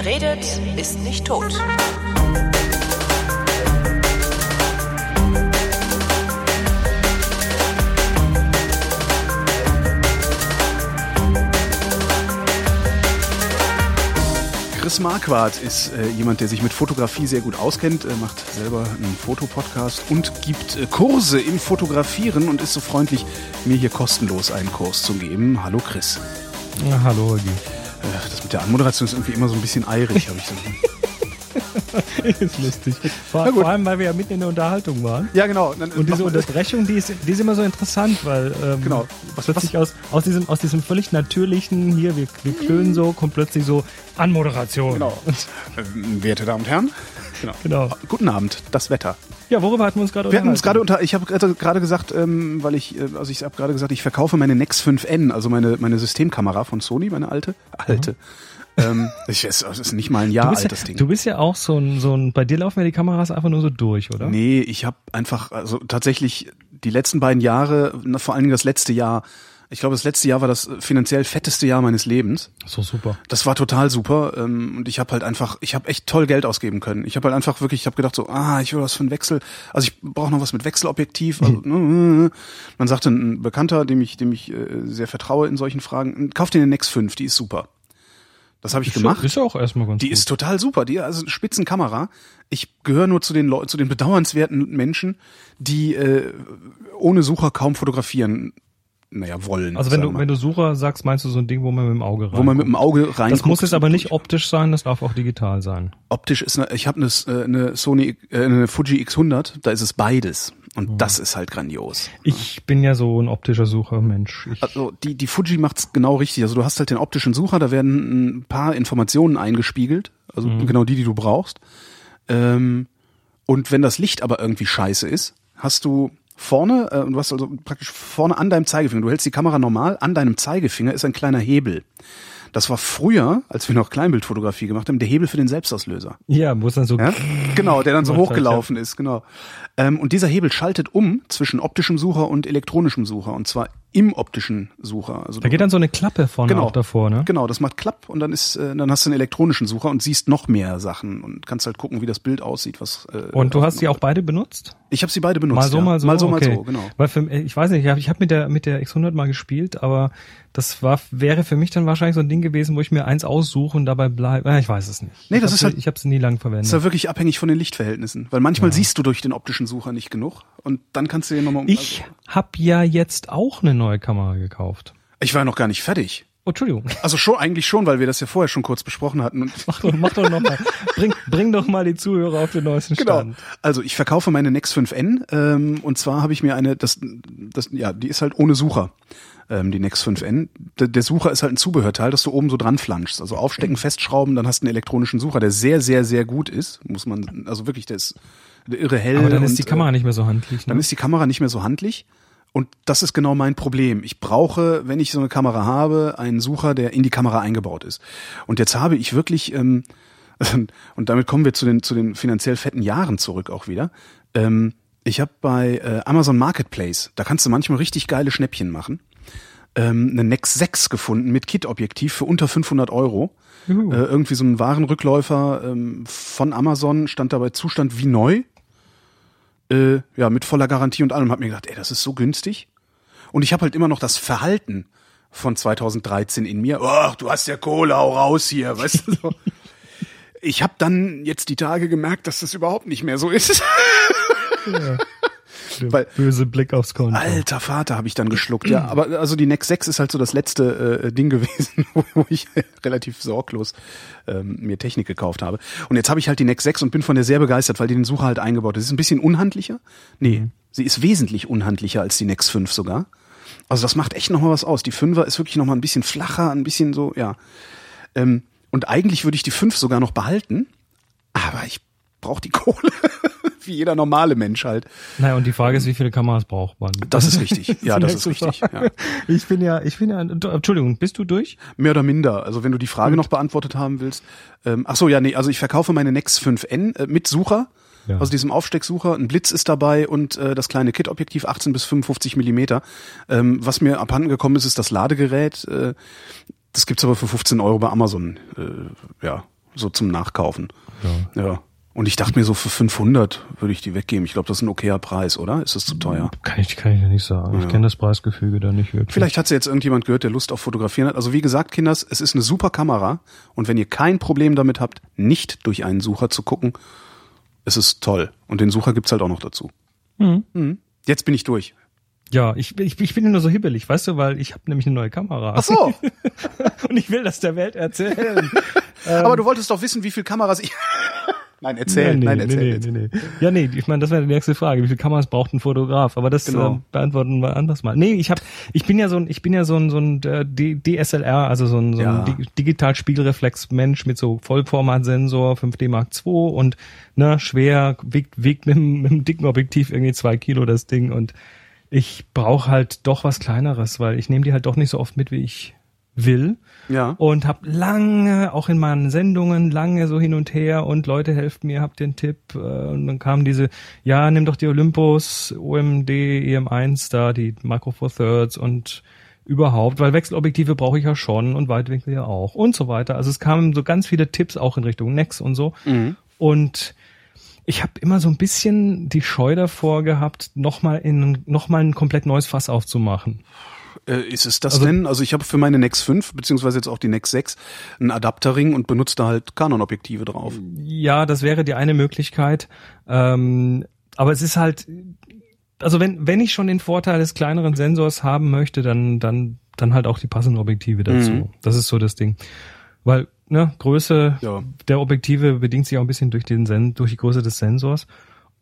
Wer redet, ist nicht tot. Chris Marquardt ist äh, jemand, der sich mit Fotografie sehr gut auskennt, äh, macht selber einen Fotopodcast und gibt äh, Kurse im Fotografieren und ist so freundlich, mir hier kostenlos einen Kurs zu geben. Hallo Chris. Ja, hallo, Holgi. Das mit der Anmoderation ist irgendwie immer so ein bisschen eirig, habe ich so. ist lustig. Vor, vor, allem, weil wir ja mitten in der Unterhaltung waren. Ja, genau. Dann, und diese Unterbrechung, die ist, die ist immer so interessant, weil ähm, genau. was, plötzlich was? Aus, aus, diesem, aus diesem völlig natürlichen, hier, wir, wir klönen so, kommt plötzlich so Anmoderation. Genau. äh, werte Damen und Herren, genau. genau. Guten Abend, das Wetter. Ja, worüber hatten wir uns gerade Wir hatten uns gerade unter, ich habe gerade gesagt, ähm, weil ich, äh, also ich habe gerade gesagt, ich verkaufe meine Nex 5N, also meine, meine Systemkamera von Sony, meine alte, alte. Mhm ähm, ich weiß, ist nicht mal ein Jahr alt, ja, das Ding. Du bist ja auch so ein, so ein, bei dir laufen ja die Kameras einfach nur so durch, oder? Nee, ich habe einfach, also tatsächlich die letzten beiden Jahre, vor allen Dingen das letzte Jahr, ich glaube, das letzte Jahr war das finanziell fetteste Jahr meines Lebens. So super. Das war total super ähm, und ich habe halt einfach, ich habe echt toll Geld ausgeben können. Ich habe halt einfach wirklich, ich habe gedacht so, ah, ich will was für einen Wechsel. Also ich brauche noch was mit Wechselobjektiv. Also, mhm. Man sagte ein Bekannter, dem ich, dem ich äh, sehr vertraue in solchen Fragen, kauf dir eine Nex 5, die ist super. Das habe ich ist gemacht. Ist auch erstmal ganz Die gut. ist total super. Die also Spitzenkamera. Ich gehöre nur zu den Leuten, zu den bedauernswerten Menschen, die äh, ohne Sucher kaum fotografieren. Naja, wollen. Also wenn du, wenn du Sucher sagst, meinst du so ein Ding, wo man mit dem Auge rein. Wo man mit dem Auge rein. Das muss jetzt aber nicht optisch sein, das darf auch digital sein. Optisch ist eine, ich habe eine, eine Sony, äh, eine Fuji X100, da ist es beides. Und mhm. das ist halt grandios. Ich bin ja so ein optischer Suchermensch. Ich also die, die Fuji macht's genau richtig. Also du hast halt den optischen Sucher, da werden ein paar Informationen eingespiegelt. Also mhm. genau die, die du brauchst. Ähm, und wenn das Licht aber irgendwie scheiße ist, hast du vorne, äh, du hast also praktisch vorne an deinem Zeigefinger, du hältst die Kamera normal, an deinem Zeigefinger ist ein kleiner Hebel. Das war früher, als wir noch Kleinbildfotografie gemacht haben, der Hebel für den Selbstauslöser. Ja, wo es dann so ja? genau, der dann so hochgelaufen ist, genau. Ähm, und dieser Hebel schaltet um zwischen optischem Sucher und elektronischem Sucher und zwar im optischen Sucher. Also da geht dann so eine Klappe vorne genau, auch davor, ne? Genau, das macht Klapp und dann ist, äh, dann hast du einen elektronischen Sucher und siehst noch mehr Sachen und kannst halt gucken, wie das Bild aussieht. Was äh, und du hast sie auch beide benutzt? Ich habe sie beide benutzt. Mal so, ja. mal so, mal so, okay. mal so, genau. Weil für, ich weiß nicht, ich habe ich hab mit der mit der X100 mal gespielt, aber das war wäre für mich dann wahrscheinlich so ein Ding gewesen, wo ich mir eins aussuche und dabei bleibe. Ich weiß es nicht. Nee, ich das ist sie, halt, ich habe sie nie lang verwendet. Das ist ja wirklich abhängig von den Lichtverhältnissen, weil manchmal ja. siehst du durch den optischen Sucher nicht genug und dann kannst du dir nochmal. Ich also, habe ja jetzt auch eine neue Kamera gekauft. Ich war noch gar nicht fertig. Oh, Entschuldigung. Also schon, eigentlich schon, weil wir das ja vorher schon kurz besprochen hatten. mach doch, mach doch noch mal. bring, bring doch mal die Zuhörer auf den neuesten genau. Stand. Genau. Also ich verkaufe meine Nex 5N ähm, und zwar habe ich mir eine, das, das, ja, die ist halt ohne Sucher. Ähm, die Nex 5N. Der, der Sucher ist halt ein Zubehörteil, das du oben so dran flanschst. Also aufstecken, festschrauben, dann hast du einen elektronischen Sucher, der sehr, sehr, sehr gut ist. Muss man, also wirklich, der ist irre hell. Aber dann ist und, die Kamera nicht mehr so handlich. Ne? Dann ist die Kamera nicht mehr so handlich. Und das ist genau mein Problem. Ich brauche, wenn ich so eine Kamera habe, einen Sucher, der in die Kamera eingebaut ist. Und jetzt habe ich wirklich, ähm, und damit kommen wir zu den, zu den finanziell fetten Jahren zurück auch wieder. Ähm, ich habe bei äh, Amazon Marketplace, da kannst du manchmal richtig geile Schnäppchen machen, ähm, eine Nex 6 gefunden mit Kit-Objektiv für unter 500 Euro. Uh. Äh, irgendwie so ein Warenrückläufer ähm, von Amazon stand dabei Zustand wie neu äh, ja, mit voller Garantie und allem, hab mir gedacht, ey, das ist so günstig. Und ich habe halt immer noch das Verhalten von 2013 in mir. Ach, du hast ja Kohle, hau raus hier, weißt du so. Ich habe dann jetzt die Tage gemerkt, dass das überhaupt nicht mehr so ist. Ja. Weil, böse Blick aufs Konto. Alter Vater, habe ich dann geschluckt. Ja, aber also die Nex 6 ist halt so das letzte äh, Ding gewesen, wo ich relativ sorglos ähm, mir Technik gekauft habe. Und jetzt habe ich halt die Nex 6 und bin von der sehr begeistert, weil die den Sucher halt eingebaut ist. Ist ein bisschen unhandlicher. Nee, mhm. sie ist wesentlich unhandlicher als die Nex 5 sogar. Also das macht echt nochmal was aus. Die 5er ist wirklich nochmal ein bisschen flacher, ein bisschen so, ja. Ähm, und eigentlich würde ich die 5 sogar noch behalten, aber ich brauche die Kohle. Wie jeder normale Mensch halt. Naja, und die Frage ist, wie viele Kameras braucht man? Das ist richtig. Ja, das ist richtig. Ja. Ich bin ja, ich bin ja, Entschuldigung, bist du durch? Mehr oder minder. Also wenn du die Frage Gut. noch beantwortet haben willst. Ähm, ach so, ja, nee, also ich verkaufe meine Nex 5N äh, mit Sucher. Ja. Also diesem Aufstecksucher, ein Blitz ist dabei und äh, das kleine Kit-Objektiv 18 bis 55 Millimeter. Ähm, was mir abhanden gekommen ist, ist das Ladegerät. Äh, das gibt's aber für 15 Euro bei Amazon. Äh, ja, so zum Nachkaufen. Ja. ja. Und ich dachte mir so für 500 würde ich die weggeben. Ich glaube, das ist ein okayer Preis, oder? Ist das zu teuer? Kann ich, kann ich ja nicht sagen. Ja. Ich kenne das Preisgefüge da nicht wirklich. Vielleicht hat sie jetzt irgendjemand gehört, der Lust auf Fotografieren hat. Also wie gesagt, Kinders, es ist eine super Kamera. Und wenn ihr kein Problem damit habt, nicht durch einen Sucher zu gucken, es ist toll. Und den Sucher gibt's halt auch noch dazu. Mhm. Mhm. Jetzt bin ich durch. Ja, ich, ich, ich bin nur so hibbelig, weißt du, weil ich habe nämlich eine neue Kamera. Ach so. Und ich will das der Welt erzählen. Aber du wolltest doch wissen, wie viel Kameras ich... Nein, erzähl, nee, nein, erzähl. Nee, nee, nee. Ja, nee, ich meine, das wäre die nächste Frage. Wie viel Kameras braucht ein Fotograf? Aber das genau. äh, beantworten wir anders mal. Nee, ich hab, ich bin ja so ein, ich bin ja so ein, so ein äh, DSLR, also so ein, so ja. ein digital Spiegelreflex-Mensch mit so Vollformatsensor, 5D Mark II und ne, schwer, wiegt, wiegt mit, mit einem dicken Objektiv irgendwie zwei Kilo das Ding und ich brauche halt doch was Kleineres, weil ich nehme die halt doch nicht so oft mit, wie ich will. Ja. Und habe lange, auch in meinen Sendungen, lange so hin und her und Leute helft mir, habt den Tipp. Äh, und dann kam diese, ja, nimm doch die Olympus, OMD, EM1 da, die Micro Four Thirds und überhaupt, weil Wechselobjektive brauche ich ja schon und Weitwinkel ja auch und so weiter. Also es kamen so ganz viele Tipps auch in Richtung Nex und so. Mhm. Und ich habe immer so ein bisschen die Scheu davor gehabt, nochmal in nochmal ein komplett neues Fass aufzumachen. Äh, ist es das also, denn? Also ich habe für meine Nex 5, beziehungsweise jetzt auch die Nex 6, einen Adapterring und benutze da halt Canon-Objektive drauf. Ja, das wäre die eine Möglichkeit. Ähm, aber es ist halt, also wenn, wenn ich schon den Vorteil des kleineren Sensors haben möchte, dann, dann, dann halt auch die passenden Objektive dazu. Mhm. Das ist so das Ding. Weil, ne, Größe ja. der Objektive bedingt sich auch ein bisschen durch den Sen durch die Größe des Sensors.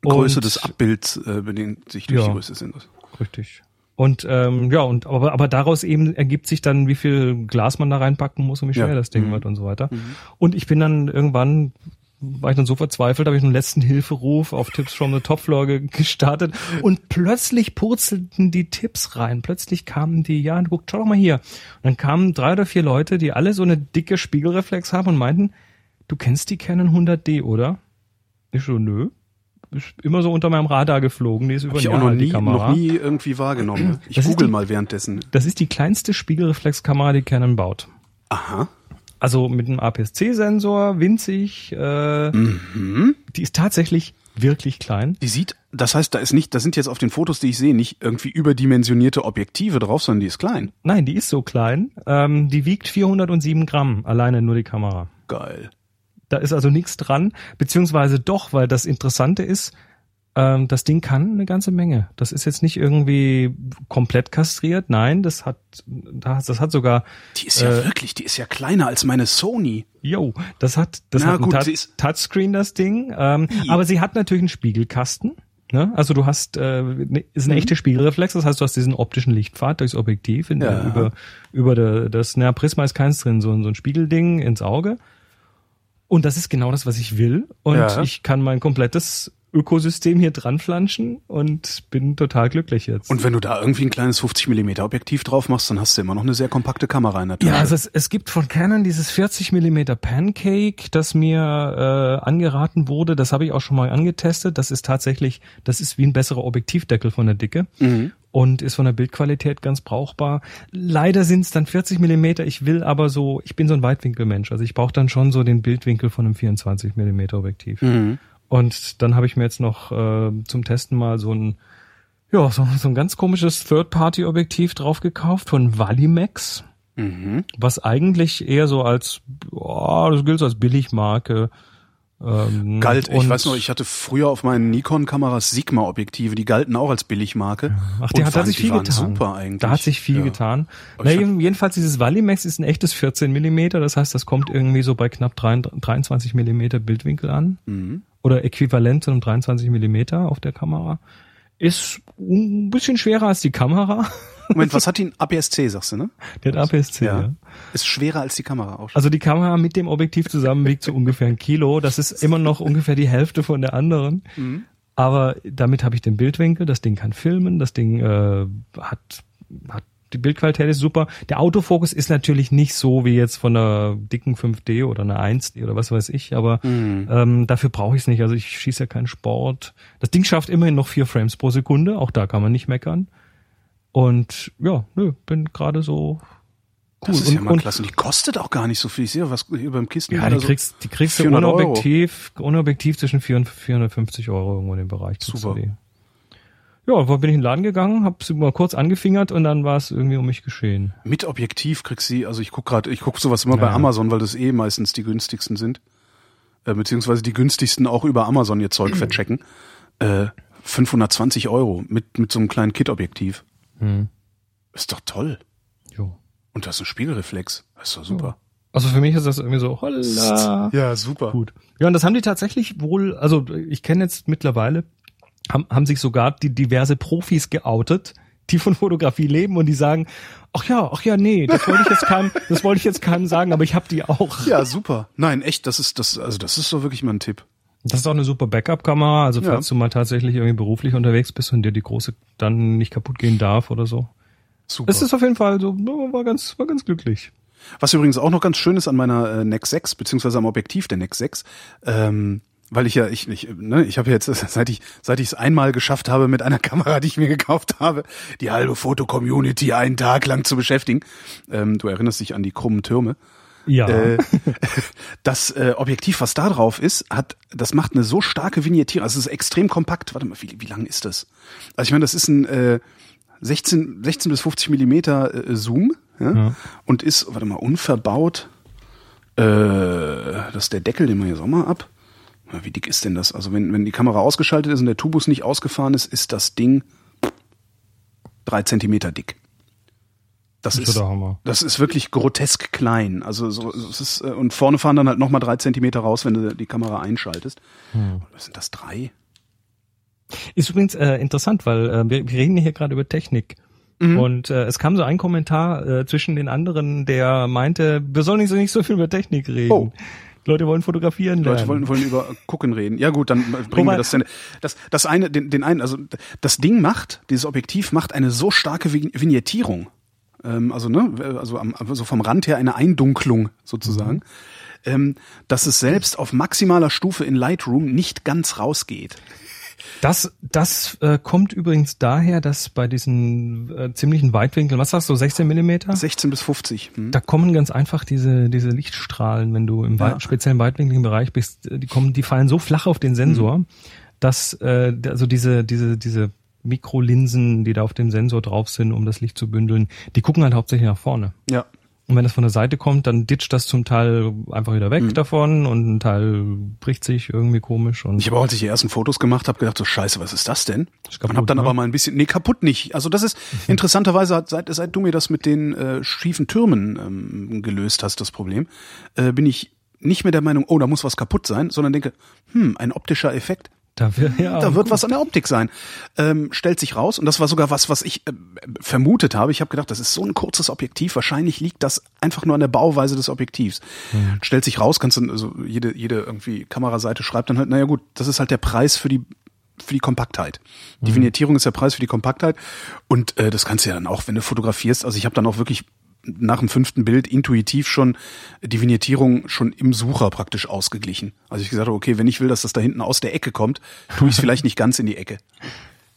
Größe und, des Abbilds äh, bedingt sich durch ja, die Größe des Sensors. Richtig. Und ähm, ja, und aber, aber daraus eben ergibt sich dann, wie viel Glas man da reinpacken muss und wie schwer ja. das Ding mhm. wird und so weiter. Mhm. Und ich bin dann irgendwann war ich dann so verzweifelt, habe ich einen letzten Hilferuf auf Tipps from the Top Floor gestartet und plötzlich purzelten die Tipps rein. Plötzlich kamen die, ja, guck, schau doch mal hier. Und dann kamen drei oder vier Leute, die alle so eine dicke Spiegelreflex haben und meinten, du kennst die Canon 100D, oder? Ich so, nö immer so unter meinem Radar geflogen. Die ist über ich auch noch nie, noch nie irgendwie wahrgenommen. Ich das google die, mal währenddessen. Das ist die kleinste Spiegelreflexkamera, die Canon baut. Aha. Also mit einem APS-C-Sensor, winzig. Äh, mhm. Die ist tatsächlich wirklich klein. Die sieht, das heißt, da ist nicht, da sind jetzt auf den Fotos, die ich sehe, nicht irgendwie überdimensionierte Objektive drauf, sondern die ist klein. Nein, die ist so klein. Ähm, die wiegt 407 Gramm, alleine nur die Kamera. Geil. Da ist also nichts dran, beziehungsweise doch, weil das Interessante ist, ähm, das Ding kann eine ganze Menge. Das ist jetzt nicht irgendwie komplett kastriert. Nein, das hat, das hat sogar. Die ist ja äh, wirklich, die ist ja kleiner als meine Sony. Jo, das hat, das Na, hat gut, ein Touch, Touchscreen das Ding. Ähm, aber sie hat natürlich einen Spiegelkasten. Ne? Also du hast, äh, ne, ist eine mhm. echte Spiegelreflex, das heißt, du hast diesen optischen Lichtpfad durchs Objektiv in, ja. über über der, das, na Prisma ist keins drin, so, so ein Spiegelding ins Auge. Und das ist genau das, was ich will. Und ja. ich kann mein komplettes Ökosystem hier dran flanschen und bin total glücklich jetzt. Und wenn du da irgendwie ein kleines 50 mm Objektiv drauf machst, dann hast du immer noch eine sehr kompakte Kamera in der Tasche. Ja, also es, es gibt von Canon dieses 40 mm Pancake, das mir äh, angeraten wurde. Das habe ich auch schon mal angetestet. Das ist tatsächlich, das ist wie ein besserer Objektivdeckel von der Dicke. Mhm und ist von der Bildqualität ganz brauchbar. Leider sind es dann 40 Millimeter. Ich will aber so, ich bin so ein Weitwinkelmensch, also ich brauche dann schon so den Bildwinkel von einem 24 Millimeter Objektiv. Mhm. Und dann habe ich mir jetzt noch äh, zum Testen mal so ein ja so, so ein ganz komisches Third-Party-Objektiv drauf gekauft von Valimax, mhm. was eigentlich eher so als oh, das gilt als Billigmarke ähm, Galt, ich weiß noch, ich hatte früher auf meinen Nikon-Kameras Sigma-Objektive, die galten auch als Billigmarke. Ach, die hat, waren, sich viel getan. super eigentlich. Da hat sich viel ja. getan. Na, jedenfalls dieses Valimax ist ein echtes 14 Millimeter, das heißt, das kommt irgendwie so bei knapp 23 Millimeter Bildwinkel an. Mhm. Oder äquivalent zu einem 23 Millimeter auf der Kamera. Ist ein bisschen schwerer als die Kamera. Moment, was hat die APS-C, sagst du, ne? Die hat APS-C, ja. ja. Ist schwerer als die Kamera auch. Schon. Also die Kamera mit dem Objektiv zusammen wiegt so ungefähr ein Kilo. Das ist immer noch ungefähr die Hälfte von der anderen. Mhm. Aber damit habe ich den Bildwinkel, das Ding kann filmen, das Ding äh, hat, hat die Bildqualität ist super. Der Autofokus ist natürlich nicht so wie jetzt von einer dicken 5D oder einer 1D oder was weiß ich, aber mhm. ähm, dafür brauche ich es nicht. Also ich schieße ja keinen Sport. Das Ding schafft immerhin noch vier Frames pro Sekunde, auch da kann man nicht meckern. Und ja, nö, bin gerade so Cool. Das ist und, ja mal und, klasse. Die kostet auch gar nicht so viel. Ich sehe was hier beim Kisten. Ja, die also kriegst, die kriegst du 400 ohne. Objektiv, ohne Objektiv zwischen 400 und 450 Euro irgendwo in dem Bereich. Super. die. Ja, dann bin ich in den Laden gegangen, hab sie mal kurz angefingert und dann war es irgendwie um mich geschehen. Mit Objektiv kriegst du, also ich guck gerade, ich guck sowas immer Ja, bei ja. Amazon, weil das eh meistens die günstigsten sind. Äh, beziehungsweise die günstigsten auch über Amazon ihr Zeug verchecken. Äh, 520 Euro mit, mit so einem kleinen Kit-Objektiv. Hm. Ist doch toll. Jo. Und das ist ein Spiegelreflex. Das ist doch super. Also für mich ist das irgendwie so, holla. Ja, super. Gut. Ja, und das haben die tatsächlich wohl, also ich kenne jetzt mittlerweile, haben, haben sich sogar die diverse Profis geoutet, die von Fotografie leben und die sagen, ach ja, ach ja, nee, das wollte ich jetzt keinem, das wollte ich jetzt keinem sagen, aber ich habe die auch. Ja, super. Nein, echt, das ist das, also das ist so wirklich mal ein Tipp. Das ist auch eine super Backup-Kamera, also Ja. falls du mal tatsächlich irgendwie beruflich unterwegs bist und dir die große dann nicht kaputt gehen darf oder so. Super. Es ist auf jeden Fall so, war ganz, war ganz glücklich. Was übrigens auch noch ganz schön ist an meiner äh, NEX 6, beziehungsweise am Objektiv der NEX 6, ähm, weil ich ja, ich, ich, ne, ich habe jetzt, seit ich, seit ich es einmal geschafft habe, mit einer Kamera, die ich mir gekauft habe, die halbe Foto-Community einen Tag lang zu beschäftigen. Ähm, du erinnerst dich an die krummen Türme. Ja. Äh, das äh, Objektiv, was da drauf ist, hat, das macht eine so starke Vignettierung. Also es ist extrem kompakt. Warte mal, wie, wie lang ist das? Also ich meine, das ist ein äh, 16, 16 bis 50 Millimeter äh, Zoom ja? Ja. und ist, warte mal, unverbaut. Äh, das ist der Deckel, den wir hier so mal ab. Wie dick ist denn das? Also wenn, wenn die Kamera ausgeschaltet ist und der Tubus nicht ausgefahren ist, ist das Ding drei Zentimeter dick. Das, Das ist, das ist wirklich grotesk klein. Also so, es ist, äh, und vorne fahren dann halt nochmal drei Zentimeter raus, wenn du die Kamera einschaltest. Hm. Was sind das? Drei? Ist übrigens äh, interessant, weil äh, wir, wir reden hier gerade über Technik. Mhm. Und äh, es kam so ein Kommentar äh, zwischen den anderen, der meinte, wir sollen nicht so, nicht so viel über Technik reden. Oh. Leute wollen fotografieren lernen. Leute wollen, wollen über Gucken reden. Ja gut, dann bringen Wobei- wir das denn. Das, das eine, den, den einen, also das Ding macht, dieses Objektiv macht eine so starke Vig- Vignettierung. Ähm, also, ne, also am, also vom Rand her eine Eindunklung sozusagen, ähm, dass es selbst auf maximaler Stufe in Lightroom nicht ganz rausgeht. Das, das äh, kommt übrigens daher, dass bei diesen äh, ziemlichen Weitwinkeln, was sagst du, 16 Millimeter? 16 bis 50. Hm? Da kommen ganz einfach diese, diese Lichtstrahlen, wenn du im Ja. weit, speziellen weitwinkligen Bereich bist, äh, die kommen, die fallen so flach auf den Sensor, Mhm. dass äh, also diese, diese, diese Mikrolinsen, die da auf dem Sensor drauf sind, um das Licht zu bündeln, die gucken halt hauptsächlich nach vorne. Ja. Und wenn das von der Seite kommt, dann ditcht das zum Teil einfach wieder weg Mhm. davon und ein Teil bricht sich irgendwie komisch und Ich habe auch, als ich die ersten Fotos gemacht habe, gedacht, so scheiße, was ist das denn? Ist kaputt, und habe dann ne? aber mal ein bisschen, nee, kaputt nicht. Also das ist interessanterweise, hat- seit, seit du mir das mit den äh, schiefen Türmen ähm, gelöst hast, das Problem, äh, bin ich nicht mehr der Meinung, oh, da muss was kaputt sein, sondern denke, hm, ein optischer Effekt. Da wird, ja, da wird was an der Optik sein. Ähm, stellt sich raus, und das war sogar was, was ich äh, vermutet habe. Ich habe gedacht, das ist so ein kurzes Objektiv. Wahrscheinlich liegt das einfach nur an der Bauweise des Objektivs. Stellt sich raus, kannst du, also jede, jede irgendwie Kameraseite schreibt dann halt, naja gut, das ist halt der Preis für die für die Kompaktheit. Die Vignettierung ist der Preis für die Kompaktheit. Und äh, das kannst du ja dann auch, wenn du fotografierst. Also ich habe dann auch wirklich nach dem fünften Bild intuitiv schon die Vignettierung schon im Sucher praktisch ausgeglichen. Also ich gesagt habe, okay, wenn ich will, dass das da hinten aus der Ecke kommt, tue ich es vielleicht nicht ganz in die Ecke.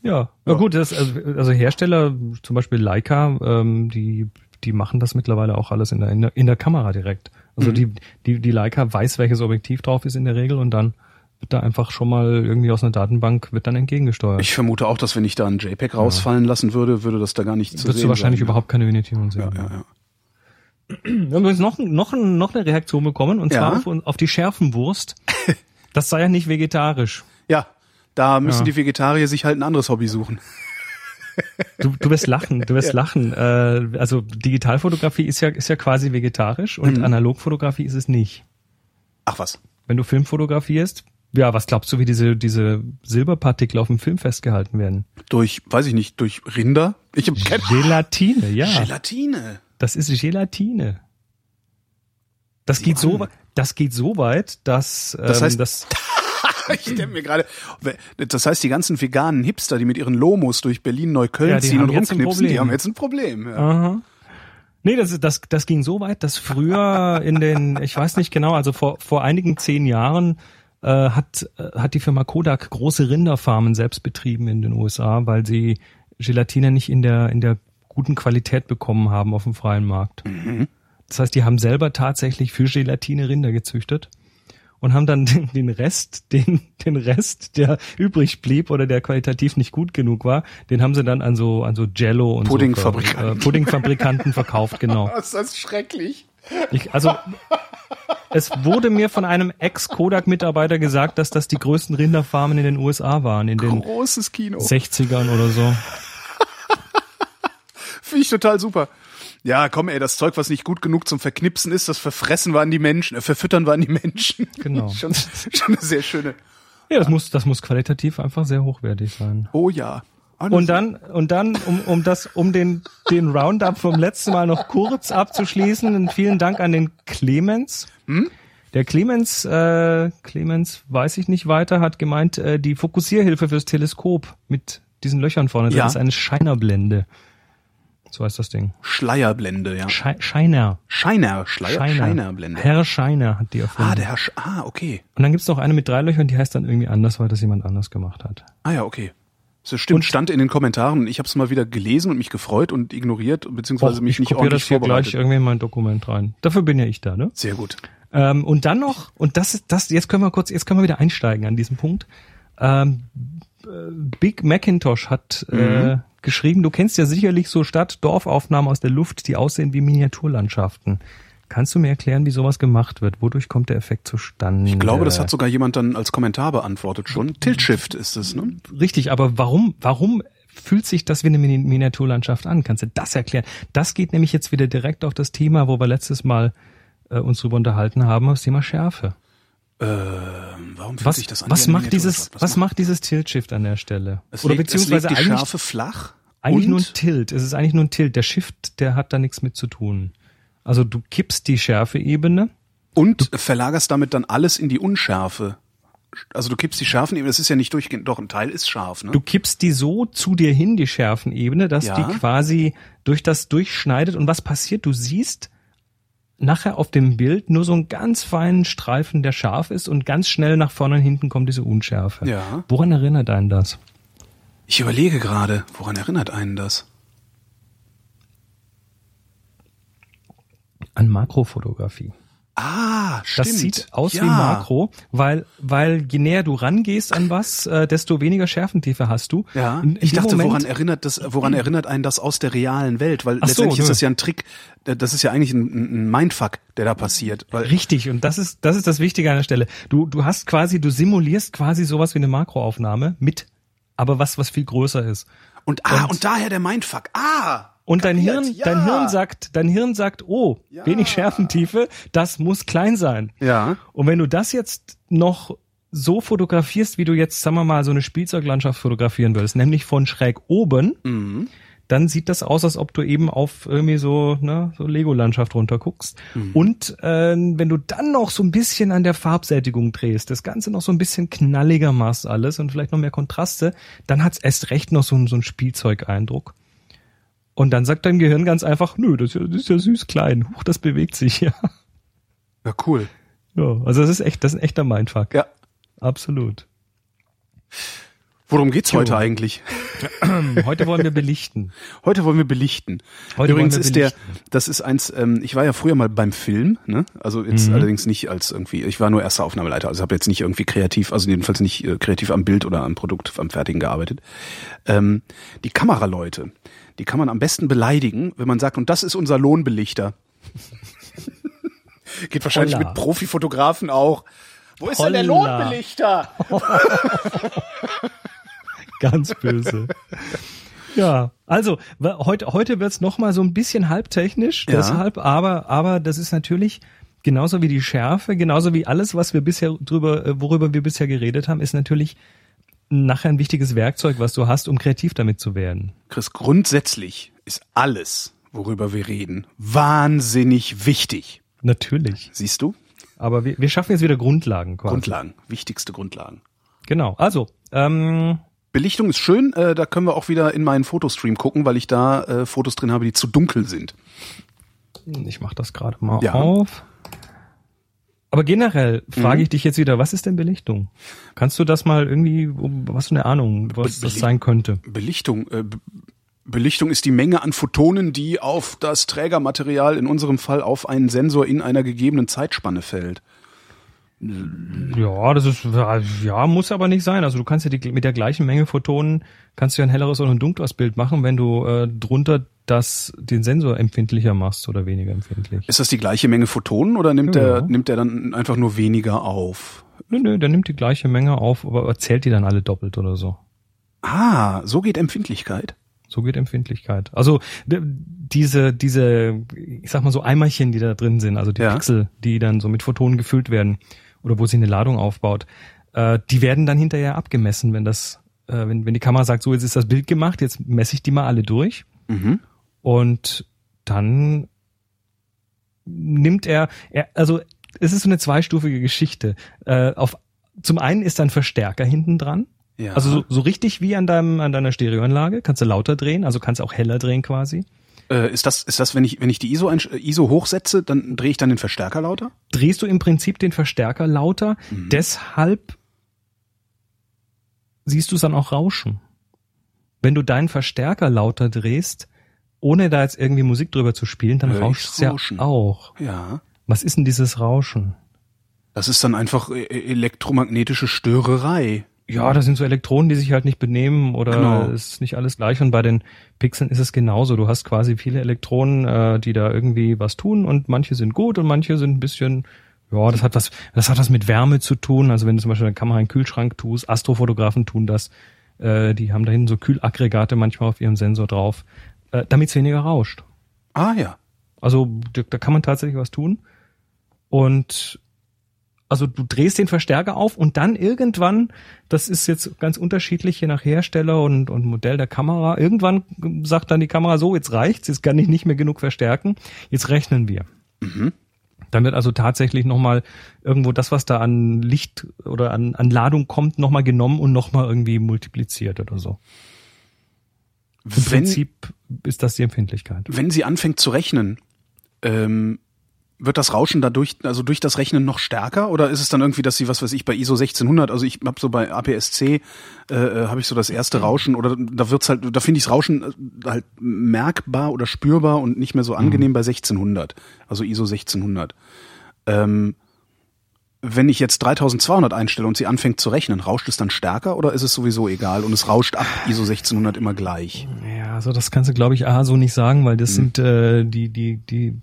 Ja, ja gut, das, also, also Hersteller, zum Beispiel Leica, ähm, die, die machen das mittlerweile auch alles in der, in der, in der Kamera direkt. Also Mhm. die, die, die Leica weiß, welches Objektiv drauf ist in der Regel und dann wird da einfach schon mal irgendwie aus einer Datenbank wird dann entgegengesteuert. Ich vermute auch, dass wenn ich da ein JPEG rausfallen lassen würde, würde das da gar nicht zu Wirst sehen du wahrscheinlich sein. überhaupt keine Vignettierung sehen. Ja, ja, ja. Wir haben übrigens noch, noch, noch eine Reaktion bekommen und zwar Ja. auf, auf die Schärfenwurst. Das sei ja nicht vegetarisch. ja, da müssen Ja. die Vegetarier sich halt ein anderes Hobby suchen. Du, du wirst lachen, du wirst lachen. Äh, also Digitalfotografie ist ja, ist ja quasi vegetarisch und Mhm. Analogfotografie ist es nicht. Ach was. Wenn du Film fotografierst, ja, was glaubst du, wie diese, diese Silberpartikel auf dem Film festgehalten werden? Durch, weiß ich nicht, durch Rinder? Ich habe keine Gelatine, ja. Gelatine. Das ist Gelatine. Das geht so, Mann. weit- das geht so weit, dass, ähm, Das heißt- dass Ich denke mir gerade, das heißt, die ganzen veganen Hipster, die mit ihren Lomos durch Berlin-Neukölln Ja, ziehen und rumknipsen, die haben jetzt ein Problem. Ja. Aha. Nee, das, das, das ging so weit, dass früher in den, ich weiß nicht genau, also vor, vor einigen zehn Jahren äh, hat, äh, hat die Firma Kodak große Rinderfarmen selbst betrieben in den USA, weil sie Gelatine nicht in der, in der guten Qualität bekommen haben auf dem freien Markt. Das heißt, die haben selber tatsächlich für Gelatine Rinder gezüchtet und haben dann den, den Rest, den, den Rest, der übrig blieb oder der qualitativ nicht gut genug war, den haben sie dann an so, an so Jello und Puddingfabrikanten. So, äh, Puddingfabrikanten verkauft, genau. ist das schrecklich. Ich, also, es wurde mir von einem Ex-Kodak-Mitarbeiter gesagt, dass das die größten Rinderfarmen in den USA waren, in den Großes Kino. 60ern oder so. Finde ich total super. Ja, komm, ey, das Zeug, was nicht gut genug zum Verknipsen ist, das verfressen wir an die Menschen, äh, verfüttern wir an die Menschen. Genau. schon, schon eine sehr schöne. Ja, das muss, das muss qualitativ einfach sehr hochwertig sein. Oh ja. Alles Und dann, und dann, um, um das, um den, den Roundup vom letzten Mal noch kurz abzuschließen, vielen Dank an den Clemens. Der Clemens, äh, Clemens, weiß ich nicht weiter, hat gemeint, äh, die Fokussierhilfe fürs Teleskop mit diesen Löchern vorne, Ja. das ist eine Scheinerblende. So heißt das Ding. Schleierblende, ja. Schei Scheiner. Scheiner, Schleier, Scheiner. Scheinerblende. Herr Scheiner hat die erfunden. Ah, der Herr Sch Ah, okay. Und dann gibt's noch eine mit drei Löchern, die heißt dann irgendwie anders, weil das jemand anders gemacht hat. Ah ja, okay. Das stimmt, Und- stand in den Kommentaren. Ich habe es mal wieder gelesen und mich gefreut und ignoriert, beziehungsweise Och, mich ich nicht kopiere ordentlich das hier gleich irgendwie in mein Dokument rein. Dafür bin ja ich da, ne? Sehr gut. Ähm, und dann noch, und das ist das, jetzt können wir kurz, jetzt können wir wieder einsteigen an diesem Punkt. Ähm, äh, Big Macintosh hat äh, geschrieben, du kennst ja sicherlich so Stadt-Dorfaufnahmen aus der Luft, die aussehen wie Miniaturlandschaften. Kannst du mir erklären, wie sowas gemacht wird? Wodurch kommt der Effekt zustande? Ich glaube, das hat sogar jemand dann als Kommentar beantwortet schon. Tilt Shift ist es, ne? Richtig, aber warum, warum fühlt sich das wie eine Mini- Miniaturlandschaft an? Kannst du das erklären? Das geht nämlich jetzt wieder direkt auf das Thema, wo wir letztes Mal äh, uns drüber unterhalten haben, das Thema Schärfe. Ähm, warum fühlt Was, sich das an? was macht dieses, Miniaturlandschaft? was macht dieses Tilt-Shift an der Stelle? Es Oder legt, beziehungsweise es legt die eigentlich, Schärfe flach eigentlich und nur ein Tilt. Es ist eigentlich nur ein Tilt. Der Shift, der hat da nichts mit zu tun. Also du kippst die Schärfeebene. und verlagerst damit dann alles in die Unschärfe. Also du kippst die Schärfen eben, das ist ja nicht durchgehend, doch ein Teil ist scharf, ne? Du kippst die so zu dir hin, die Schärfenebene, dass Ja. die quasi durch das durchschneidet. Und was passiert? Du siehst nachher auf dem Bild nur so einen ganz feinen Streifen, der scharf ist und ganz schnell nach vorne und hinten kommt diese Unschärfe. Ja. Woran erinnert einen das? Ich überlege gerade, woran erinnert einen das? An Makrofotografie. Ah, stimmt. Das sieht aus ja. wie Makro, weil, weil je näher du rangehst an was, äh, desto weniger Schärfentiefe hast du. Ja, In- in ich dachte, Moment- woran erinnert das, woran erinnert einen das aus der realen Welt? Weil Ach so, letztendlich ist das ja ein Trick, das ist ja eigentlich ein, ein Mindfuck, der da passiert. Weil, Richtig, und das ist, das ist das Wichtige an der Stelle. Du, du hast quasi, du simulierst quasi sowas wie eine Makroaufnahme mit, aber was, was viel größer ist. und, ah, und- und, daher der Mindfuck. Ah! Und dein kapiert, Hirn, ja. dein Hirn sagt, dein Hirn sagt, oh, Ja. wenig Schärfentiefe, das muss klein sein. Ja. Und wenn du das jetzt noch so fotografierst, wie du jetzt, sagen wir mal, so eine Spielzeuglandschaft fotografieren würdest, nämlich von schräg oben, Mhm. dann sieht das aus, als ob du eben auf irgendwie so, ne, so Lego-Landschaft runterguckst. Mhm. Und äh, wenn du dann noch so ein bisschen an der Farbsättigung drehst, das Ganze noch so ein bisschen knalliger machst alles und vielleicht noch mehr Kontraste, dann hat's erst recht noch so, so einen Spielzeugeindruck. Und dann sagt dein Gehirn ganz einfach, nö, das ist ja, das ist ja süß klein. Huch, das bewegt sich, ja. Ja, cool. ja. Also das ist echt, das ist ein echter Mindfuck. Ja. Absolut. Worum geht's heute eigentlich? Heute wollen wir belichten. Heute wollen wir belichten. Heute Übrigens wir ist der, belichten. das ist eins, ähm, ich war ja früher mal beim Film, ne? Also jetzt Mhm. allerdings nicht als irgendwie, ich war nur erster Aufnahmeleiter, also habe jetzt nicht irgendwie kreativ, also jedenfalls nicht äh, kreativ am Bild oder am Produkt, am Fertigen gearbeitet. Ähm, die Kameraleute, die kann man am besten beleidigen, wenn man sagt, und das ist unser Lohnbelichter. Geht wahrscheinlich Holla. mit Profifotografen auch. Wo ist denn der Holla. Lohnbelichter? Ganz böse. Ja, also heute heute wird's noch mal so ein bisschen halbtechnisch, Ja. deshalb, aber aber das ist natürlich genauso wie die Schärfe, genauso wie alles, was wir bisher drüber, äh, worüber wir bisher geredet haben, ist natürlich nachher ein wichtiges Werkzeug, was du hast, um kreativ damit zu werden. Chris, grundsätzlich ist alles, worüber wir reden, wahnsinnig wichtig. Natürlich. Siehst du? Aber wir, wir schaffen jetzt wieder Grundlagen quasi. Grundlagen, wichtigste Grundlagen. Genau. Also, ähm, Belichtung ist schön, äh, da können wir auch wieder in meinen Fotostream gucken, weil ich da äh, Fotos drin habe, die zu dunkel sind. ich mach das gerade mal Ja. auf. Aber generell Mhm. frage ich dich jetzt wieder, was ist denn Belichtung? Kannst du das mal irgendwie, was für eine Ahnung, was das Beli- sein könnte? Belichtung, äh, Belichtung ist die Menge an Photonen, die auf das Trägermaterial, in unserem Fall auf einen Sensor in einer gegebenen Zeitspanne fällt. Ja, das ist, ja, muss aber nicht sein. Also du kannst ja die, mit der gleichen Menge Photonen, kannst du ja ein helleres oder ein dunkleres Bild machen, wenn du äh, drunter das, den Sensor empfindlicher machst oder weniger empfindlich. Ist das die gleiche Menge Photonen oder nimmt Ja. der, nimmt der dann einfach nur weniger auf? Nö, nö, der nimmt die gleiche Menge auf, aber zählt die dann alle doppelt oder so. Ah, so geht Empfindlichkeit. So geht Empfindlichkeit. Also diese, diese, ich sag mal so Eimerchen, die da drin sind, also die Ja. Pixel, die dann so mit Photonen gefüllt werden oder wo sie eine Ladung aufbaut, äh, die werden dann hinterher abgemessen, wenn das, äh, wenn, wenn die Kamera sagt, so jetzt ist das Bild gemacht, jetzt messe ich die mal alle durch Mhm. Und dann nimmt er, er also es ist so eine zweistufige Geschichte. Äh, auf, zum einen ist ein Verstärker hinten dran, Ja. also so, so richtig wie an deinem an deiner Stereoanlage, kannst du lauter drehen, also kannst du auch heller drehen quasi. äh, ist das, ist das, wenn ich, wenn ich die ISO, einsch- äh, ISO hochsetze, dann drehe ich dann den Verstärker lauter? Drehst du im Prinzip den Verstärker lauter, deshalb siehst du es dann auch rauschen. Wenn du deinen Verstärker lauter drehst, ohne da jetzt irgendwie Musik drüber zu spielen, dann rauscht es ja auch. Ja. Was ist denn dieses Rauschen? Das ist dann einfach äh, elektromagnetische Störerei. Ja, das sind so Elektronen, die sich halt nicht benehmen oder Genau. es ist nicht alles gleich. Und bei den Pixeln ist es genauso. Du hast quasi viele Elektronen, äh, die da irgendwie was tun und manche sind gut und manche sind ein bisschen, ja, das hat was, das hat was mit Wärme zu tun. Also wenn du zum Beispiel eine Kamera in den Kühlschrank tust, Astrofotografen tun das, äh, die haben da hinten so Kühlaggregate manchmal auf ihrem Sensor drauf, äh, damit es weniger rauscht. Ah ja. Also da, da kann man tatsächlich was tun. Und also du drehst den Verstärker auf und dann irgendwann, das ist jetzt ganz unterschiedlich je nach Hersteller und, und Modell der Kamera, irgendwann sagt dann die Kamera so, jetzt reicht's, jetzt kann ich nicht mehr genug verstärken, jetzt rechnen wir. Dann wird also tatsächlich nochmal irgendwo das, was da an Licht oder an, an Ladung kommt, nochmal genommen und nochmal irgendwie multipliziert oder so. Im Wenn, Prinzip ist das die Empfindlichkeit. wenn sie anfängt zu rechnen, ähm, wird das Rauschen dadurch, also durch das Rechnen noch stärker oder ist es dann irgendwie, dass sie, was weiß ich, bei ISO 1600, also ich habe so bei APS-C, äh, äh, habe ich so das erste Rauschen oder da wird's halt, da finde ich das Rauschen äh, halt merkbar oder spürbar und nicht mehr so angenehm bei 1600, also ISO 1600. Ähm, wenn ich jetzt 3200 einstelle und sie anfängt zu rechnen, rauscht es dann stärker oder ist es sowieso egal und es rauscht ab ISO 1600 immer gleich? Ja, also das kannst du, glaube ich, A, so nicht sagen, weil das sind äh, die, die, die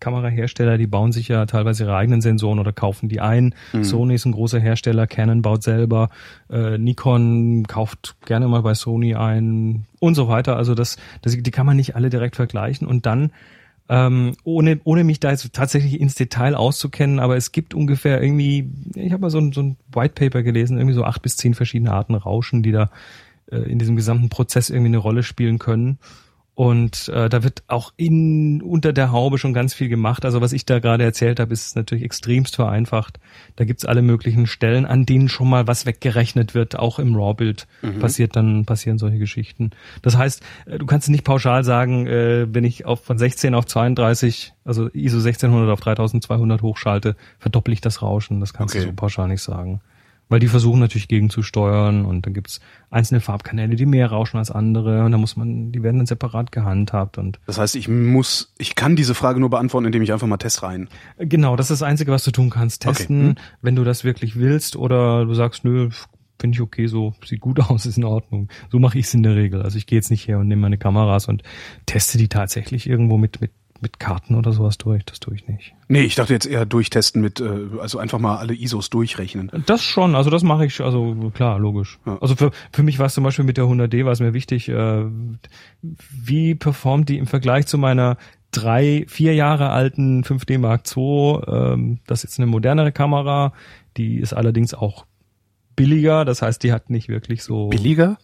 Kamerahersteller, die bauen sich ja teilweise ihre eigenen Sensoren oder kaufen die ein. Sony ist ein großer Hersteller, Canon baut selber, äh, Nikon kauft gerne mal bei Sony ein und so weiter. Also das, das die kann man nicht alle direkt vergleichen und dann ähm, ohne, ohne mich da jetzt tatsächlich ins Detail auszukennen, aber es gibt ungefähr irgendwie, ich habe mal so ein, so ein White Paper gelesen, irgendwie so acht bis zehn verschiedene Arten Rauschen, die da äh, in diesem gesamten Prozess irgendwie eine Rolle spielen können. Und äh, da wird auch in unter der Haube schon ganz viel gemacht. Also was ich da gerade erzählt habe, ist natürlich extremst vereinfacht. Da gibt's alle möglichen Stellen, an denen schon mal was weggerechnet wird. Auch im RAW-Bild passiert dann passieren solche Geschichten. Das heißt, äh, du kannst nicht pauschal sagen, äh, wenn ich auf von 16 auf 32, also ISO 1600 auf 3200 hochschalte, verdopple ich das Rauschen. Das kannst Okay. du so pauschal nicht sagen. Weil die versuchen natürlich gegenzusteuern und dann gibt's einzelne Farbkanäle, die mehr rauschen als andere und da muss man, die werden dann separat gehandhabt und Das heißt, ich muss, ich kann diese Frage nur beantworten, indem ich einfach mal Test rein. genau, das ist das Einzige, was du tun kannst. Okay. Testen, Hm. wenn du das wirklich willst oder du sagst, nö, finde ich okay, so sieht gut aus, ist in Ordnung. So mache ich es in der Regel. Also ich gehe jetzt nicht her und nehme meine Kameras und teste die tatsächlich irgendwo mit, mit, mit Karten oder sowas durch. Das tue ich nicht. Nee, ich dachte jetzt eher durchtesten mit, äh, also einfach mal alle ISOs durchrechnen. Das schon, also das mache ich, also klar, logisch. Ja. Also für, für mich war es zum Beispiel mit der 100D, war es mir wichtig, äh, wie performt die im Vergleich zu meiner drei, vier Jahre alten 5D Mark II, ähm, das ist jetzt eine modernere Kamera, die ist allerdings auch billiger, das heißt, die hat nicht wirklich so, Billiger?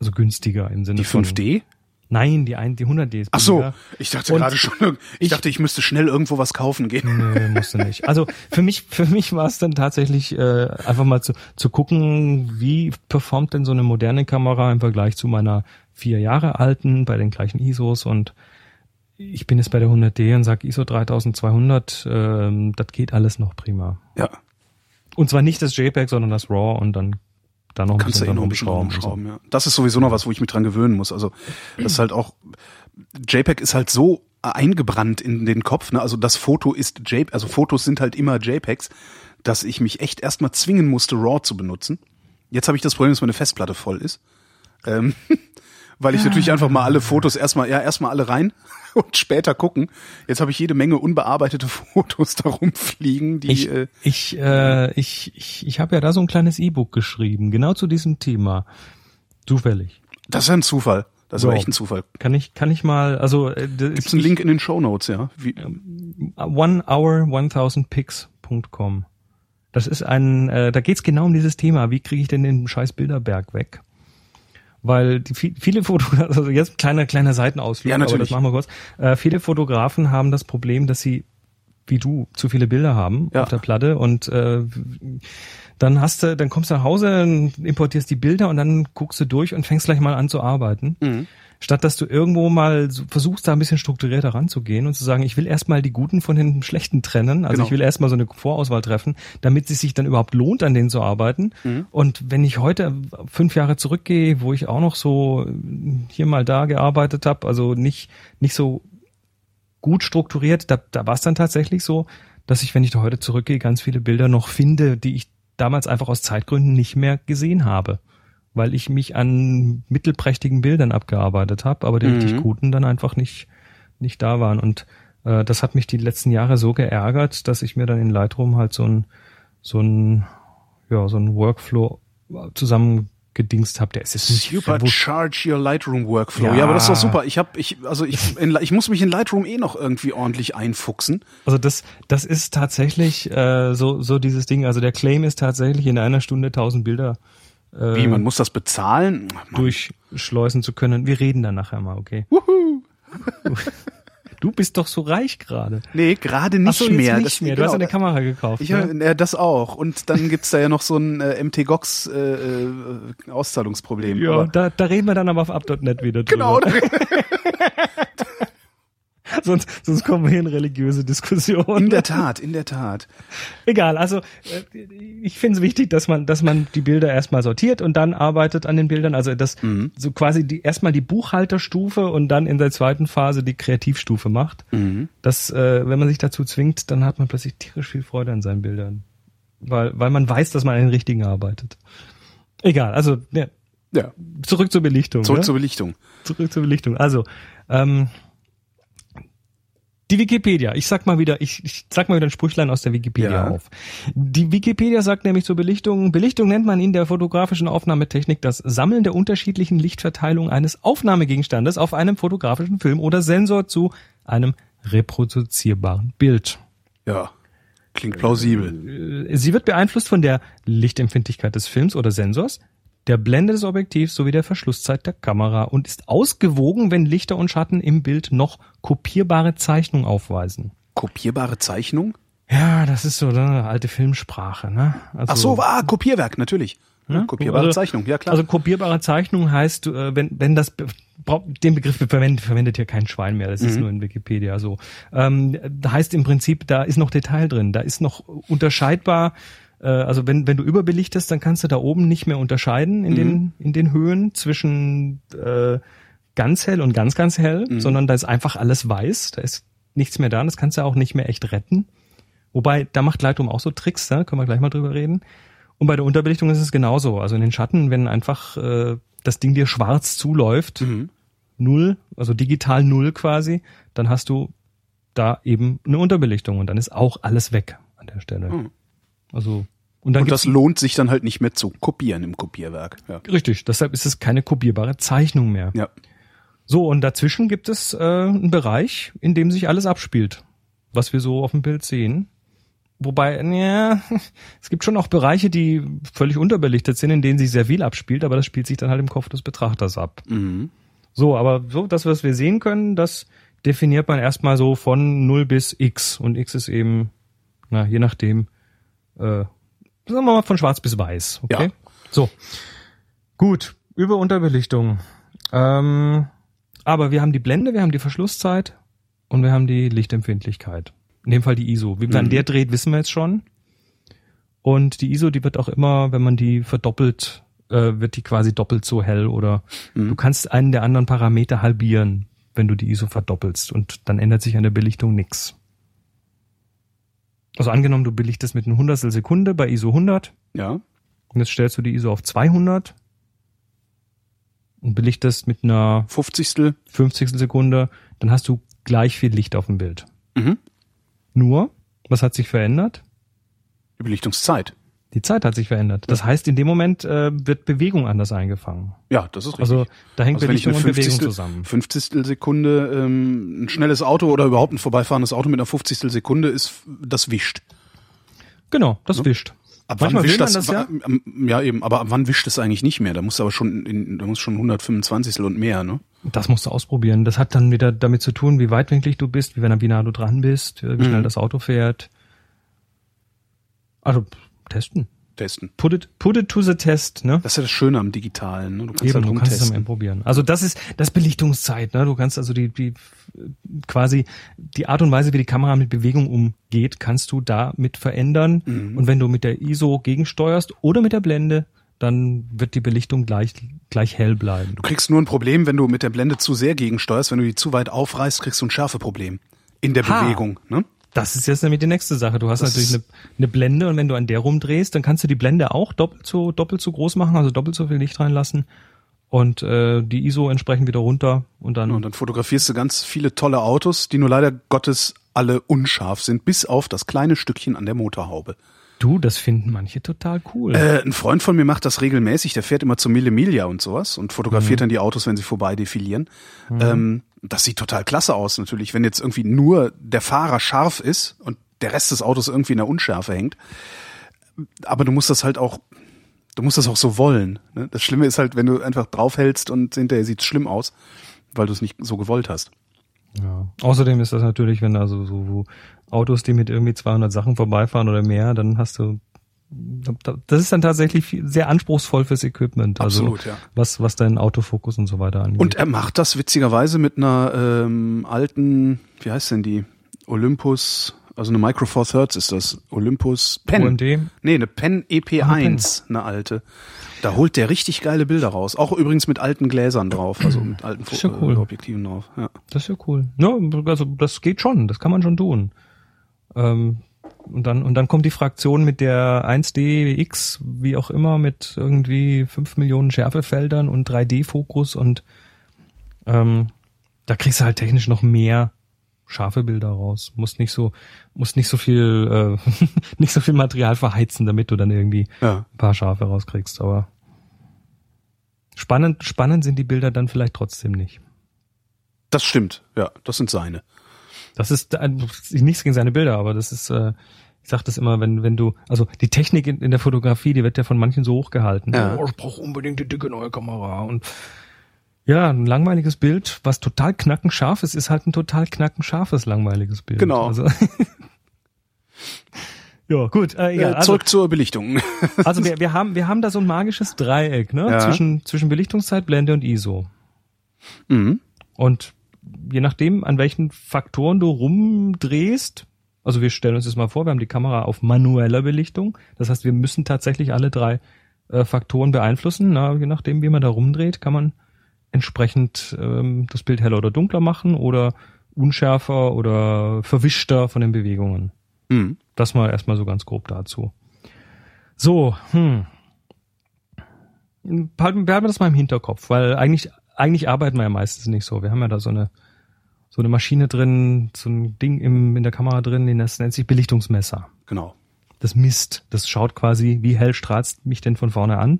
also günstiger im Sinne Die von 5D? Nein, die, ein, die 100D ist Ach so, ich dachte Und gerade schon, irg- ich, dachte, ich müsste schnell irgendwo was kaufen gehen. Nee, musste nicht. Also für mich, für mich war es dann tatsächlich äh, einfach mal zu, zu gucken, wie performt denn so eine moderne Kamera im Vergleich zu meiner vier Jahre alten bei den gleichen ISOs und ich bin jetzt bei der 100D und sage ISO 3200, ähm, das geht alles noch prima. Ja. Und zwar nicht das JPEG, sondern das RAW und dann da noch ein Kannst du bisschen eh noch ein bisschen rumschrauben. und so. rumschrauben, ja. Das ist sowieso noch was, wo ich mich dran gewöhnen muss. Also das ist halt auch JPEG ist halt so eingebrannt in den Kopf, ne? Also das Foto ist JPEG, also Fotos sind halt immer JPEGs, dass ich mich echt erstmal zwingen musste, RAW zu benutzen. Jetzt habe ich das Problem, dass meine Festplatte voll ist. Ähm, weil ich natürlich einfach mal alle Fotos erstmal, ja, erstmal alle rein und später gucken. Jetzt habe ich jede Menge unbearbeitete Fotos da rumfliegen, die Ich, äh, ich, äh, ich, ich, ich habe ja da so ein kleines E-Book geschrieben, genau zu diesem Thema. Zufällig. das ist ein Zufall. Das ist aber Ja. echt ein Zufall. Kann ich, kann ich mal, also äh, das Gibt's einen Link in den Show Notes, ja? Wie, onehour1000pics.com. Das ist ein, äh, da geht's genau um dieses Thema. Wie kriege ich denn den scheiß Bilderberg weg? Weil die, vi- viele Fotografen, also jetzt kleiner kleiner Seitenausflug, Ja, aber das natürlich. machen wir kurz. Äh, viele Fotografen haben das Problem, dass sie wie du zu viele Bilder haben Ja. auf der Platte und äh, dann hast du, dann kommst du nach Hause, importierst die Bilder und dann guckst du durch und fängst gleich mal an zu arbeiten. Mhm. Statt dass du irgendwo mal so versuchst, da ein bisschen strukturierter ranzugehen und zu sagen, ich will erstmal die Guten von den Schlechten trennen. Also Genau. ich will erstmal so eine Vorauswahl treffen, damit es sich dann überhaupt lohnt, an denen zu arbeiten. Mhm. Und wenn ich heute fünf Jahre zurückgehe, wo ich auch noch so hier mal da gearbeitet habe, also nicht, nicht so gut strukturiert, da, da war es dann tatsächlich so, dass ich, wenn ich da heute zurückgehe, ganz viele Bilder noch finde, die ich damals einfach aus Zeitgründen nicht mehr gesehen habe. Weil ich mich an mittelprächtigen Bildern abgearbeitet habe, aber die Mhm. richtig guten dann einfach nicht, nicht da waren. Und äh, das hat mich die letzten Jahre so geärgert, dass ich mir dann in Lightroom halt so ein, so ein, ja, so ein Workflow zusammengedingst habe. Der ist nicht Supercharge your Lightroom Workflow. Ja, Ja. aber das ist doch super. Ich habe, ich, also ich, in, ich muss mich in Lightroom eh noch irgendwie ordentlich einfuchsen. Also das, das ist tatsächlich äh, so, so dieses Ding. Also der Claim ist tatsächlich in einer Stunde 1000 Bilder äh, Wie, man muss das bezahlen? Mann. durchschleusen zu können. Wir reden dann nachher mal, okay? Du bist doch so reich gerade. Nee, gerade nicht Ach so, mehr. Nicht Das- mehr. Du hast genau. eine Kamera gekauft. Ich, ne? ja, das auch. Und dann gibt's da ja noch so ein äh, MT-Gox äh, äh, Auszahlungsproblem. ja, Aber- da, da reden wir dann aber auf up.net wieder genau. sonst, sonst kommen wir hier in religiöse Diskussionen. In der Tat, in der Tat. Egal, also äh, ich finde es wichtig, dass man, dass man die Bilder erstmal sortiert und dann arbeitet an den Bildern. Also das Mhm. so quasi die erstmal die Buchhalterstufe und dann in der zweiten Phase die Kreativstufe macht. Mhm. Das, äh, wenn man sich dazu zwingt, dann hat man plötzlich tierisch viel Freude an seinen Bildern. Weil, weil man weiß, dass man an den richtigen arbeitet. Egal, also ja, Ja, zurück zur Belichtung. zurück ne? zur Belichtung. zurück zur Belichtung. Also, ähm, die Wikipedia. Ich sag mal wieder, ich, ich sag mal wieder ein Sprüchlein aus der Wikipedia Ja. auf. Die Wikipedia sagt nämlich zur Belichtung, Belichtung nennt man in der fotografischen Aufnahmetechnik das Sammeln der unterschiedlichen Lichtverteilung eines Aufnahmegegenstandes auf einem fotografischen Film oder Sensor zu einem reproduzierbaren Bild. Ja, klingt plausibel. Äh, Sie wird beeinflusst von der Lichtempfindlichkeit des Films oder Sensors, der Blende des Objektivs sowie der Verschlusszeit der Kamera und ist ausgewogen, wenn Lichter und Schatten im Bild noch kopierbare Zeichnung aufweisen. Kopierbare Zeichnung? Ja, das ist so eine alte Filmsprache, ne? Also, Ach so, ah, Kopierwerk, natürlich. Ne? kopierbare Also- Zeichnung, ja klar. Also kopierbare Zeichnung heißt, äh, wenn, wenn das den Begriff verwendet, verwendet hier kein Schwein mehr. Das ist Mhm. nur in Wikipedia so. Ähm, heißt im Prinzip, da ist noch Detail drin. Da ist noch unterscheidbar. Äh, also wenn wenn du überbelichtest, dann kannst du da oben nicht mehr unterscheiden in Mhm. den in den Höhen zwischen äh, ganz hell und ganz ganz hell, Mhm. sondern da ist einfach alles weiß. Da ist nichts mehr da. und Das kannst du auch nicht mehr echt retten. Wobei, da macht Lightroom auch so Tricks, da können wir gleich mal drüber reden. Und bei der Unterbelichtung ist es genauso. Also in den Schatten, wenn einfach äh, das Ding dir schwarz zuläuft, Mhm. null, also digital null quasi, dann hast du da eben eine Unterbelichtung und dann ist auch alles weg an der Stelle. Mhm. Also und dann Und das lohnt sich dann halt nicht mehr zu kopieren im Kopierwerk. Ja. richtig, deshalb ist es keine kopierbare Zeichnung mehr. ja. So, und dazwischen gibt es äh, einen Bereich, in dem sich alles abspielt, was wir so auf dem Bild sehen. Wobei, ja, es gibt schon auch Bereiche, die völlig unterbelichtet sind, in denen sich sehr viel abspielt, aber das spielt sich dann halt im Kopf des Betrachters ab. Mhm. So, aber so, das, was wir sehen können, das definiert man erstmal so von 0 bis X. Und X ist eben, na, je nachdem, äh, sagen wir mal von schwarz bis weiß. Okay? Ja. So. Gut, über Unterbelichtung. Ähm, aber wir haben die Blende, wir haben die Verschlusszeit und wir haben die Lichtempfindlichkeit. In dem Fall die ISO. Wie man Mhm. der dreht, wissen wir jetzt schon. Und die ISO, die wird auch immer, wenn man die verdoppelt, äh, wird die quasi doppelt so hell oder du kannst einen der anderen Parameter halbieren, wenn du die ISO verdoppelst und dann ändert sich an der Belichtung nix. Also angenommen, du belichtest mit einem Hundertstel Sekunde bei ISO 100 Ja. und jetzt stellst du die ISO auf 200 und belichtest mit einer 50. 50. Sekunde, dann hast du gleich viel Licht auf dem Bild. Mhm. Nur, was hat sich verändert? Die Belichtungszeit. Die Zeit hat sich verändert. Das heißt, in dem Moment äh, wird Bewegung anders eingefangen. Ja, das ist richtig. Also da hängt Also Belichtung und Bewegung 50. zusammen. 50. Sekunde ähm, ein schnelles Auto oder überhaupt ein vorbeifahrendes Auto mit einer 50. Sekunde ist, das wischt. Genau, das wischt. Ab Manchmal wann wischt das? das ja. ja, eben, aber ab wann wischt es eigentlich nicht mehr? Da muss aber schon in, da muss schon 125 und mehr, ne? Das musst du ausprobieren. Das hat dann wieder damit zu tun, wie weitwinklig du bist, wie, wenn nah du dran bist, wie schnell Mhm. das Auto fährt. Also testen. Testen. Put it, put it to the test, ne? Das ist ja das Schöne am Digitalen, ne? Du kannst Eben, halt du kannst es am. Ende probieren. Also das ist das Belichtungszeit, ne? Du kannst also die, die quasi die Art und Weise, wie die Kamera mit Bewegung umgeht, kannst du damit verändern. Mhm. Und wenn du mit der ISO gegensteuerst oder mit der Blende, dann wird die Belichtung gleich gleich hell bleiben. Du kriegst nur ein Problem, wenn du mit der Blende zu sehr gegensteuerst. Wenn du die zu weit aufreißt, kriegst du ein Schärfeproblem. In der Ha. Bewegung, ne? Das ist jetzt nämlich die nächste Sache. Du hast Das natürlich eine, eine Blende und wenn du an der rumdrehst, dann kannst du die Blende auch doppelt so doppelt so groß machen, also doppelt so viel Licht reinlassen und äh, die ISO entsprechend wieder runter und dann Und dann fotografierst du ganz viele tolle Autos, die nur leider Gottes alle unscharf sind, bis auf das kleine Stückchen an der Motorhaube. du, das finden manche total cool. Äh, ein Freund von mir macht das regelmäßig, der fährt immer zur Mille Miglia und sowas und fotografiert dann die Autos, wenn sie vorbei defilieren. Ähm, das sieht total klasse aus natürlich, wenn jetzt irgendwie nur der Fahrer scharf ist und der Rest des Autos irgendwie in der Unschärfe hängt. Aber du musst das halt auch, du musst das auch so wollen. Ne? Das Schlimme ist halt, wenn du einfach draufhältst und hinterher sieht's schlimm aus, weil du es nicht so gewollt hast. Ja. Außerdem ist das natürlich, wenn also so Autos, die mit irgendwie 200 Sachen vorbeifahren oder mehr, dann hast du das ist dann tatsächlich sehr anspruchsvoll fürs Equipment, also Absolut, ja. was was deinen Autofokus und so weiter angeht. Und er macht das witzigerweise mit einer ähm, alten, wie heißt denn die? Olympus, also eine Micro Four Thirds ist das. Olympus Pen. OMD? Nee, eine Pen EP1, eine alte. Da holt der richtig geile Bilder raus. Auch übrigens mit alten Gläsern drauf, also mit alten ist ja cool. äh, Objektiven drauf. Ja. Das ist ja cool. Ja, also das geht schon, das kann man schon tun. Ähm, und dann und dann kommt die Fraktion mit der 1DX, wie auch immer, mit irgendwie 5 Millionen Schärfefeldern und 3D-Fokus und ähm, da kriegst du halt technisch noch mehr scharfe Bilder raus. Muss nicht so, muss nicht so viel, äh, nicht so viel Material verheizen, damit du dann irgendwie ja. ein paar Scharfe rauskriegst. Aber spannend, spannend sind die Bilder dann vielleicht trotzdem nicht. Das stimmt. Ja, das sind seine. Das ist äh, nichts gegen seine Bilder, aber das ist, äh, ich sag das immer, wenn wenn du, also die Technik in, in der Fotografie, die wird ja von manchen so hochgehalten. Ja. Oh, ich brauche unbedingt die dicke neue Kamera und ja, ein langweiliges Bild, was total knackenscharf ist, ist halt ein total knackenscharfes langweiliges Bild. Genau. Also, ja, gut, äh, egal. äh, Also, zurück zur Belichtung. also wir, wir haben wir haben da so ein magisches Dreieck, ne, Ja. zwischen zwischen Belichtungszeit, Blende und ISO. mhm. Und je nachdem, an welchen Faktoren du rumdrehst, also wir stellen uns jetzt mal vor, wir haben die Kamera auf manueller Belichtung. Das heißt, wir müssen tatsächlich alle drei äh, Faktoren beeinflussen. Na, je nachdem, wie man da rumdreht, kann man entsprechend ähm, das Bild heller oder dunkler machen oder unschärfer oder verwischter von den Bewegungen. Mhm. Das mal erstmal so ganz grob dazu. So, hm. Behalten, behalten wir das mal im Hinterkopf, weil eigentlich, eigentlich arbeiten wir ja meistens nicht so. Wir haben ja da so eine, so eine Maschine drin, so ein Ding im, in der Kamera drin, das nennt sich Belichtungsmesser. Genau. Das misst, das schaut quasi, wie hell strahlt mich denn von vorne an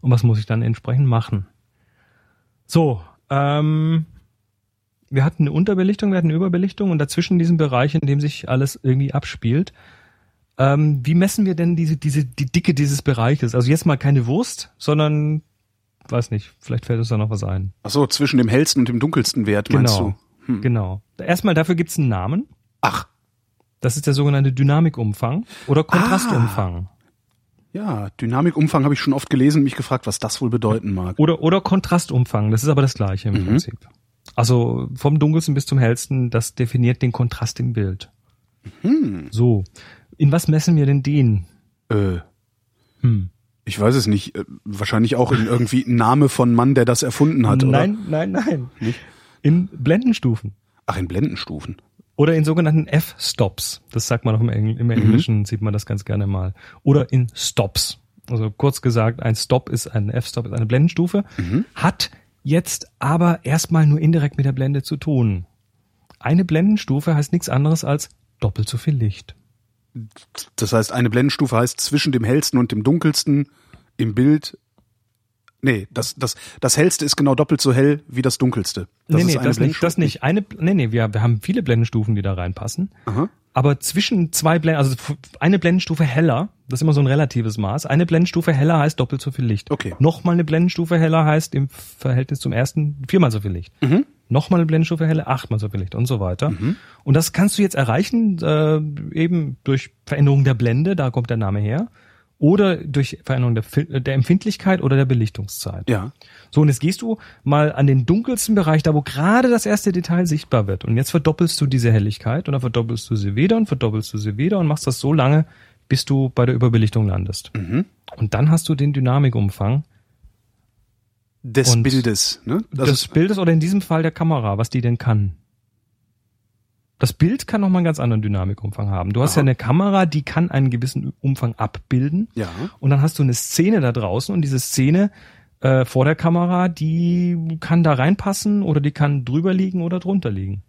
und was muss ich dann entsprechend machen. So, ähm, wir hatten eine Unterbelichtung, wir hatten eine Überbelichtung und dazwischen diesen Bereich, in dem sich alles irgendwie abspielt. Ähm, wie messen wir denn diese, diese, die Dicke dieses Bereiches? Also jetzt mal keine Wurst, sondern, weiß nicht, vielleicht fällt uns da noch was ein. Ach so, zwischen dem hellsten und dem dunkelsten Wert, meinst Genau. du? Hm. Genau. Erstmal dafür gibt's einen Namen. Ach, Das ist der sogenannte Dynamikumfang oder Kontrastumfang. ja, Dynamikumfang habe ich schon oft gelesen und mich gefragt, was das wohl bedeuten mag. Oder, oder Kontrastumfang. Das ist aber das gleiche im Mhm. Prinzip. Also vom dunkelsten bis zum hellsten, das definiert den Kontrast im Bild. Hm. So. In was messen wir denn den? Äh, Hm. Ich weiß es nicht. Äh, wahrscheinlich auch in irgendwie Name von Mann, der das erfunden hat, oder? Nein, nein, nein. In Blendenstufen. Ach, in Blendenstufen. Oder in sogenannten F-Stops. Das sagt man auch im, Engl im Englischen, sieht man das ganz gerne mal. Oder in Stops. Also kurz gesagt, ein Stop ist ein F-Stop, ist eine Blendenstufe, hat jetzt aber erstmal nur indirekt mit der Blende zu tun. Eine Blendenstufe heißt nichts anderes als doppelt so viel Licht. Das heißt, eine Blendenstufe heißt zwischen dem hellsten und dem dunkelsten im Bild. Nee, das, das, das hellste ist genau doppelt so hell wie das dunkelste. Das nee, ist nee, eine das nicht, das nicht. Eine, nee, nee, wir, wir haben viele Blendenstufen, die da reinpassen. Aha. Aber zwischen zwei Blenden, also eine Blendenstufe heller, das ist immer so ein relatives Maß. Eine Blendenstufe heller heißt doppelt so viel Licht. Okay. Nochmal eine Blendenstufe heller heißt im Verhältnis zum ersten viermal so viel Licht. Mhm. Nochmal eine Blendenstufe heller, achtmal so viel Licht und so weiter. Und das kannst du jetzt erreichen, äh, eben durch Veränderung der Blende, da kommt der Name her. Oder durch Veränderung der, der Empfindlichkeit oder der Belichtungszeit. Ja. So, und jetzt gehst du mal an den dunkelsten Bereich, da wo gerade das erste Detail sichtbar wird. Und jetzt verdoppelst du diese Helligkeit und dann verdoppelst du sie wieder und verdoppelst du sie wieder und machst das so lange, bis du bei der Überbelichtung landest. Und dann hast du den Dynamikumfang Des Bildes, ne? Das des Bildes oder in diesem Fall der Kamera, was die denn kann. Das Bild kann nochmal einen ganz anderen Dynamikumfang haben. Du hast Aha. ja eine Kamera, die kann einen gewissen Umfang abbilden. ja. Und dann hast du eine Szene da draußen und diese Szene äh, vor der Kamera, die kann da reinpassen oder die kann drüber liegen oder drunter liegen.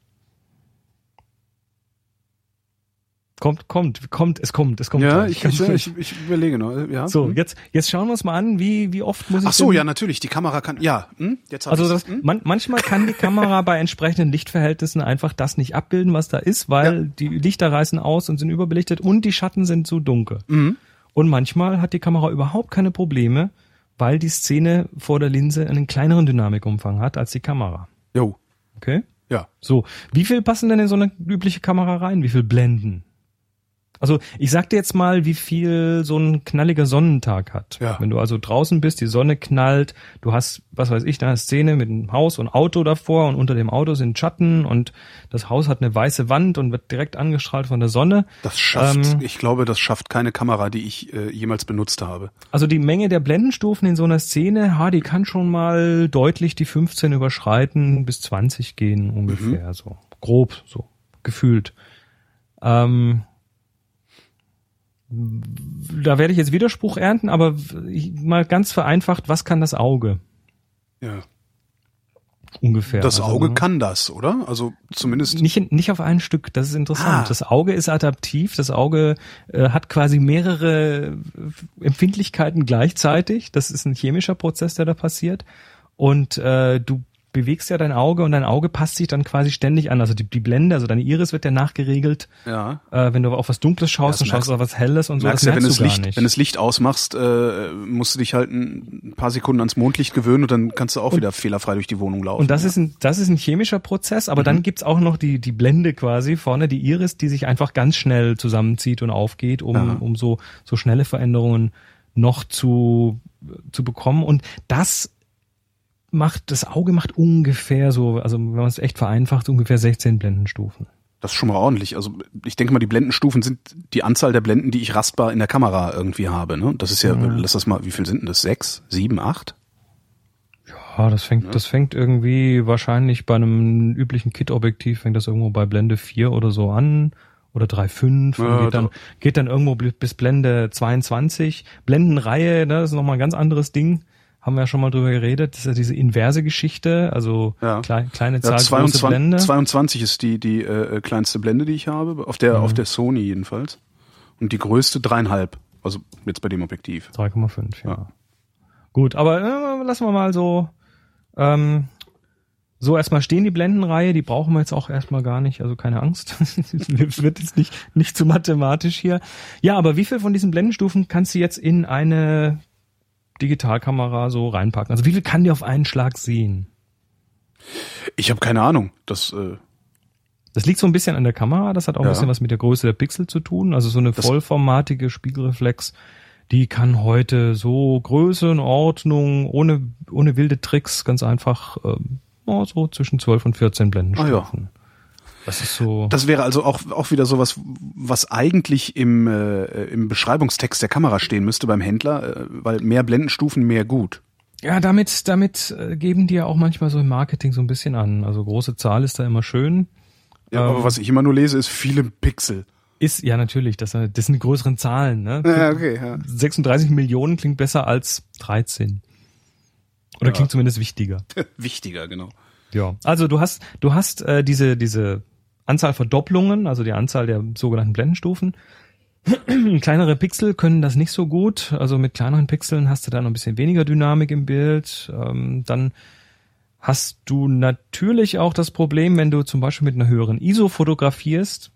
Kommt, kommt, kommt, es kommt, es kommt. Ja, gleich. ich, ich, ich, ich überlege noch. Ja. so, Hm. jetzt, jetzt schauen wir uns mal an, wie, wie oft muss ich Ach so, ja, natürlich. Die Kamera kann. Ja. Hm? Jetzt Also das, Hm? man, manchmal kann die Kamera bei entsprechenden Lichtverhältnissen einfach das nicht abbilden, was da ist, weil Ja. die Lichter reißen aus und sind überbelichtet und die Schatten sind zu dunkel. Mhm. Und manchmal hat die Kamera überhaupt keine Probleme, weil die Szene vor der Linse einen kleineren Dynamikumfang hat als die Kamera. Jo. Okay? Ja. So, wie viel passen denn in so eine übliche Kamera rein? Wie viel Blenden? Also ich sag dir jetzt mal, wie viel so ein knalliger Sonnentag hat. Ja. Wenn du also draußen bist, die Sonne knallt, du hast, was weiß ich, eine Szene mit einem Haus und Auto davor und unter dem Auto sind Schatten und das Haus hat eine weiße Wand und wird direkt angestrahlt von der Sonne. Das schafft, Ähm, ich glaube, das schafft keine Kamera, die ich äh, jemals benutzt habe. Also die Menge der Blendenstufen in so einer Szene, ha, die kann schon mal deutlich die 15 überschreiten, bis 20 gehen ungefähr, so grob, so gefühlt. Ähm, da werde ich jetzt Widerspruch ernten, aber mal ganz vereinfacht, was kann das Auge Ja. ungefähr? Das Also, Auge ne? kann das, oder? Also zumindest. Nicht, nicht auf ein Stück, das ist interessant. Ah. Das Auge ist adaptiv, das Auge äh, hat quasi mehrere äh, Empfindlichkeiten gleichzeitig. Das ist ein chemischer Prozess, der da passiert. Und äh, du bewegst ja dein Auge und dein Auge passt sich dann quasi ständig an. Also die, die Blende, also deine Iris wird ja nachgeregelt. Ja. Äh, wenn du auf was Dunkles schaust, Ja, dann schaust du auf was Helles und so. merkst das ja, wenn du das Licht, nicht. wenn du das Licht ausmachst, äh, musst du dich halt ein paar Sekunden ans Mondlicht gewöhnen und dann kannst du auch wieder fehlerfrei durch die Wohnung laufen. Und das ja. ist ein, das ist ein chemischer Prozess, aber dann gibt's auch noch die, die Blende quasi vorne, die Iris, die sich einfach ganz schnell zusammenzieht und aufgeht, um, um so, so schnelle Veränderungen noch zu, zu bekommen. Und das macht, das Auge macht ungefähr so, also wenn man es echt vereinfacht, ungefähr 16 Blendenstufen. Das ist schon mal ordentlich. Also ich denke mal, die Blendenstufen sind die Anzahl der Blenden, die ich rastbar in der Kamera irgendwie habe. Ne? Das ist ja, lass das mal, wie viel sind denn das? Sechs, sieben, acht? Ja, das fängt, das fängt irgendwie wahrscheinlich bei einem üblichen Kit-Objektiv fängt das irgendwo bei Blende 4 oder so an oder 3,5 Ja, und geht dann, da- geht dann irgendwo bis Blende 22. Blendenreihe, ne, das ist nochmal ein ganz anderes Ding. Haben wir ja schon mal drüber geredet. Das ist ja diese inverse Geschichte, also Ja. klei- kleine Ja, Zahl, große 22, Blende. 22 ist die, die äh, kleinste Blende, die ich habe, auf der, auf der Sony jedenfalls. Und die größte dreieinhalb. Also jetzt bei dem Objektiv. 3,5, ja. Ja. Gut, aber äh, lassen wir mal so, ähm, so erstmal stehen die Blendenreihe, die brauchen wir jetzt auch erstmal gar nicht, also keine Angst. Wird jetzt nicht, nicht zu mathematisch hier. Ja, aber wie viel von diesen Blendenstufen kannst du jetzt in eine Digitalkamera so reinpacken? Also wie viel kann die auf einen Schlag sehen? Ich habe keine Ahnung. Das, äh, Das liegt so ein bisschen an der Kamera, das hat auch ein Ja. bisschen was mit der Größe der Pixel zu tun. Also so eine Das- vollformatige Spiegelreflex, die kann heute so Größenordnung, ohne, ohne wilde Tricks, ganz einfach ähm, ja, so zwischen 12 und 14 Blendenstufen. Ah, Das ist so. Das wäre also auch, auch wieder sowas, was eigentlich im, äh, im Beschreibungstext der Kamera stehen müsste beim Händler, äh, weil mehr Blendenstufen, mehr gut. Ja, damit, damit äh, geben die ja auch manchmal so im Marketing so ein bisschen an. Also große Zahl ist da immer schön. Ja, Ähm. aber was ich immer nur lese, ist viele Pixel. Ist, ja natürlich, das, das sind die größeren Zahlen, ne? Ja, okay, ja. 36 Millionen klingt besser als 13. Oder Ja. klingt zumindest wichtiger. Wichtiger, genau. Ja. Also du hast, du hast äh, diese, diese Anzahl Verdopplungen, also die Anzahl der sogenannten Blendenstufen. Kleinere Pixel können das nicht so gut. Also mit kleineren Pixeln hast du da noch ein bisschen weniger Dynamik im Bild. Ähm, dann hast du natürlich auch das Problem, wenn du zum Beispiel mit einer höheren ISO fotografierst,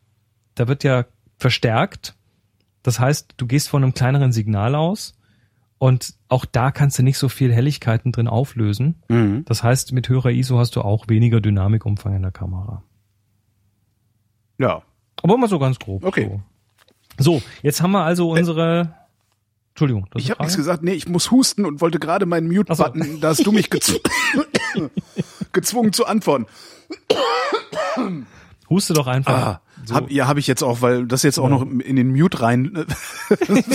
da wird ja verstärkt. Das heißt, du gehst von einem kleineren Signal aus und auch da kannst du nicht so viel Helligkeiten drin auflösen. Mhm. Das heißt, mit höherer ISO hast du auch weniger Dynamikumfang in der Kamera. Ja. Aber mal so ganz grob. Okay. So, so jetzt haben wir also unsere. Entschuldigung. das ist Ich habe nichts gesagt, nee, ich muss husten und wollte gerade meinen Mute-Button, da hast du mich gezw gezwungen zu antworten. Huste doch einfach. Ah, so. hab, ja, habe ich jetzt auch, weil das jetzt auch noch in den Mute rein.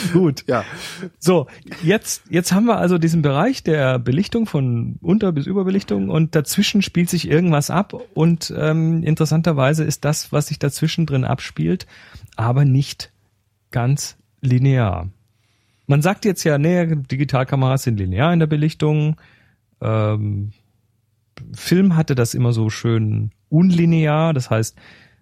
Gut. ja. So, jetzt, jetzt haben wir also diesen Bereich der Belichtung von Unter- bis Überbelichtung und dazwischen spielt sich irgendwas ab und ähm, interessanterweise ist das, was sich dazwischen drin abspielt, aber nicht ganz linear. Man sagt jetzt ja, nee, Digitalkameras sind linear in der Belichtung. Ähm, Film hatte das immer so schön unlinear, das heißt,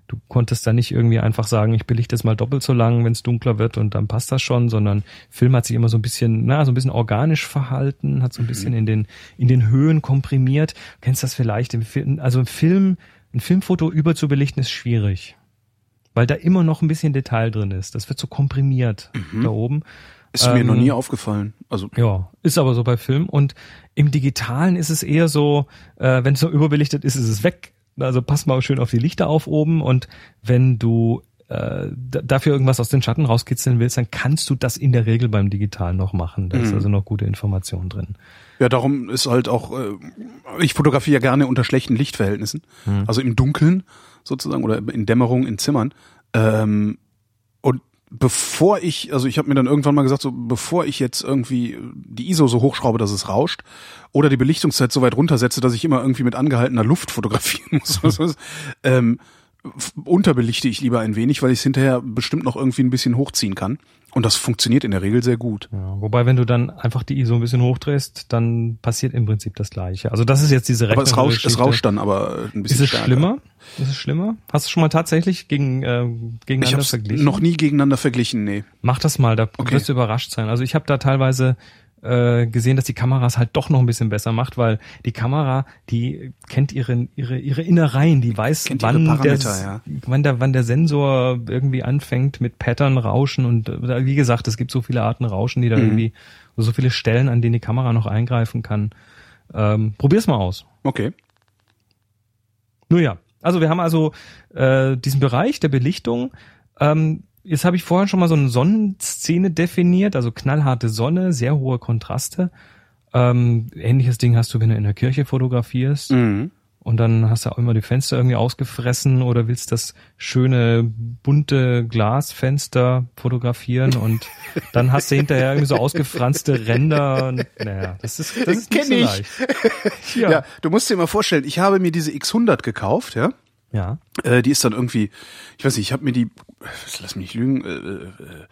du konntest da nicht irgendwie einfach sagen, ich belichte es mal doppelt so lang, wenn es dunkler wird und dann passt das schon, sondern Film hat sich immer so ein bisschen, na, so ein bisschen organisch verhalten, hat so ein bisschen in den, in den Höhen komprimiert. Du kennst das vielleicht also im Film, ein Filmfoto überzubelichten ist schwierig. Weil da immer noch ein bisschen Detail drin ist. Das wird so komprimiert da oben. Ist mir noch Ähm, nie aufgefallen. Also Ja, ist aber so bei Film. Und im Digitalen ist es eher so, äh, wenn es so überbelichtet ist, ist es weg. Also pass mal schön auf die Lichter auf oben und wenn du äh, dafür irgendwas aus den Schatten rauskitzeln willst, dann kannst du das in der Regel beim Digitalen noch machen. Da ist also noch gute Information drin. Ja, darum ist halt auch, äh, ich fotografiere ja gerne unter schlechten Lichtverhältnissen, also im Dunkeln sozusagen oder in Dämmerung in Zimmern. Ähm, bevor ich, also ich habe mir dann irgendwann mal gesagt, so bevor ich jetzt irgendwie die ISO so hochschraube, dass es rauscht, oder die Belichtungszeit so weit runtersetze, dass ich immer irgendwie mit angehaltener Luft fotografieren muss, was, was, ähm, unterbelichte ich lieber ein wenig, weil ich es hinterher bestimmt noch irgendwie ein bisschen hochziehen kann. Und das funktioniert in der Regel sehr gut. Ja, wobei, wenn du dann einfach die ISO ein bisschen hochdrehst, dann passiert im Prinzip das Gleiche. Also das ist jetzt diese Aber es rauscht, es rauscht dann aber ein bisschen Ist es stärker. schlimmer? Ist es schlimmer? Hast du schon mal tatsächlich gegen, äh, Ich gegeneinander habe verglichen? noch nie gegeneinander verglichen, nee. Mach das mal, da Okay. wirst du überrascht sein. Also ich habe da teilweise äh, gesehen, dass die Kameras halt doch noch ein bisschen besser macht, weil die Kamera, die kennt ihre ihre ihre Innereien, die weiß, Kennt wann der, ja. wann der wann der Sensor irgendwie anfängt mit Pattern Rauschen und äh, wie gesagt, es gibt so viele Arten Rauschen, die da Mhm. irgendwie so viele Stellen, an denen die Kamera noch eingreifen kann. Ähm, probier's mal aus. Okay. Nun ja, also wir haben also äh, diesen Bereich der Belichtung. Ähm, jetzt habe ich vorhin schon mal so eine Sonnenszene definiert, also knallharte Sonne, sehr hohe Kontraste. Ähm, ähnliches Ding hast du, wenn du in der Kirche fotografierst Mhm. und dann hast du auch immer die Fenster irgendwie ausgefressen oder willst das schöne bunte Glasfenster fotografieren und dann hast du hinterher irgendwie so ausgefranste Ränder. Und, naja, das ist, das ist nicht so ich. leicht. Ja. du musst dir mal vorstellen, ich habe mir diese X100 gekauft, ja. Ja. Äh, die ist dann irgendwie, ich weiß nicht, ich habe mir die, lass mich nicht lügen, äh, äh,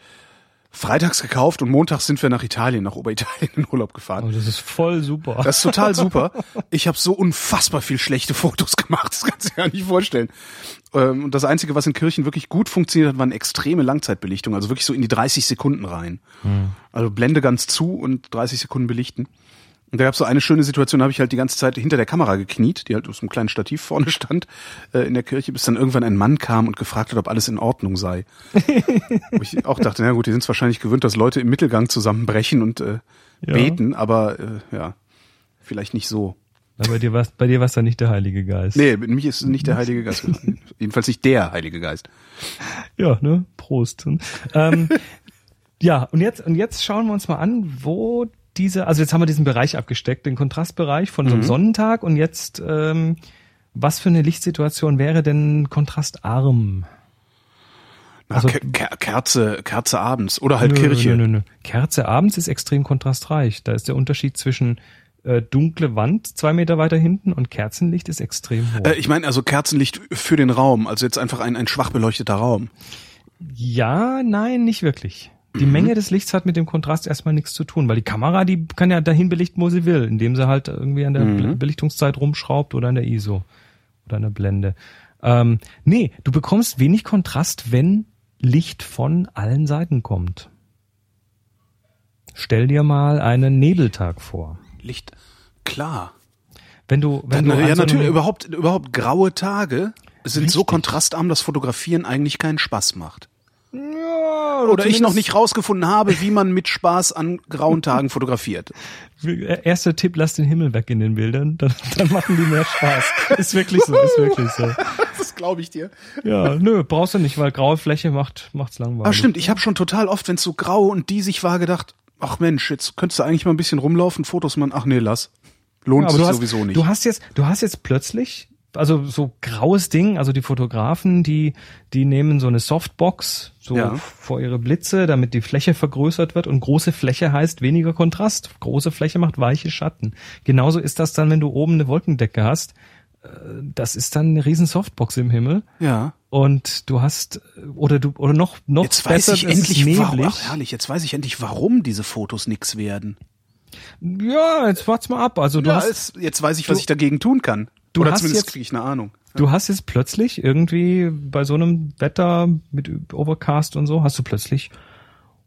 freitags gekauft und montags sind wir nach Italien, nach Oberitalien in Urlaub gefahren. Oh, das ist voll super. Das ist total super. Ich habe so unfassbar viel schlechte Fotos gemacht, das kannst du dir gar nicht vorstellen. Ähm, Und das Einzige, was in Kirchen wirklich gut funktioniert hat, waren extreme Langzeitbelichtung, also wirklich so in die 30 Sekunden rein. Also Blende ganz zu und 30 Sekunden belichten. Und da gab es so eine schöne Situation, da habe ich halt die ganze Zeit hinter der Kamera gekniet, die halt aus einem kleinen Stativ vorne stand äh, in der Kirche, bis dann irgendwann ein Mann kam und gefragt hat, ob alles in Ordnung sei. Wo ich auch dachte, na gut, die sind es wahrscheinlich gewöhnt, dass Leute im Mittelgang zusammenbrechen und äh, Ja. beten, aber äh, ja, vielleicht nicht so. Na, bei dir war bei dir war's dann nicht der Heilige Geist. Nee, mit mich ist nicht der Heilige Geist. Jedenfalls nicht der Heilige Geist. Ja, ne? Prost. Ähm, ja, und jetzt und jetzt schauen wir uns mal an, wo diese, also jetzt haben wir diesen Bereich abgesteckt, den Kontrastbereich von so einem Sonnentag und jetzt ähm, was für eine Lichtsituation wäre denn kontrastarm? Na, Also- Ke- Kerze, Kerze abends oder halt Nö, Kirche. Nö, nö, nö. Kerze abends ist extrem kontrastreich. Da ist der Unterschied zwischen äh, dunkle Wand zwei Meter weiter hinten und Kerzenlicht ist extrem hoch. Äh, ich meine also Kerzenlicht für den Raum, also jetzt einfach ein, ein schwach beleuchteter Raum. Ja, nein, nicht wirklich. Mhm. Die Menge des Lichts hat mit dem Kontrast erstmal nichts zu tun, weil die Kamera, die kann ja dahin belichten, wo sie will, indem sie halt irgendwie an der Mhm. Be- Belichtungszeit rumschraubt oder an der ISO oder an der Blende. Ähm, nee, du bekommst wenig Kontrast, wenn Licht von allen Seiten kommt. Stell dir mal einen Nebeltag vor. Licht, klar. Wenn du, wenn Dann, du ja, so einem- natürlich, überhaupt, überhaupt graue Tage sind so Richtig. kontrastarm, dass Fotografieren eigentlich keinen Spaß macht. Ja, Oder ich noch nicht rausgefunden habe, wie man mit Spaß an grauen Tagen fotografiert. Erster Tipp, lass den Himmel weg in den Bildern, dann, dann machen die mehr Spaß. Ist wirklich so, ist wirklich so. Das glaube ich dir. Ja, nö, brauchst du nicht, weil graue Fläche macht, macht's langweilig. Aber stimmt, ich habe schon total oft, wenn es so grau und diesig war, gedacht, ach Mensch, jetzt könntest du eigentlich mal ein bisschen rumlaufen, Fotos machen. Ach nee, lass. Lohnt Ja, sich hast, sowieso nicht. Du hast jetzt, du hast jetzt plötzlich, also so graues Ding, also die Fotografen, die, die nehmen so eine Softbox so Ja. vor ihre Blitze, damit die Fläche vergrößert wird und große Fläche heißt weniger Kontrast. Große Fläche macht weiche Schatten. Genauso ist das dann, wenn du oben eine Wolkendecke hast. Äh, Das ist dann eine riesen Softbox im Himmel. ja. Und du hast, oder du, oder noch, noch Jetzt weiß besser, ich es ist endlich, warum, neblig. ach, herrlich, jetzt weiß ich endlich, warum diese Fotos nix werden. Ja, jetzt wart's mal ab. Also du ja, hast, jetzt weiß ich, was du- ich dagegen tun kann. Du Oder hast zumindest jetzt- kriege ich eine Ahnung. Du hast jetzt plötzlich irgendwie bei so einem Wetter mit Overcast und so, hast du plötzlich,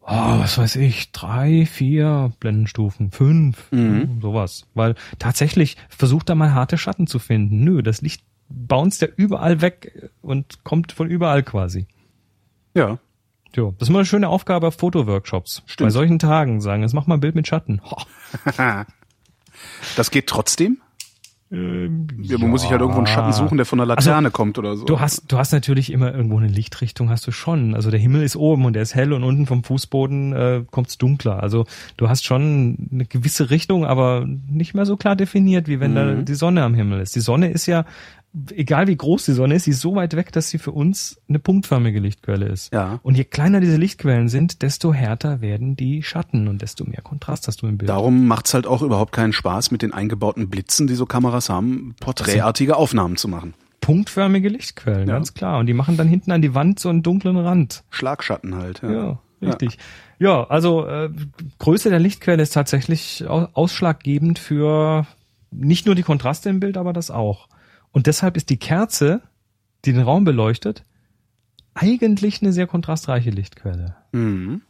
oh, was weiß ich, drei, vier Blendenstufen, fünf, sowas. Weil tatsächlich versucht da mal harte Schatten zu finden. Nö, das Licht bounced ja überall weg und kommt von überall quasi. Ja. Jo, das ist mal eine schöne Aufgabe auf Fotoworkshops. Stimmt. Bei solchen Tagen sagen, jetzt mach mal ein Bild mit Schatten. Das geht trotzdem? Ähm, Ja, man muss sich halt irgendwo einen Schatten suchen, der von der Laterne kommt oder so. Du hast, du hast natürlich immer irgendwo eine Lichtrichtung, hast du schon. Also der Himmel ist oben und der ist hell und unten vom Fußboden äh, kommt's dunkler. Also du hast schon eine gewisse Richtung, aber nicht mehr so klar definiert, wie wenn Mhm. da die Sonne am Himmel ist. Die Sonne ist ja, egal wie groß die Sonne ist, sie ist so weit weg, dass sie für uns eine punktförmige Lichtquelle ist. Ja. Und je kleiner diese Lichtquellen sind, desto härter werden die Schatten und desto mehr Kontrast hast du im Bild. Darum macht's halt auch überhaupt keinen Spaß, mit den eingebauten Blitzen, die so Kameras haben, porträtartige Aufnahmen zu machen. Punktförmige Lichtquellen, Ja. ganz klar. Und die machen dann hinten an die Wand so einen dunklen Rand. Schlagschatten halt. Ja. Ja, richtig. Ja, also äh, Größe der Lichtquelle ist tatsächlich au- ausschlaggebend für nicht nur die Kontraste im Bild, aber das auch. Und deshalb ist die Kerze, die den Raum beleuchtet, eigentlich eine sehr kontrastreiche Lichtquelle. Mhm.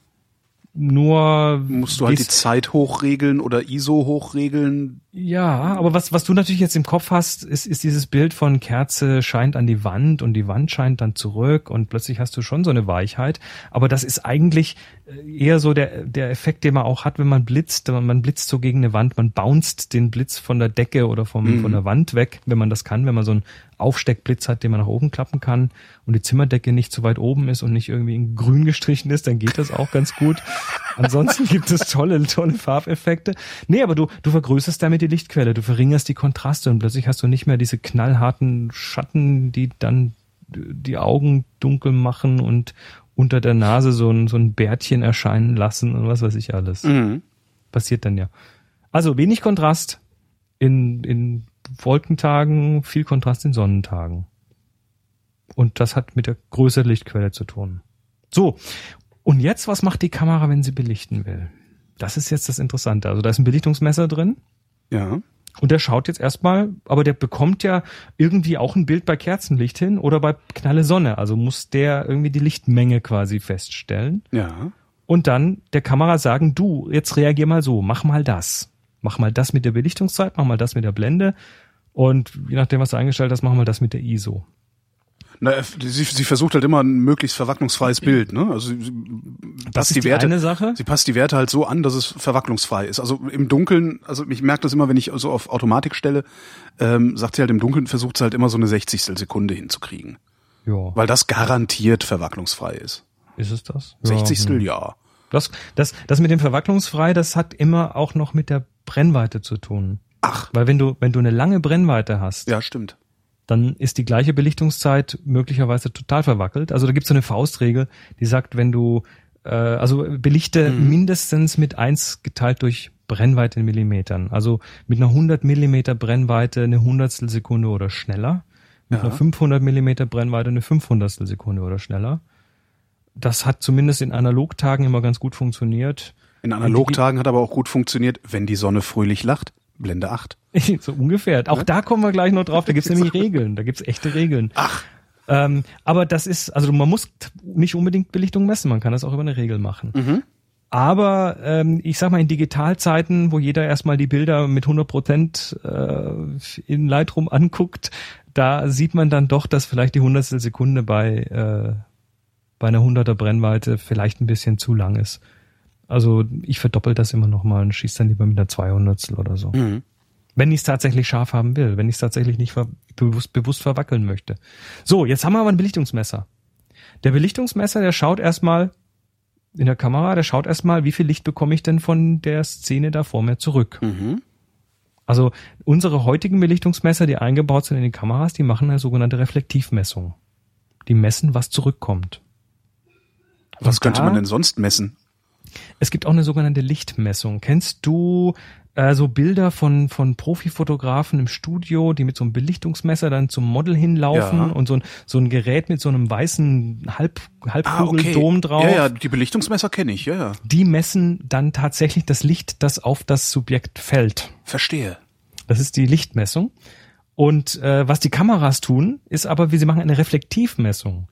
Nur Musst du halt die Zeit hochregeln oder ISO hochregeln. Ja, aber was, was du natürlich jetzt im Kopf hast, ist, ist dieses Bild von Kerze scheint an die Wand und die Wand scheint dann zurück und plötzlich hast du schon so eine Weichheit. Aber das ist eigentlich eher so der, der Effekt, den man auch hat, wenn man blitzt. Man, man blitzt so gegen eine Wand, man bounced den Blitz von der Decke oder vom, von der Wand weg, wenn man das kann, wenn man so einen Aufsteckblitz hat, den man nach oben klappen kann und die Zimmerdecke nicht zu weit oben ist und nicht irgendwie in grün gestrichen ist, dann geht das auch ganz gut. Ansonsten gibt es tolle, tolle Farbeffekte. Nee, aber du, du vergrößerst damit die Lichtquelle, du verringerst die Kontraste und plötzlich hast du nicht mehr diese knallharten Schatten, die dann die Augen dunkel machen und unter der Nase so ein, so ein Bärtchen erscheinen lassen und was weiß ich alles. Mhm. Passiert dann ja. Also wenig Kontrast in, in Wolkentagen, viel Kontrast in Sonnentagen. Und das hat mit der Größe der Lichtquelle zu tun. So. Und jetzt, was macht die Kamera, wenn sie belichten will? Das ist jetzt das Interessante. Also da ist ein Belichtungsmesser drin. Ja. Und der schaut jetzt erstmal, aber der bekommt ja irgendwie auch ein Bild bei Kerzenlicht hin oder bei knalle Sonne. Also muss der irgendwie die Lichtmenge quasi feststellen Ja. und dann der Kamera sagen, du, jetzt reagier mal so, mach mal das. Mach mal das mit der Belichtungszeit, mach mal das mit der Blende und je nachdem, was du eingestellt hast, mach mal das mit der ISO. Na, äh, sie, sie versucht halt immer ein möglichst verwacklungsfreies Bild, ne? Also sie, sie passt die, Werte, eine Sache. sie passt die Werte halt so an, dass es verwacklungsfrei ist. Also im Dunkeln, also ich merke das immer, wenn ich so auf Automatik stelle, ähm, sagt sie halt im Dunkeln, versucht sie halt immer so eine Sechzigstel Sekunde hinzukriegen. Ja, Weil das garantiert verwacklungsfrei ist. ist es das? Sechzigstel, hm. ja. Das, das, das mit dem verwacklungsfrei, das hat immer auch noch mit der Brennweite zu tun. Ach, Weil wenn du, wenn du eine lange Brennweite hast, ja, stimmt. Dann ist die gleiche Belichtungszeit möglicherweise total verwackelt. Also da gibt es so eine Faustregel, die sagt, wenn du äh, also belichte Mhm. mindestens mit eins geteilt durch Brennweite in Millimetern. Also mit einer 100 Millimeter Brennweite eine Hundertstel Sekunde oder schneller. Mit Ja. einer 500 Millimeter Brennweite eine 500 Sekunde oder schneller. Das hat zumindest in Analogtagen immer ganz gut funktioniert. In Analogtagen hat aber auch gut funktioniert, wenn die Sonne fröhlich lacht. Blende 8. so ungefähr. Auch da kommen wir gleich noch drauf. Da gibt's nämlich Regeln. Da gibt's echte Regeln. Ach. Ähm, aber das ist, also man muss nicht unbedingt Belichtung messen. Man kann das auch über eine Regel machen. Mhm. Aber ähm, ich sag mal, in Digitalzeiten, wo jeder erstmal die Bilder mit 100 Prozent äh, in Lightroom anguckt, da sieht man dann doch, dass vielleicht die Hundertstel Sekunde bei, äh, bei einer 100er Brennweite vielleicht ein bisschen zu lang ist. Also ich verdoppel das immer nochmal und schieße dann lieber mit einer 200 oder so. Mhm. Wenn ich es tatsächlich scharf haben will, wenn ich es tatsächlich nicht ver bewusst, bewusst verwackeln möchte. So, jetzt haben wir aber ein Belichtungsmesser. Der Belichtungsmesser, der schaut erstmal in der Kamera, der schaut erstmal, wie viel Licht bekomme ich denn von der Szene da vor mir zurück. Mhm. Also unsere heutigen Belichtungsmesser, die eingebaut sind in die Kameras, die machen eine sogenannte Reflektivmessung. Die messen, was zurückkommt. Was Und könnte da- man denn sonst messen? Es gibt auch eine sogenannte Lichtmessung. Kennst du äh, so Bilder von, von Profifotografen im Studio, die mit so einem Belichtungsmesser dann zum Model hinlaufen Ja. und so ein, so ein Gerät mit so einem weißen Halb, Halbkugeldom drauf? Ah, Ja, ja, die Belichtungsmesser kenne ich, ja, ja. Die messen dann tatsächlich das Licht, das auf das Subjekt fällt. Verstehe. Das ist die Lichtmessung. Und äh, was die Kameras tun, ist aber, wie sie machen eine Reflektivmessung.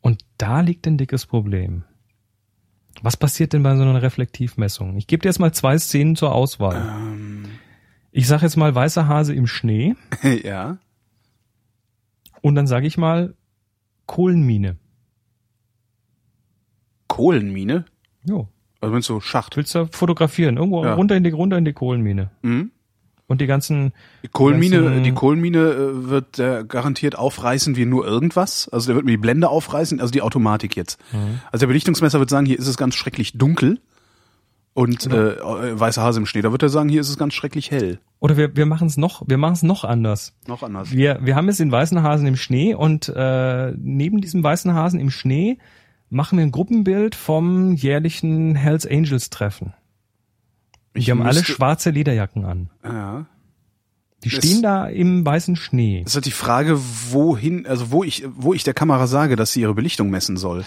Und da liegt ein dickes Problem. Was passiert denn bei so einer Reflektivmessung? Ich gebe dir jetzt mal zwei Szenen zur Auswahl. Ähm, Ich sage jetzt mal weißer Hase im Schnee ja. und dann sage ich mal Kohlenmine. Kohlenmine? Jo. Also meinst du Schacht? Willst du fotografieren? Irgendwo Ja. runter in die runter in die Kohlenmine. Mhm. Und die ganzen Die Kohlenmine, ganzen- die Kohlenmine äh, wird der garantiert aufreißen wie nur irgendwas. Also der wird mir die Blende aufreißen, also die Automatik jetzt. Also der Belichtungsmesser wird sagen, hier ist es ganz schrecklich dunkel. Und äh, äh, weißer Hase im Schnee, da wird er sagen, hier ist es ganz schrecklich hell. oder wir, wir machen es noch, wir machen es noch anders. Noch anders. Wir, wir haben jetzt den weißen Hasen im Schnee und äh, neben diesem weißen Hasen im Schnee machen wir ein Gruppenbild vom jährlichen Hells Angels Treffen. Ich Die haben alle müsste- schwarze Lederjacken an. Ja. Die Es- stehen da im weißen Schnee. Das ist halt die Frage, wohin, also wo ich, wo ich der Kamera sage, dass sie ihre Belichtung messen soll.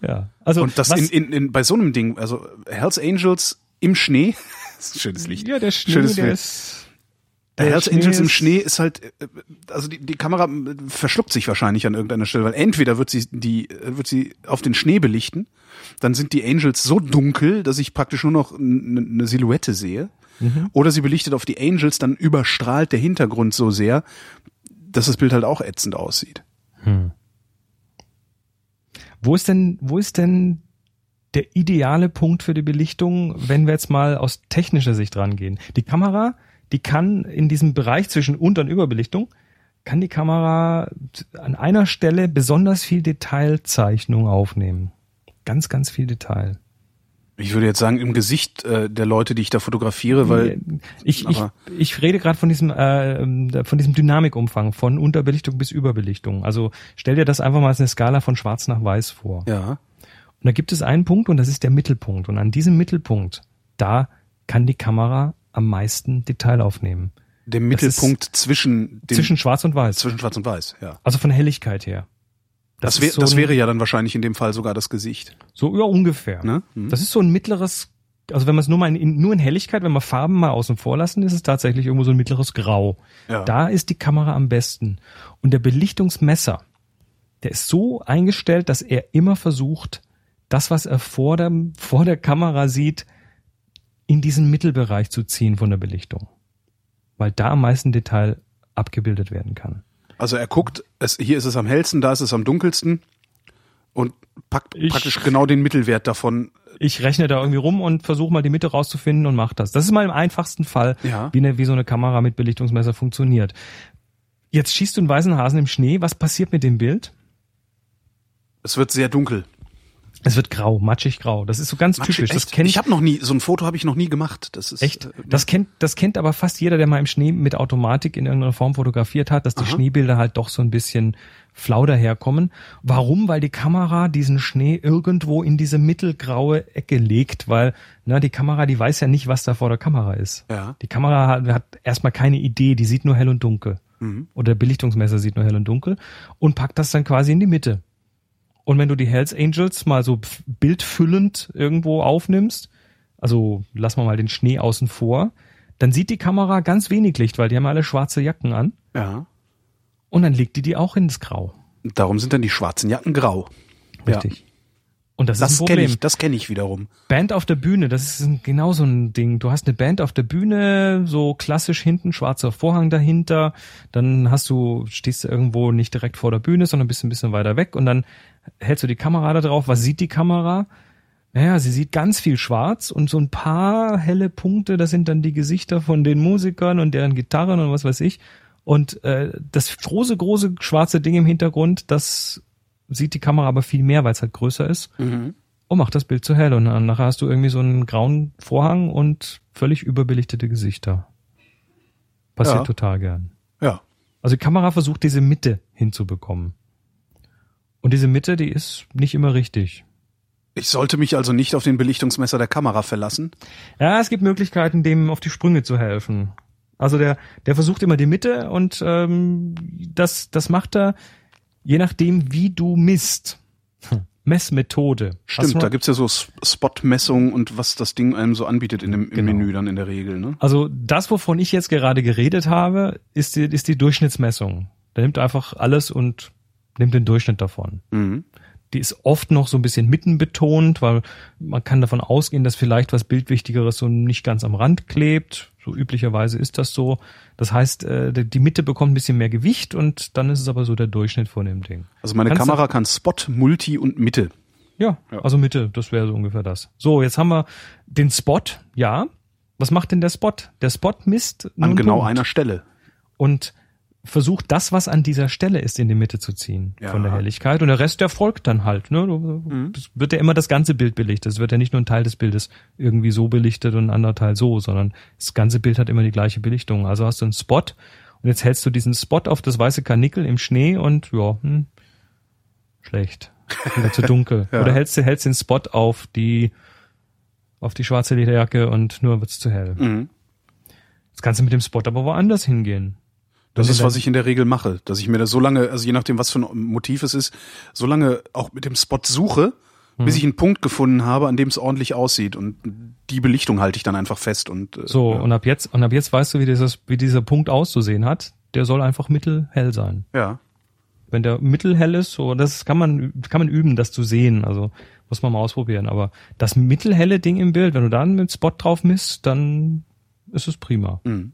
Ja. Also Und das was, in, in, in, bei so einem Ding, also Hells Angels im Schnee, das ist ein schönes Licht. ja der Schnee, Schönes der Bild. ist Der Hells Angels im Schnee ist halt, äh, also die, die Kamera äh, verschluckt sich wahrscheinlich an irgendeiner Stelle, weil entweder wird sie die, äh, wird sie auf den Schnee belichten, dann sind die Angels so dunkel, dass ich praktisch nur noch eine Silhouette sehe. Mhm. Oder sie belichtet auf die Angels, dann überstrahlt der Hintergrund so sehr, dass das Bild halt auch ätzend aussieht. Wo ist denn, wo ist denn der ideale Punkt für die Belichtung, wenn wir jetzt mal aus technischer Sicht rangehen? Die Kamera, die kann in diesem Bereich zwischen Unter- und Überbelichtung, kann die Kamera an einer Stelle besonders viel Detailzeichnung aufnehmen. Ganz, ganz viel Detail. Ich würde jetzt sagen, im Gesicht äh, der Leute, die ich da fotografiere, weil ich, ich, ich rede gerade von diesem äh, von diesem Dynamikumfang von Unterbelichtung bis Überbelichtung. Also stell dir das einfach mal als eine Skala von Schwarz nach Weiß vor. ja, Und da gibt es einen Punkt und das ist der Mittelpunkt. Und an diesem Mittelpunkt, da kann die Kamera am meisten Detail aufnehmen. der Mittelpunkt zwischen den, zwischen Schwarz und Weiß. zwischen Schwarz und Weiß, ja. Also von Helligkeit her. Das, ist wär, so das ein- wäre ja dann wahrscheinlich in dem Fall sogar das Gesicht. So, ja, ungefähr. Ne? Mhm. Das ist so ein mittleres, also wenn man es nur mal in, nur in Helligkeit, wenn wir Farben mal außen vor lassen, ist es tatsächlich irgendwo so ein mittleres Grau. Ja. Da ist die Kamera am besten. Und der Belichtungsmesser, der ist so eingestellt, dass er immer versucht, das, was er vor der, vor der Kamera sieht, in diesen Mittelbereich zu ziehen von der Belichtung. Weil da am meisten Detail abgebildet werden kann. Also er guckt, es, hier ist es am hellsten, da ist es am dunkelsten und packt Ich- praktisch genau den Mittelwert davon. Ich rechne da irgendwie rum und versuche mal die Mitte rauszufinden und mache das. Das ist mal im einfachsten Fall, Ja. wie, eine, wie so eine Kamera mit Belichtungsmesser funktioniert. Jetzt schießt du einen weißen Hasen im Schnee. Was passiert mit dem Bild? Es wird sehr dunkel. Es wird grau, matschig grau. Das ist so ganz Matschig, typisch. Das kennt ich habe noch nie, so ein Foto habe ich noch nie gemacht. Das ist Echt? äh, Das kennt, das kennt aber fast jeder, der mal im Schnee mit Automatik in irgendeiner Form fotografiert hat, dass die Aha. Schneebilder halt doch so ein bisschen flau daherkommen. Warum? Weil die Kamera diesen Schnee irgendwo in diese mittelgraue Ecke legt, weil na, die Kamera, die weiß ja nicht, was da vor der Kamera ist. Ja. Die Kamera hat, hat erstmal keine Idee, die sieht nur hell und dunkel. Mhm. Oder der Belichtungsmesser sieht nur hell und dunkel und packt das dann quasi in die Mitte. Und wenn du die Hells Angels mal so bildfüllend irgendwo aufnimmst, also lassen wir mal den Schnee außen vor, dann sieht die Kamera ganz wenig Licht, weil die haben alle schwarze Jacken an. Ja. Und dann legt die die auch ins Grau. Darum sind dann die schwarzen Jacken grau. Richtig. Und das, ist Das ein kenne Problem. ich, das kenne ich wiederum. Band auf der Bühne, das ist ein- genau so ein Ding. Du hast eine Band auf der Bühne, so klassisch hinten, schwarzer Vorhang dahinter. Dann hast du, stehst du irgendwo nicht direkt vor der Bühne, sondern bist ein bisschen weiter weg und dann hältst du die Kamera da drauf. Was sieht die Kamera? Naja, sie sieht ganz viel schwarz und so ein paar helle Punkte, das sind dann die Gesichter von den Musikern und deren Gitarren und was weiß ich. Und äh, das große, große schwarze Ding im Hintergrund, das sieht die Kamera aber viel mehr, weil es halt größer ist und macht das Bild zu hell. Und dann nachher hast du irgendwie so einen grauen Vorhang und völlig überbelichtete Gesichter. Passiert Ja. total gern. Ja. Also die Kamera versucht diese Mitte hinzubekommen. Und diese Mitte, die ist nicht immer richtig. Ich sollte mich also nicht auf den Belichtungsmesser der Kamera verlassen. Ja, es gibt Möglichkeiten, dem auf die Sprünge zu helfen. Also der, der versucht immer die Mitte und ähm, das, das macht er je nachdem, wie du misst. Hm. Messmethode. Stimmt, da gibt's ja so Spot-Messungen und was das Ding einem so anbietet in dem, im Genau. Menü dann in der Regel. Ne? Also das, wovon ich jetzt gerade geredet habe, ist die, ist die Durchschnittsmessung. Der nimmt einfach alles und nimmt den Durchschnitt davon. Mhm. Die ist oft noch so ein bisschen mittenbetont, weil man kann davon ausgehen, dass vielleicht was Bildwichtigeres so nicht ganz am Rand klebt. So üblicherweise ist das so. Das heißt, äh, die Mitte bekommt ein bisschen mehr Gewicht und dann ist es aber so der Durchschnitt von dem Ding. Also meine Kannst Kamera kann Spot, Multi und Mitte. Ja, Ja. also Mitte, das wäre so ungefähr das. So, jetzt haben wir den Spot, ja. Was macht denn der Spot? Der Spot misst An genau Punkt. einer Stelle. und versucht das, was an dieser Stelle ist, in die Mitte zu ziehen Ja. von der Helligkeit. Und der Rest, der folgt dann halt. Ne? Du- Das wird ja immer das ganze Bild belichtet. Es wird ja nicht nur ein Teil des Bildes irgendwie so belichtet und ein anderer Teil so, sondern das ganze Bild hat immer die gleiche Belichtung. Also hast du einen Spot und jetzt hältst du diesen Spot auf das weiße Karnickel im Schnee und ja, hm, schlecht. Wieder zu dunkel. Ja. Oder hältst du hältst den Spot auf die auf die schwarze Lederjacke und nur wird's zu hell. Mhm. Jetzt kannst du mit dem Spot aber woanders hingehen. Das ist, was ich in der Regel mache, dass ich mir das so lange, also je nachdem, was für ein Motiv es ist, so lange auch mit dem Spot suche, Mhm. bis ich einen Punkt gefunden habe, an dem es ordentlich aussieht. Und die Belichtung halte ich dann einfach fest. Und äh, So, ja. und ab jetzt, und ab jetzt weißt du, wie dieses, wie dieser Punkt auszusehen hat. Der soll einfach mittelhell sein. ja. Wenn der mittelhell ist, so, das kann man, kann man üben, das zu sehen. Also, muss man mal ausprobieren. Aber das mittelhelle Ding im Bild, wenn du da mit Spot drauf misst, dann ist es prima. Mhm.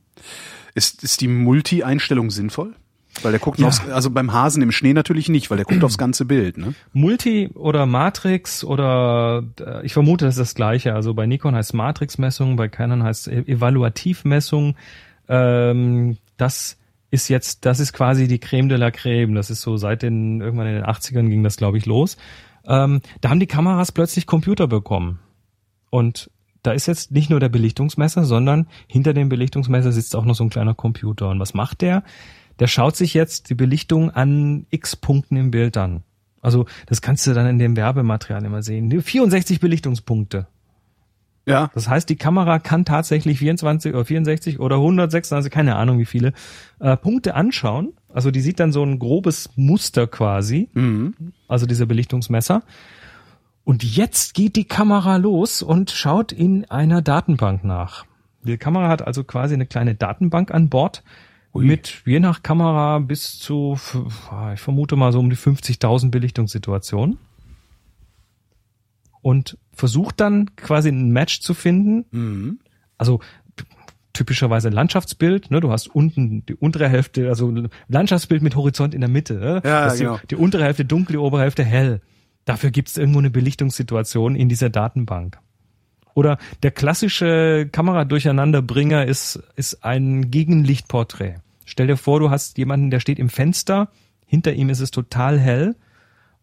Ist, ist die Multi-Einstellung sinnvoll? Weil der guckt Ja. aufs, also beim Hasen im Schnee natürlich nicht, weil der guckt aufs ganze Bild, ne? Multi oder Matrix oder äh, ich vermute, das ist das gleiche. Also bei Nikon heißt Matrix-Messung, bei Canon heißt E- Evaluativmessung. Ähm, das ist jetzt, das ist quasi die Creme de la Creme. Das ist so seit den, irgendwann in den 80ern ging das, glaube ich, los. Ähm, da haben die Kameras plötzlich Computer bekommen. Und da ist jetzt nicht nur der Belichtungsmesser, sondern hinter dem Belichtungsmesser sitzt auch noch so ein kleiner Computer. Und was macht der? Der schaut sich jetzt die Belichtung an x Punkten im Bild an. Also das kannst du dann in dem Werbematerial immer sehen. 64 Belichtungspunkte. Ja. Das heißt, die Kamera kann tatsächlich 24 oder 64 oder 126, keine Ahnung wie viele, äh, Punkte anschauen. Also die sieht dann so ein grobes Muster quasi, Mhm. also dieser Belichtungsmesser. Und jetzt geht die Kamera los und schaut in einer Datenbank nach. Die Kamera hat also quasi eine kleine Datenbank an Bord mit je nach Kamera bis zu, f- ich vermute mal so um die 50.000 Belichtungssituationen. Und versucht dann quasi ein Match zu finden. Mhm. Also typischerweise Landschaftsbild, ne? Du hast unten die untere Hälfte, also ein Landschaftsbild mit Horizont in der Mitte. Ne? Ja, genau. die, die untere Hälfte dunkel, die obere Hälfte hell. Dafür gibt es irgendwo eine Belichtungssituation in dieser Datenbank. Oder der klassische Kameradurcheinanderbringer ist, ist ein Gegenlichtporträt. Stell dir vor, du hast jemanden, der steht im Fenster, hinter ihm ist es total hell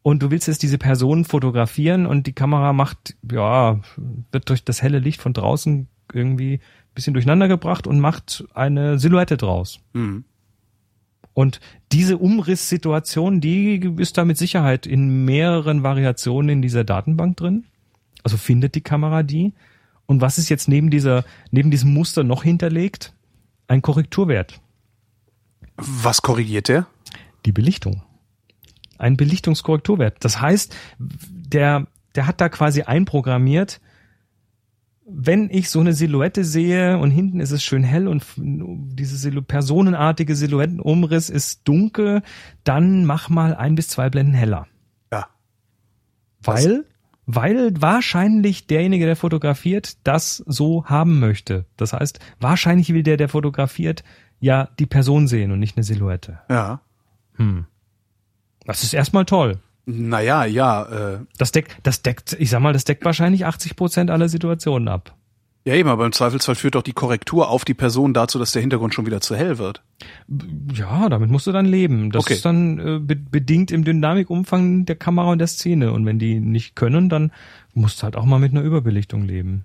und du willst jetzt diese Person fotografieren und die Kamera macht, ja, wird durch das helle Licht von draußen irgendwie ein bisschen durcheinander gebracht und macht eine Silhouette draus. Mhm. Und diese Umrisssituation, die ist da mit Sicherheit in mehreren Variationen in dieser Datenbank drin. Also findet die Kamera die. Und was ist jetzt neben dieser, neben diesem Muster noch hinterlegt? Ein Korrekturwert. Was korrigiert der? Die Belichtung. Ein Belichtungskorrekturwert. Das heißt, der, der hat da quasi einprogrammiert, wenn ich so eine Silhouette sehe und hinten ist es schön hell und diese Sil personenartige Silhouettenumriss ist dunkel, dann mach mal ein bis zwei Blenden heller. Ja. Weil, weil wahrscheinlich derjenige, der fotografiert, das so haben möchte. Das heißt, wahrscheinlich will der, der fotografiert, ja die Person sehen und nicht eine Silhouette. Ja. Hm. Das ist erstmal toll. Naja, ja. Äh, Das deckt, das deckt, ich sag mal, das deckt wahrscheinlich 80 Prozent aller Situationen ab. ja, eben, aber im Zweifelsfall führt doch die Korrektur auf die Person dazu, dass der Hintergrund schon wieder zu hell wird. Ja, damit musst du dann leben. Das Okay. ist dann äh, be bedingt im Dynamikumfang der Kamera und der Szene. Und wenn die nicht können, dann musst du halt auch mal mit einer Überbelichtung leben.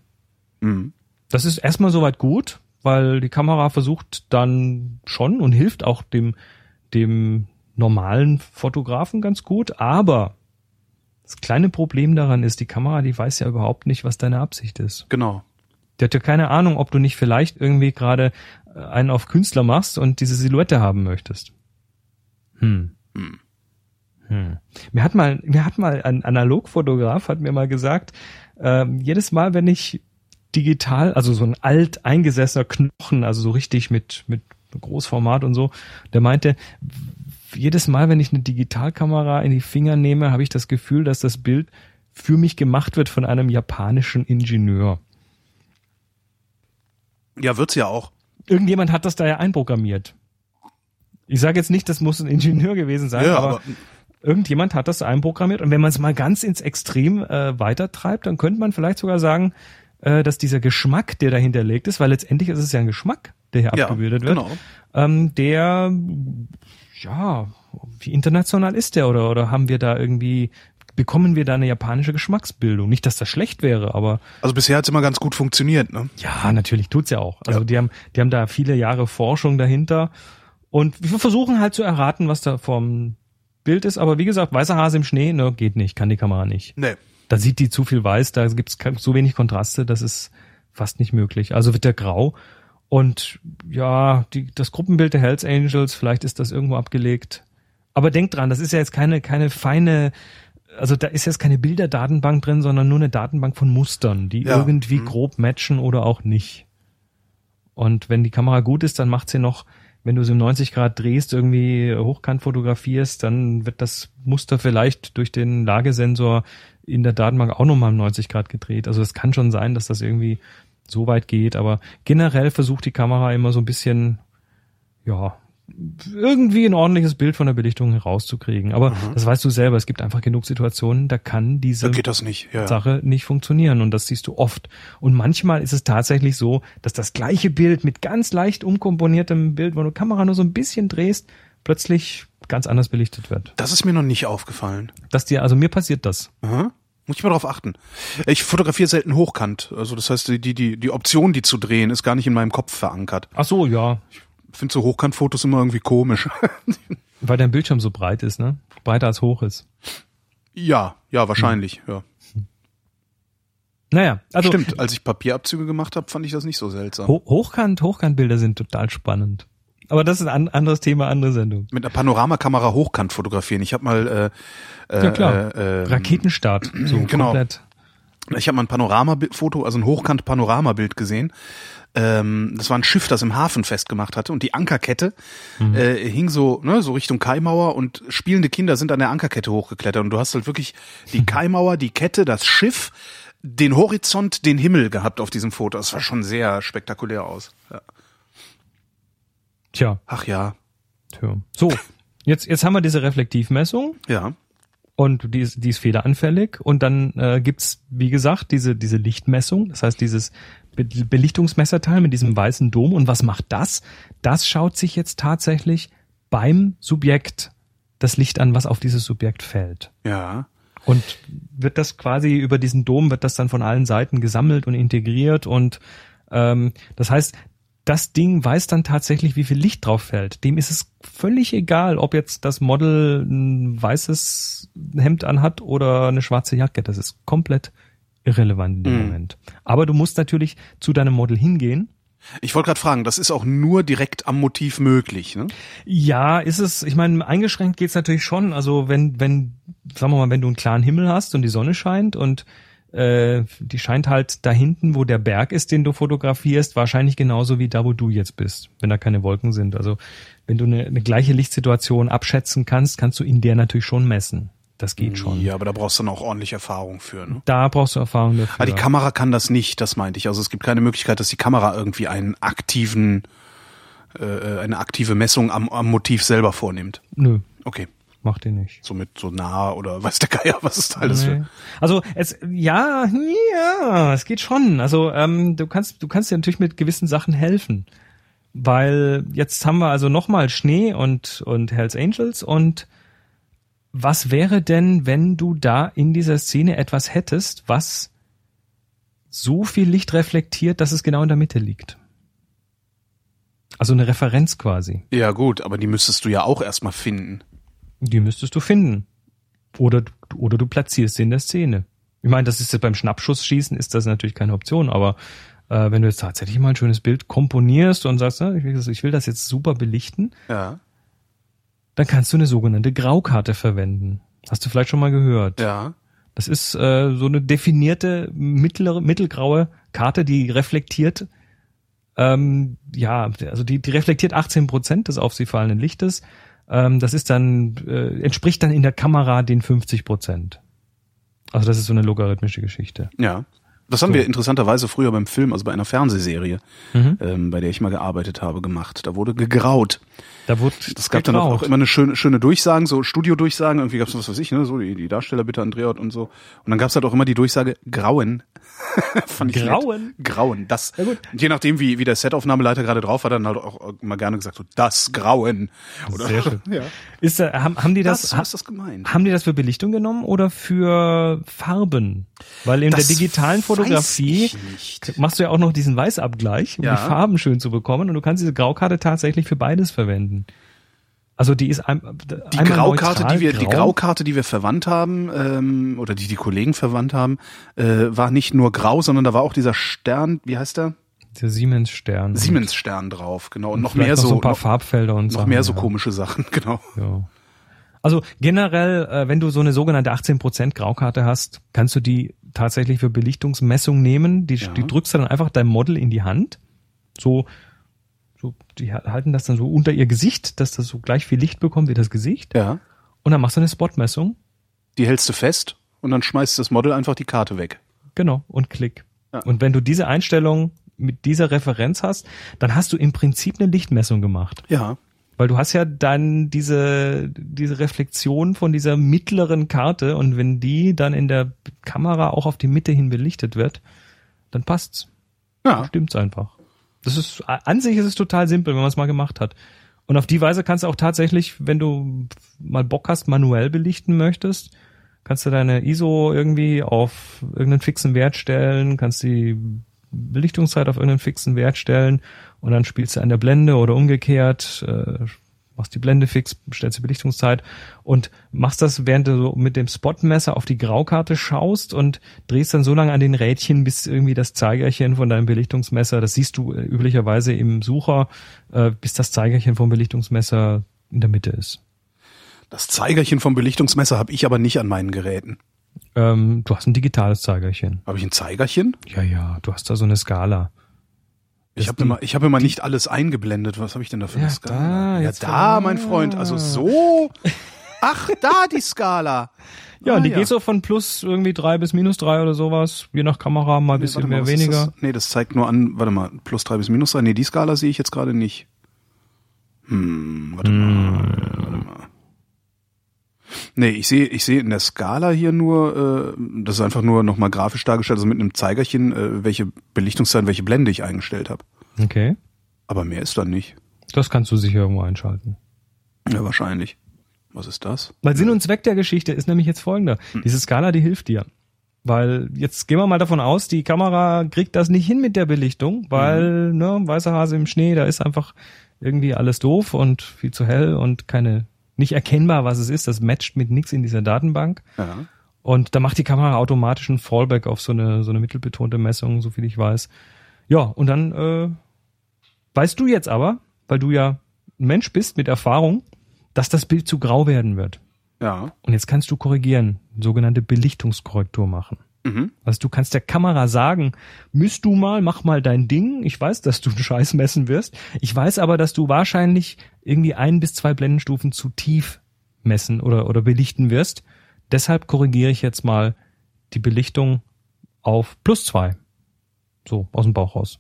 Mhm. Das ist erstmal soweit gut, weil die Kamera versucht dann schon und hilft auch dem, dem normalen Fotografen ganz gut. Aber das kleine Problem daran ist, die Kamera, die weiß ja überhaupt nicht, was deine Absicht ist. Genau. Der hat ja keine Ahnung, ob du nicht vielleicht irgendwie gerade äh, einen auf Künstler machst und diese Silhouette haben möchtest. Hm. Hm. Mir hat mal, mir hat mal ein Analogfotograf hat mir mal gesagt, ähm, jedes Mal, wenn ich digital, also so ein alt eingesessener Knochen, also so richtig mit mit Großformat und so, der meinte, jedes Mal, wenn ich eine Digitalkamera in die Finger nehme, habe ich das Gefühl, dass das Bild für mich gemacht wird von einem japanischen Ingenieur. Ja, wird's ja auch. Irgendjemand hat das da ja einprogrammiert. Ich sage jetzt nicht, das muss ein Ingenieur gewesen sein, Ja, aber, aber- irgendjemand hat das einprogrammiert. Und wenn man es mal ganz ins Extrem äh, weitertreibt, dann könnte man vielleicht sogar sagen, äh, dass dieser Geschmack, der dahinter liegt ist, weil letztendlich ist es ja ein Geschmack, der hier Ja, abgebildet wird, genau. ähm, der, ja, wie international ist der oder, oder haben wir da irgendwie, bekommen wir da eine japanische Geschmacksbildung? Nicht, dass das schlecht wäre, aber Also bisher hat's immer ganz gut funktioniert, ne? ja, natürlich tut's ja auch. Also Ja. die haben, die haben da viele Jahre Forschung dahinter und wir versuchen halt zu erraten, was da vom Bild ist. Aber wie gesagt, weißer Hase im Schnee, ne, geht nicht, kann die Kamera nicht. Nee. Da sieht die zu viel weiß, da gibt's so wenig Kontraste, das ist fast nicht möglich. Also wird der grau und ja, die, das Gruppenbild der Hells Angels, vielleicht ist das irgendwo abgelegt. Aber denkt dran, das ist ja jetzt keine, keine feine, also da ist jetzt keine Bilderdatenbank drin, sondern nur eine Datenbank von Mustern, die Ja. irgendwie Mhm. grob matchen oder auch nicht. Und wenn die Kamera gut ist, dann macht sie noch, wenn du sie um 90 Grad drehst, irgendwie hochkant fotografierst, dann wird das Muster vielleicht durch den Lagesensor in der Datenbank auch nochmal um 90 Grad gedreht. Also es kann schon sein, dass das irgendwie so weit geht, aber generell versucht die Kamera immer so ein bisschen, ja, irgendwie ein ordentliches Bild von der Belichtung herauszukriegen. Aber das weißt du selber, es gibt einfach genug Situationen, da kann diese Da nicht. Ja. Sache nicht funktionieren und das siehst du oft. Und manchmal ist es tatsächlich so, dass das gleiche Bild mit ganz leicht umkomponiertem Bild, wo du Kamera nur so ein bisschen drehst, plötzlich ganz anders belichtet wird. Das ist mir noch nicht aufgefallen. Dass dir, also mir passiert das. Aha. Muss ich mal drauf achten. Ich fotografiere selten hochkant. Also das heißt, die, die, die Option, die zu drehen, ist gar nicht in meinem Kopf verankert. Ach so, ja, Ich finde so Hochkantfotos immer irgendwie komisch. weil dein Bildschirm so breit ist, ne? Breiter als hoch ist. ja, ja, wahrscheinlich. Ja. Naja, also Stimmt, als ich Papierabzüge gemacht habe, fand ich das nicht so seltsam. Ho Hochkant, Hochkantbilder sind total spannend. Aber das ist ein an anderes Thema, andere Sendung. Mit einer Panoramakamera hochkant fotografieren. Ich habe mal äh, äh, Ja klar. äh, äh, Raketenstart, so genau. komplett. Ich habe mal ein Panoramafoto, also ein Hochkant-Panoramabild gesehen. Ähm, das war ein Schiff, das im Hafen festgemacht hatte und die Ankerkette äh, hing so, ne, so Richtung Kaimauer und spielende Kinder sind an der Ankerkette hochgeklettert und du hast halt wirklich die Kaimauer, die Kette, das Schiff, den Horizont, den Himmel gehabt auf diesem Foto. Das sah schon sehr spektakulär aus. Ja. Tja, Ach ja, tja. So, jetzt, jetzt haben wir diese Reflektivmessung. ja. und die ist, die ist fehleranfällig und dann äh, gibt's wie gesagt diese diese Lichtmessung, das heißt dieses Be Belichtungsmesserteil mit diesem weißen Dom und was macht das? Das schaut sich jetzt tatsächlich beim Subjekt das Licht an, was auf dieses Subjekt fällt. Ja. Und wird das quasi über diesen Dom, wird das dann von allen Seiten gesammelt und integriert und ähm, das heißt, das Ding weiß dann tatsächlich, wie viel Licht drauf fällt. Dem ist es völlig egal, ob jetzt das Model ein weißes Hemd anhat oder eine schwarze Jacke. Das ist komplett irrelevant in dem Mhm. Moment. Aber du musst natürlich zu deinem Model hingehen. Ich wollte gerade fragen, das ist auch nur direkt am Motiv möglich, ne? Ja, ist es, ich meine, eingeschränkt geht's natürlich schon. Also wenn, wenn, sagen wir mal, wenn du einen klaren Himmel hast und die Sonne scheint und äh, die scheint halt da hinten, wo der Berg ist, den du fotografierst, wahrscheinlich genauso wie da, wo du jetzt bist, wenn da keine Wolken sind. Also wenn du eine, eine gleiche Lichtsituation abschätzen kannst, kannst du in der natürlich schon messen. Das geht schon. Ja, aber da brauchst du dann auch ordentlich Erfahrung für, ne? Da brauchst du Erfahrung dafür. Ah, die Kamera kann das nicht, das meinte ich. Also es gibt keine Möglichkeit, dass die Kamera irgendwie einen aktiven, äh, eine aktive Messung am, am Motiv selber vornimmt. Nö, Okay. Macht ihr nicht. Somit so nah oder weiß der Geier, was ist da alles Nee. für. Also es ja, ja, es geht schon. Also ähm, du kannst du kannst dir natürlich mit gewissen Sachen helfen, weil jetzt haben wir also nochmal Schnee und und Hells Angels und was wäre denn, wenn du da in dieser Szene etwas hättest, was so viel Licht reflektiert, dass es genau in der Mitte liegt? Also eine Referenz quasi. Ja gut, aber die müsstest du ja auch erstmal finden. Die müsstest du finden. Oder, oder du platzierst sie in der Szene. Ich meine, das ist jetzt beim Schnappschussschießen ist das natürlich keine Option, aber äh, wenn du jetzt tatsächlich mal ein schönes Bild komponierst und sagst, ja, ich, will das, ich will das jetzt super belichten, Ja. dann kannst du eine sogenannte Graukarte verwenden. Hast du vielleicht schon mal gehört? Ja. Das ist äh, so eine definierte mittlere, mittelgraue Karte, die reflektiert, ähm, ja, also die, die reflektiert 18 Prozent des auf sie fallenden Lichtes. Ähm, das ist dann, äh, entspricht dann in der Kamera den 50 Prozent. Also das ist so eine logarithmische Geschichte. Ja. Das haben So. wir interessanterweise früher beim Film, also bei einer Fernsehserie, Mhm. ähm, bei der ich mal gearbeitet habe, gemacht. Da wurde gegraut. Da wurde Das gab dann auch, immer eine schöne, schöne Durchsagen, so Studio-Durchsagen, irgendwie gab's was weiß ich, ne, so die, die Darsteller bitte Andreot und so. Und dann gab's halt auch immer die Durchsage Grauen. Fand ich Grauen? Nett. Grauen, das. Ja, gut. Und je nachdem, wie, wie der Setaufnahmeleiter gerade drauf war, dann halt auch immer gerne gesagt, so, das Grauen. Oder, Sehr schön. Ja. Ist, äh, haben, haben die das, Das, ist das gemeint. Haben die das für Belichtung genommen oder für Farben? Weil in Das der digitalen Fotografie machst du ja auch noch diesen Weißabgleich, um Ja. die Farben schön zu bekommen und du kannst diese Graukarte tatsächlich für beides verwenden. Also die ist ein, Die Graukarte, die wir, die Graukarte, die wir verwandt haben, ähm, oder die die Kollegen verwandt haben, äh, war nicht nur grau, sondern da war auch dieser Stern, wie heißt der? Der Siemens Stern. Siemens Stern drauf, genau. Und noch Vielleicht mehr noch so, so ein paar noch, Farbfelder und noch Sachen, mehr so ja. komische Sachen, genau. Ja. Also generell, äh, wenn du so eine sogenannte 18% Graukarte hast, kannst du die tatsächlich für Belichtungsmessung nehmen. Die, Ja. die drückst du dann einfach deinem Model in die Hand. So, so, die halten das dann so unter ihr Gesicht, dass das so gleich viel Licht bekommt wie das Gesicht. Ja. Und dann machst du eine Spotmessung. Die hältst du fest und dann schmeißt das Model einfach die Karte weg. Genau. Und klick. Ja. Und wenn du diese Einstellung mit dieser Referenz hast, dann hast du im Prinzip eine Lichtmessung gemacht. Ja. Weil du hast ja dann diese, diese Reflexion von dieser mittleren Karte und wenn die dann in der Kamera auch auf die Mitte hin belichtet wird, dann passt's. Ja. Stimmt's einfach. Das ist, an sich ist es total simpel, wenn man es mal gemacht hat. Und auf die Weise kannst du auch tatsächlich, wenn du mal Bock hast, manuell belichten möchtest, kannst du deine ISO irgendwie auf irgendeinen fixen Wert stellen, kannst die Belichtungszeit auf irgendeinen fixen Wert stellen und dann spielst du an der Blende oder umgekehrt, äh, machst die Blende fix, stellst die Belichtungszeit und machst das, während du so mit dem Spotmesser auf die Graukarte schaust und drehst dann so lange an den Rädchen, bis irgendwie das Zeigerchen von deinem Belichtungsmesser, das siehst du äh, üblicherweise im Sucher, äh, bis das Zeigerchen vom Belichtungsmesser in der Mitte ist. Das Zeigerchen vom Belichtungsmesser habe ich aber nicht an meinen Geräten. Ähm, du hast ein digitales Zeigerchen. Habe ich ein Zeigerchen? Ja, ja, du hast da so eine Skala. Ich habe immer, ich habe immer nicht alles eingeblendet. Was habe ich denn da für eine Ja, Skala? da, ja, da, mein Freund. Also so. Ach, da die Skala. Ja, Ah, die geht so von plus irgendwie drei bis minus drei oder sowas, je nach Kamera, mal ein Nee, bisschen mal, mehr, weniger. Das? Nee, das zeigt nur an, warte mal, plus drei bis minus drei. Nee, die Skala sehe ich jetzt gerade nicht. Hm, warte mal, warte mal. Nee, ich sehe, ich sehe in der Skala hier nur, äh, das ist einfach nur nochmal grafisch dargestellt, also mit einem Zeigerchen, äh, welche Belichtungszeit, welche Blende ich eingestellt habe. Okay. Aber mehr ist dann nicht. Das kannst du sicher irgendwo einschalten. Ja, wahrscheinlich. Was ist das? Weil Sinn und Zweck der Geschichte ist nämlich jetzt folgender. Diese Skala, die hilft dir. Weil jetzt gehen wir mal davon aus, die Kamera kriegt das nicht hin mit der Belichtung, weil, ne, weißer Hase im Schnee, da ist einfach irgendwie alles doof und viel zu hell und keine, nicht erkennbar, was es ist. Das matcht mit nichts in dieser Datenbank. Ja. Und da macht die Kamera automatisch einen Fallback auf so eine, so eine mittelbetonte Messung, so viel ich weiß. Ja, und dann äh, weißt du jetzt aber, weil du ja ein Mensch bist mit Erfahrung, dass das Bild zu grau werden wird. Ja. Und jetzt kannst du korrigieren, sogenannte Belichtungskorrektur machen. Mhm. Also du kannst der Kamera sagen, miss du mal, mach mal dein Ding. Ich weiß, dass du einen Scheiß messen wirst. Ich weiß aber, dass du wahrscheinlich irgendwie ein bis zwei Blendenstufen zu tief messen oder, oder belichten wirst. Deshalb korrigiere ich jetzt mal die Belichtung auf plus zwei. So, aus dem Bauch raus.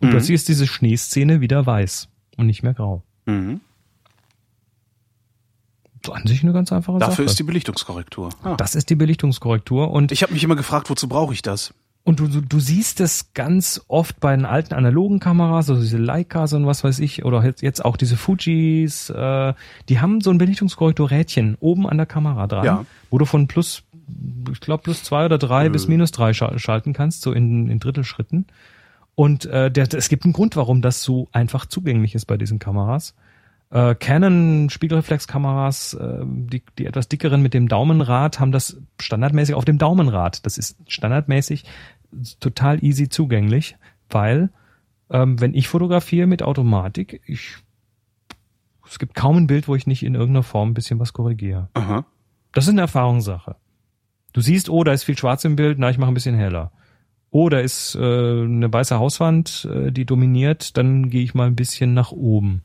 Und Mhm. plötzlich ist diese Schneeszene wieder weiß und nicht mehr grau. Mhm. An sich eine ganz einfache Sache. Dafür ist die Belichtungskorrektur. Ah. das ist die Belichtungskorrektur und Ich habe mich immer gefragt, wozu brauche ich das? Und du, du, du siehst es ganz oft bei den alten analogen Kameras, also diese Leicas und was weiß ich, oder jetzt, jetzt auch diese Fujis, äh, die haben so ein Belichtungskorrekturrädchen oben an der Kamera dran, Ja. wo du von plus, ich glaube plus zwei oder drei bis minus drei schal schalten kannst, so in, in Drittelschritten. Und äh, der, es gibt einen Grund, warum das so einfach zugänglich ist bei diesen Kameras. Äh, Canon Spiegelreflexkameras, äh, die, die etwas dickeren mit dem Daumenrad, haben das standardmäßig auf dem Daumenrad. Das ist standardmäßig total easy zugänglich, weil ähm, wenn ich fotografiere mit Automatik, ich es gibt kaum ein Bild, wo ich nicht in irgendeiner Form ein bisschen was korrigiere. Aha. Das ist eine Erfahrungssache. Du siehst, oh, da ist viel Schwarz im Bild, na, ich mache ein bisschen heller. Oh, da ist äh, eine weiße Hauswand, äh, die dominiert, dann gehe ich mal ein bisschen nach oben.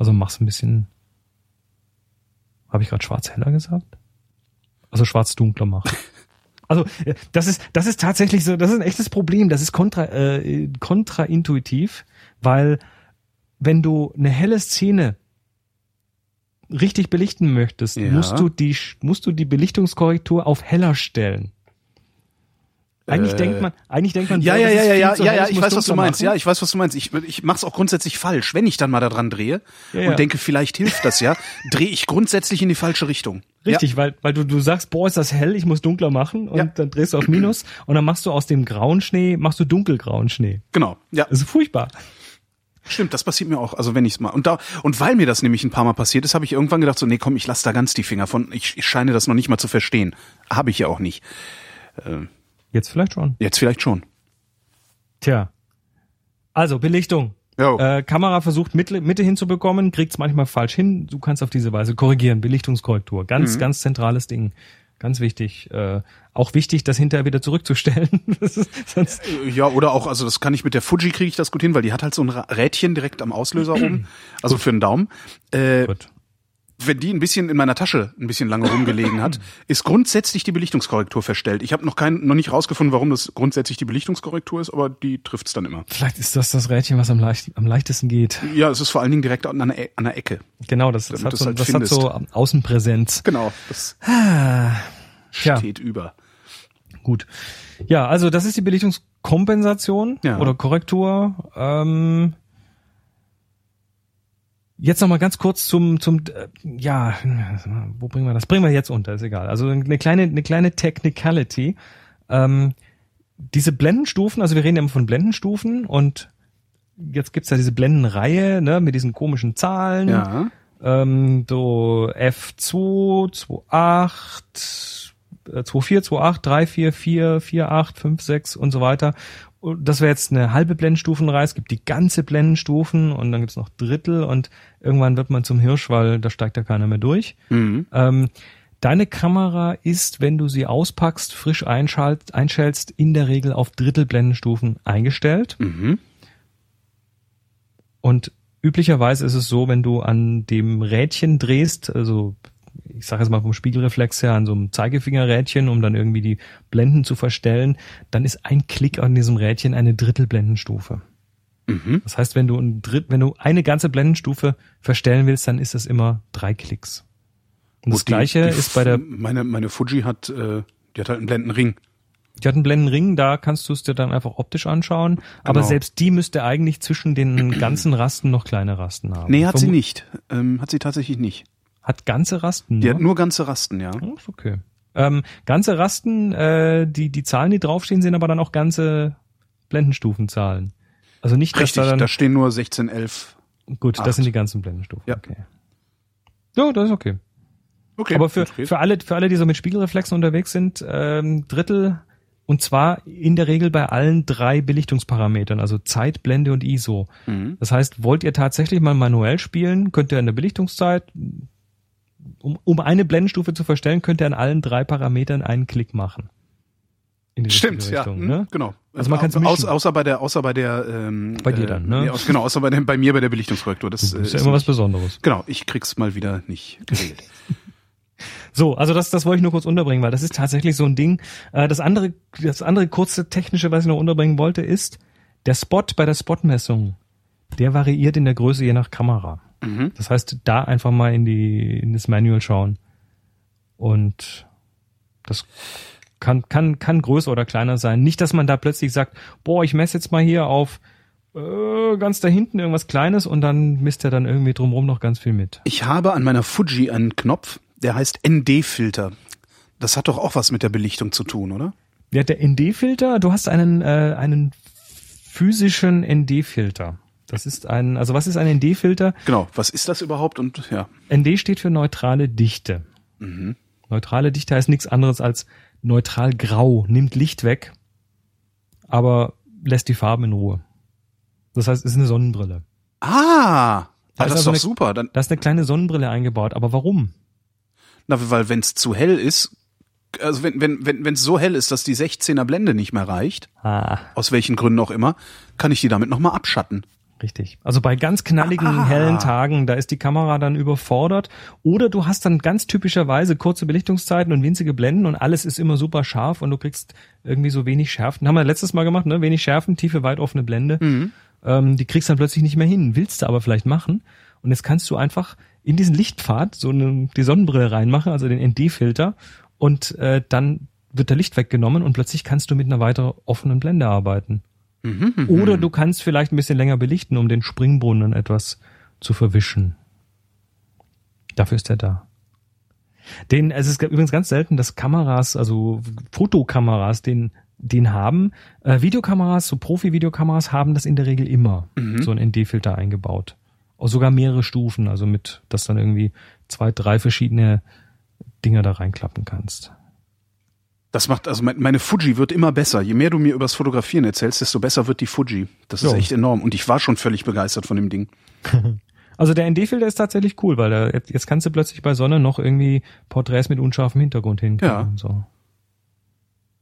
Also mach's ein bisschen. Habe ich gerade schwarz heller gesagt? Also schwarz dunkler machen. Also äh, das ist das ist tatsächlich so, das ist ein echtes Problem. Das ist kontra äh, kontraintuitiv, weil wenn du eine helle Szene richtig belichten möchtest, Ja. musst du die musst du die Belichtungskorrektur auf heller stellen. Eigentlich Äh, denkt man, eigentlich denkt man, Ja, ja, ja, ja, ja, ja, ja, ich weiß, was du meinst. machen. Ja, ich weiß, was du meinst. Ich, ich mach's auch grundsätzlich falsch. Wenn ich dann mal daran drehe Ja, ja. und denke, vielleicht hilft das ja, drehe ich grundsätzlich in die falsche Richtung. Richtig, weil, weil du, du sagst, boah, ist das hell, ich muss dunkler machen und Ja. dann drehst du auf Minus und dann machst du aus dem grauen Schnee, machst du dunkelgrauen Schnee. Ja, genau. Ja, Das ist furchtbar. stimmt, das passiert mir auch. Also wenn ich's mal und da und weil mir das nämlich ein paar Mal passiert ist, habe ich irgendwann gedacht so, nee, komm, ich lass da ganz die Finger von. Ich, ich scheine das noch nicht mal zu verstehen. Habe ich ja auch nicht. Jetzt vielleicht schon. Jetzt vielleicht schon. Tja. Also, Belichtung. Äh, Kamera versucht Mitte, Mitte hinzubekommen, kriegt's manchmal falsch hin. Du kannst auf diese Weise korrigieren. Belichtungskorrektur. Ganz, ganz zentrales Ding. Ganz wichtig. Äh, auch wichtig, das hinterher wieder zurückzustellen. Sonst, Ja, oder auch, also das kann ich mit der Fuji kriege ich das gut hin, weil die hat halt so ein Rädchen direkt am Auslöser oben, also für den Daumen. Äh, gut. Wenn die ein bisschen in meiner Tasche ein bisschen lange rumgelegen hat, ist grundsätzlich die Belichtungskorrektur verstellt. Ich habe noch kein, noch nicht rausgefunden, warum das grundsätzlich die Belichtungskorrektur ist, aber die trifft's dann immer. Vielleicht ist das das Rädchen, was am, leicht, am leichtesten geht. Ja, es ist vor allen Dingen direkt an der, E- an der Ecke. Genau, das, das, hat, so, halt das hat so Außenpräsenz. Genau, das Tja. steht über. Gut. Ja, also das ist die Belichtungskompensation Ja. oder Korrektur. Ähm, jetzt noch mal ganz kurz zum zum äh, ja, wo bringen wir das? Bringen wir jetzt unter, ist egal. Also eine kleine eine kleine Technicality. Ähm, diese Blendenstufen, also wir reden ja immer von Blendenstufen und jetzt gibt's ja diese Blendenreihe, ne, mit diesen komischen Zahlen Ja. ähm, so F2, 28, äh, 24, 28, 3, 4, 4, 4, 8, 5, 6 und so weiter. Und das wäre jetzt eine halbe Blendenstufenreihe. Es gibt die ganze Blendenstufen und dann gibt's noch Drittel und irgendwann wird man zum Hirsch, weil da steigt ja keiner mehr durch. Mhm. Ähm, deine Kamera ist, wenn du sie auspackst, frisch einschalt, einschältst, in der Regel auf Drittelblendenstufen eingestellt. Mhm. Und üblicherweise ist es so, wenn du an dem Rädchen drehst, also ich sage jetzt mal vom Spiegelreflex her an so einem Zeigefingerrädchen, um dann irgendwie die Blenden zu verstellen, dann ist ein Klick an diesem Rädchen eine Drittelblendenstufe. Mhm. Das heißt, wenn du ein Dritt, wenn du eine ganze Blendenstufe verstellen willst, dann ist das immer drei Klicks. Und das Gut, die- gleiche die, ist bei der, meine meine Fuji hat äh, die hat halt einen Blendenring. die hat einen Blendenring, da kannst du es dir dann einfach optisch anschauen, aber Genau. selbst die müsste eigentlich zwischen den ganzen Rasten noch kleine Rasten haben. Nee, hat sie Vermu- nicht. Ähm, hat sie tatsächlich nicht. Hat ganze Rasten. Die ne? hat nur ganze Rasten, ja. Oh, okay. Ähm, ganze Rasten, äh, die, die Zahlen, die draufstehen, sind aber dann auch ganze Blendenstufenzahlen. Also nicht, dass Richtig, da dann, da stehen nur 16, 11. gut, acht. das sind die ganzen Blendenstufen. Ja. Okay. Ja, das ist okay. Okay. Aber für, für alle, für alle, die so mit Spiegelreflexen unterwegs sind, ähm, Drittel und zwar in der Regel bei allen drei Belichtungsparametern, also Zeit, Blende und ISO. Mhm. Das heißt, wollt ihr tatsächlich mal manuell spielen, könnt ihr in der Belichtungszeit, um, um eine Blendenstufe zu verstellen, könnt ihr an allen drei Parametern einen Klick machen. In die Stimmt, richtige ja, Richtung, mhm, ne? genau. Also man kann's Au- mischen. Außer, bei der, außer bei der, ähm, Bei dir dann, ne? aus- genau, außer bei, der, bei mir bei der Belichtungskorrektur. Das, Das äh, ist ja immer was Besonderes. Genau, ich krieg's mal wieder nicht geregelt. So, also das, das wollte ich nur kurz unterbringen, weil das ist tatsächlich so ein Ding. Äh, Das andere, das andere kurze technische, was ich noch unterbringen wollte, ist der Spot bei der Spotmessung. Der variiert in der Größe je nach Kamera. Mhm. Das heißt, da einfach mal in die in das Manual schauen und das kann kann kann größer oder kleiner sein. Nicht, dass man da plötzlich sagt, boah, ich messe jetzt mal hier auf äh, ganz da hinten irgendwas Kleines und dann misst er dann irgendwie drumherum noch ganz viel mit. Ich habe an meiner Fuji einen Knopf, der heißt ND-Filter. Das hat doch auch was mit der Belichtung zu tun, oder? Ja, der ND-Filter, du hast einen, äh, einen physischen ND-Filter. Das ist ein, also was ist ein ND-Filter? Genau. Was ist das überhaupt? Und ja. ND steht für neutrale Dichte. Mhm. Neutrale Dichte heißt nichts anderes als neutral grau, nimmt Licht weg, aber lässt die Farben in Ruhe. Das heißt, es ist eine Sonnenbrille. Ah, Da ah ist das ist also doch eine- super. Dann, Da ist eine kleine Sonnenbrille eingebaut, aber warum? na, weil wenn es zu hell ist, also wenn wenn wenn wenn es so hell ist, dass die 16er Blende nicht mehr reicht, Ah, aus welchen Gründen auch immer, kann ich die damit noch mal abschatten. Richtig. Also bei ganz knalligen, Ah. hellen Tagen, da ist die Kamera dann überfordert. Oder du hast dann ganz typischerweise kurze Belichtungszeiten und winzige Blenden und alles ist immer super scharf und du kriegst irgendwie so wenig Schärfen. Haben wir letztes Mal gemacht, ne? Wenig Schärfen, tiefe, weit offene Blende. Ähm, die kriegst dann plötzlich nicht mehr hin. Willst du aber vielleicht machen. Und jetzt kannst du einfach in diesen Lichtpfad so eine, die Sonnenbrille reinmachen, also den ND-Filter. Und äh, dann wird der Licht weggenommen und plötzlich kannst du mit einer weiter offenen Blende arbeiten. Oder du kannst vielleicht ein bisschen länger belichten, um den Springbrunnen etwas zu verwischen. Dafür ist er da. Den, es ist übrigens ganz selten, dass Kameras, also Fotokameras, den, den haben. Äh, Videokameras, so Profi-Videokameras haben das in der Regel immer, so ein ND-Filter eingebaut. Auch sogar mehrere Stufen, also mit, dass dann irgendwie zwei, drei verschiedene Dinger da reinklappen kannst. Das macht, also mein- meine Fuji wird immer besser. Je mehr du mir übers Fotografieren erzählst, desto besser wird die Fuji. Das ist Ja. echt enorm. Und ich war schon völlig begeistert von dem Ding. Also der ND-Filter ist tatsächlich cool, weil da, jetzt, kannst du plötzlich bei Sonne noch irgendwie Porträts mit unscharfem Hintergrund hinkriegen. Ja. und So.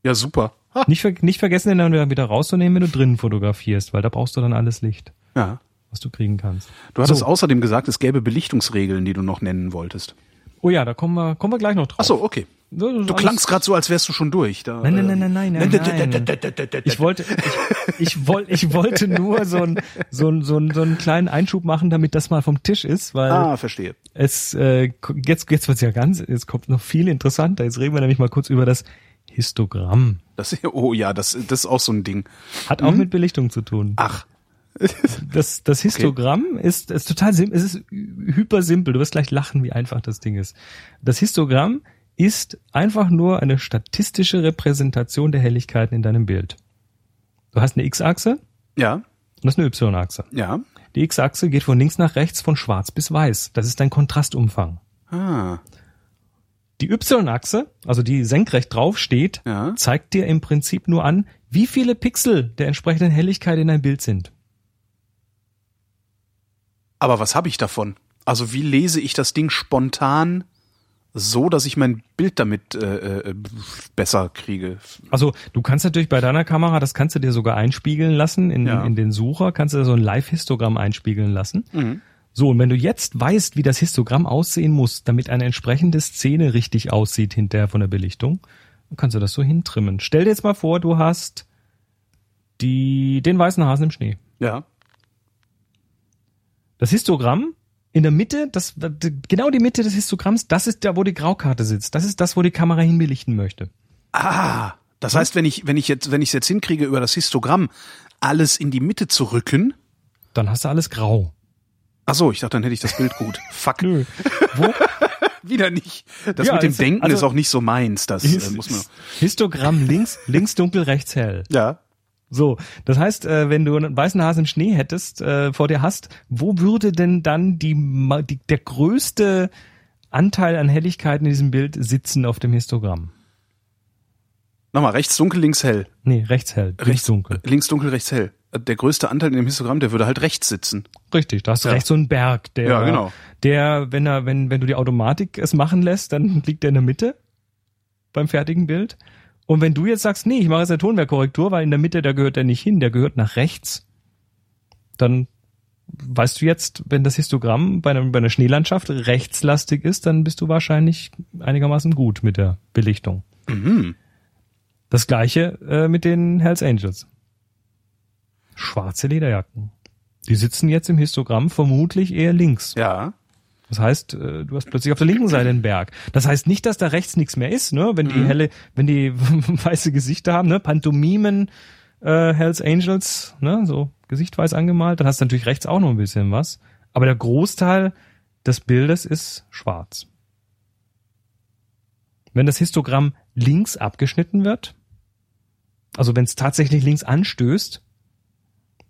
Ja, super. Ha. Nicht, ver nicht vergessen, den dann wieder- wieder rauszunehmen, wenn du drinnen fotografierst, weil da brauchst du dann alles Licht, Ja. was du kriegen kannst. Du hattest So. außerdem gesagt, es gäbe Belichtungsregeln, die du noch nennen wolltest. Oh ja, da kommen wir, kommen wir gleich noch drauf. Ach so, okay. Du klangst gerade so, als wärst du schon durch. Da, Nein, nein, nein, äh, nein, nein, nein, nein. Ich wollte, ich, ich, wollte, ich wollte nur so ein, so ein, so ein, so einen kleinen Einschub machen, damit das mal vom Tisch ist, weil Ah, verstehe. es äh, jetzt jetzt wird's ja ganz, jetzt kommt noch viel interessanter. Jetzt reden wir nämlich mal kurz über das Histogramm. Das, oh ja, das, das ist auch so ein Ding. Hat auch mit Belichtung zu tun. Ach, Das, das Histogramm ist, ist total simpel, es ist hyper simpel. Du wirst gleich lachen, wie einfach das Ding ist. Das Histogramm ist einfach nur eine statistische Repräsentation der Helligkeiten in deinem Bild. Du hast eine X-Achse ja, und das ist eine Y-Achse. ja. Die X-Achse geht von links nach rechts, von schwarz bis weiß. Das ist dein Kontrastumfang. Ah, Die Y-Achse, also die senkrecht drauf steht, Ja. zeigt dir im Prinzip nur an, wie viele Pixel der entsprechenden Helligkeit in deinem Bild sind. aber was habe ich davon? Also wie lese ich das Ding spontan so, dass ich mein Bild damit äh, äh, besser kriege? Also du kannst natürlich bei deiner Kamera, das kannst du dir sogar einspiegeln lassen in, Ja. in den Sucher, kannst du so ein Live-Histogramm einspiegeln lassen. Mhm. So, und wenn du jetzt weißt, wie das Histogramm aussehen muss, damit eine entsprechende Szene richtig aussieht hinterher von der Belichtung, dann kannst du das so hintrimmen. Stell dir jetzt mal vor, du hast die, den weißen Hasen im Schnee. Ja. Das Histogramm in der Mitte, das, genau die Mitte des Histogramms, das ist da, wo die Graukarte sitzt. Das ist das, wo die Kamera hinbelichten möchte. Ah, das heißt, wenn ich wenn ich jetzt wenn ich es jetzt hinkriege über das Histogramm alles in die Mitte zu rücken, Dann hast du alles grau. Ach so, ich dachte, dann hätte ich das Bild gut. Fuck. Nö. Wo? Wieder nicht. Das Ja, mit dem es- Denken also- ist auch nicht so meins. Das äh, muss man. Histogramm links, links dunkel, rechts hell. Ja. So, das heißt, äh, wenn du einen weißen Hasen Schnee hättest, äh, vor dir hast, wo würde denn dann die, die, der größte Anteil an Helligkeit in diesem Bild sitzen auf dem Histogramm? Nochmal, rechts dunkel, links hell. Nee, rechts hell, rechts Rechts dunkel. Links dunkel, rechts hell. Der größte Anteil in dem Histogramm, der würde halt rechts sitzen. Richtig, da hast du Ja. rechts so einen Berg, der, Ja, genau. der, wenn er, wenn, wenn du die Automatik es machen lässt, dann liegt er in der Mitte beim fertigen Bild. Und wenn du jetzt sagst, nee, ich mache jetzt eine Tonwerkkorrektur, weil in der Mitte, da gehört er nicht hin, der gehört nach rechts, dann weißt du jetzt, wenn das Histogramm bei einer, bei einer Schneelandschaft rechtslastig ist, dann bist du wahrscheinlich einigermaßen gut mit der Belichtung. Mhm. Das gleiche äh, mit den Hells Angels. Schwarze Lederjacken. Die sitzen jetzt im Histogramm vermutlich eher links. Ja. Das heißt, äh, du hast plötzlich auf der linken Seite einen Berg. Das heißt nicht, dass da rechts nichts mehr ist, ne? Wenn die helle, wenn die weiße Gesichter haben, ne? Pantomimen, äh, Hells Angels, ne? So gesichtweiß angemalt, dann hast du natürlich rechts auch noch ein bisschen was. Aber der Großteil des Bildes ist schwarz. Wenn das Histogramm links abgeschnitten wird, also wenn es tatsächlich links anstößt,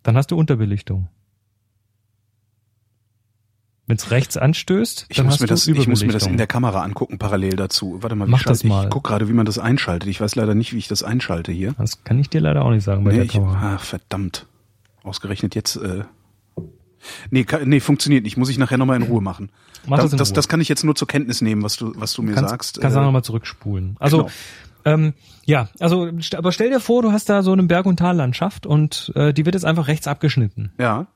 dann hast du Unterbelichtung. Wenn es rechts anstößt, Ich dann muss, hast mir du das, ich muss mir das in der Kamera angucken, parallel dazu. Warte mal, wie Mach das mal. Ich guck gerade, wie man das einschaltet. Ich weiß leider nicht, wie ich das einschalte hier. Das kann ich dir leider auch nicht sagen bei Nee, der ich, Kamera. ach, verdammt. Ausgerechnet jetzt. Äh, nee, ka- nee, funktioniert nicht. Muss ich nachher nochmal in Ruhe machen. Mach das, das Ruhe. das kann ich jetzt nur zur Kenntnis nehmen, was du, was du mir kannst, sagst. Kannst Äh, du nochmal zurückspulen. Also, genau. ähm, ja, also, aber stell dir vor, du hast da so eine Berg- und Tallandschaft und äh, die wird jetzt einfach rechts abgeschnitten. ja.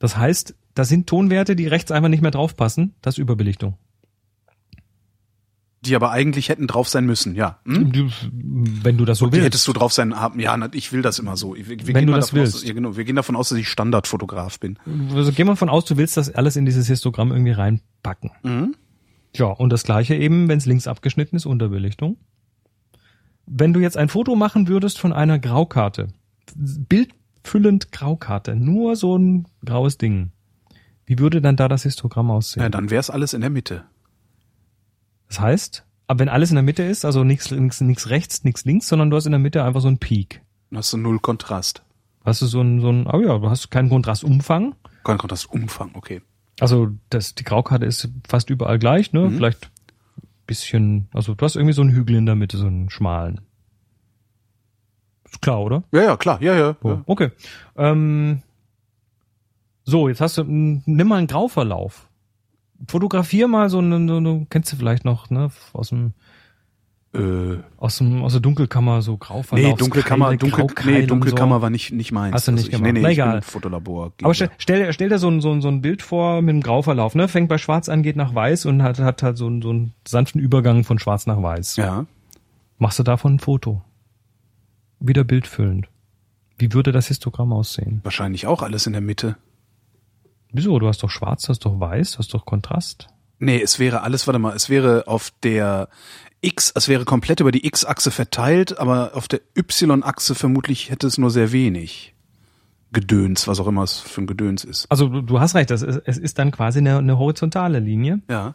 Das heißt, da sind Tonwerte, die rechts einfach nicht mehr draufpassen. Das ist Überbelichtung. Die aber eigentlich hätten drauf sein müssen, ja. Hm? Wenn du das so Die willst. hättest du drauf sein haben. Ja, na, ich will das immer so. Wir, wir Wenn gehen du das davon Aus, willst. ja, genau, wir gehen davon aus, dass ich Standardfotograf bin. Also gehen wir von aus, du willst das alles in dieses Histogramm irgendwie reinpacken. Mhm. Ja, und das gleiche eben, wenn es links abgeschnitten ist, Unterbelichtung. Wenn du jetzt ein Foto machen würdest von einer Graukarte, bildfüllend Graukarte, nur so ein graues Ding, wie würde dann da das Histogramm aussehen? Ja, dann wär's alles in der Mitte. Das heißt, aber wenn alles in der Mitte ist, also nichts nichts nichts rechts, nichts links, sondern du hast in der Mitte einfach so einen Peak. Dann hast du null Kontrast. Hast du so ein, so ein, oh ja, du hast keinen Kontrastumfang. Kein Kontrastumfang, okay. Also das, die Graukarte ist fast überall gleich, ne? Vielleicht bisschen, also du hast irgendwie so einen Hügel in der Mitte, so einen schmalen. Ist klar, oder? Ja, ja, klar, ja, ja. So, ja. Okay. Ähm, so, jetzt hast du, nimm mal einen Grauverlauf. Fotografier mal so einen, so eine, kennst du vielleicht noch, ne, aus dem, Äh, aus dem, aus der Dunkelkammer, so Grauverlauf. nee, Dunkelkammer, Dunkel, nee, Dunkelkammer war nicht, nicht meins. Hast du nicht ich, gemacht. Nee, nee, Na ich egal. bin Fotolabor. Aber stell, stell, stell dir so ein, so, ein, so ein Bild vor mit einem Grauverlauf, ne? Fängt bei Schwarz an, geht nach Weiß und hat, hat halt so einen, so einen sanften Übergang von Schwarz nach Weiß. ja. Machst du davon ein Foto? Wieder bildfüllend. Wie würde das Histogramm aussehen? Wahrscheinlich auch alles in der Mitte. Wieso? Du hast doch Schwarz, hast doch Weiß, hast doch Kontrast. Nee, es wäre alles, warte mal, es wäre auf der X, es wäre komplett über die X-Achse verteilt, aber auf der Y-Achse vermutlich hätte es nur sehr wenig Gedöns, was auch immer es für ein Gedöns ist. Also du, du hast recht, das ist, es ist dann quasi eine, eine horizontale Linie. Ja.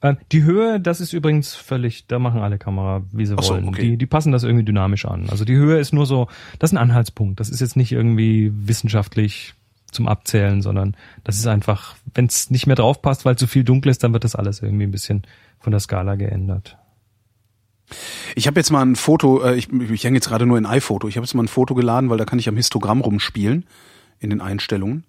Äh, die Höhe, das ist übrigens völlig, da machen alle Kamera, wie sie so, wollen. okay. Die, die passen das irgendwie dynamisch an. Also die Höhe ist nur so, das ist ein Anhaltspunkt. Das ist jetzt nicht irgendwie wissenschaftlich zum Abzählen, sondern das ist einfach, wenn es nicht mehr drauf passt, weil zu viel dunkel ist, dann wird das alles irgendwie ein bisschen von der Skala geändert. Ich habe jetzt mal ein Foto, äh, ich, ich hänge jetzt gerade nur in iPhoto, ich habe jetzt mal ein Foto geladen, weil da kann ich am Histogramm rumspielen in den Einstellungen.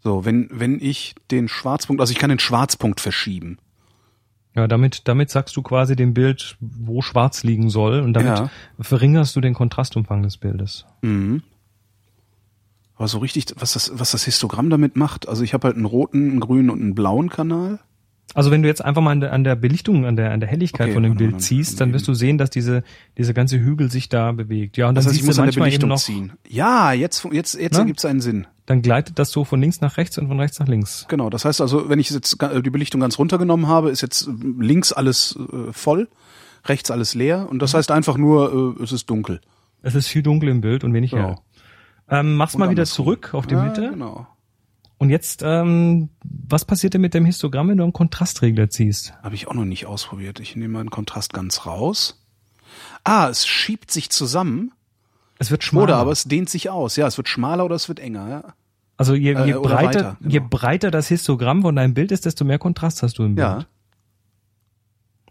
So, wenn, wenn ich den Schwarzpunkt, also ich kann den Schwarzpunkt verschieben. Ja, damit, damit sagst du quasi dem Bild, wo schwarz liegen soll und damit Ja. verringerst du den Kontrastumfang des Bildes. Mhm. Aber so richtig, was das, was das Histogramm damit macht, also ich habe halt einen roten, einen grünen und einen blauen Kanal. Also wenn du jetzt einfach mal an der, an der Belichtung, an der, an der Helligkeit Okay, von dem Bild dann- ziehst, dann wirst du sehen, dass diese, diese ganze Hügel sich da bewegt. Ja, und dann Das heißt, ich siehst muss du an der manchmal eben Belichtung noch, ziehen. Ja, jetzt, jetzt, jetzt Ne? ergibt es einen Sinn. dann gleitet das so von links nach rechts und von rechts nach links. Genau, das heißt also, wenn ich jetzt die Belichtung ganz runtergenommen habe, ist jetzt links alles äh, voll, rechts alles leer und Mhm. das heißt einfach nur, äh, es ist dunkel. Es ist viel dunkel im Bild und wenig Genau. hell. Ähm, mach's mal wieder zurück auf die ja, Mitte. Genau. Und jetzt, ähm, was passiert denn mit dem Histogramm, wenn du einen Kontrastregler ziehst? Habe ich auch noch nicht ausprobiert. Ich nehme mal den Kontrast ganz raus. Ah, es schiebt sich zusammen. Es wird schmaler. Oder aber es dehnt sich aus. Ja, es wird schmaler oder es wird enger. Ja, also je, je Äh, breiter, weiter, genau. je breiter das Histogramm von deinem Bild ist, desto mehr Kontrast hast du im Bild. ja.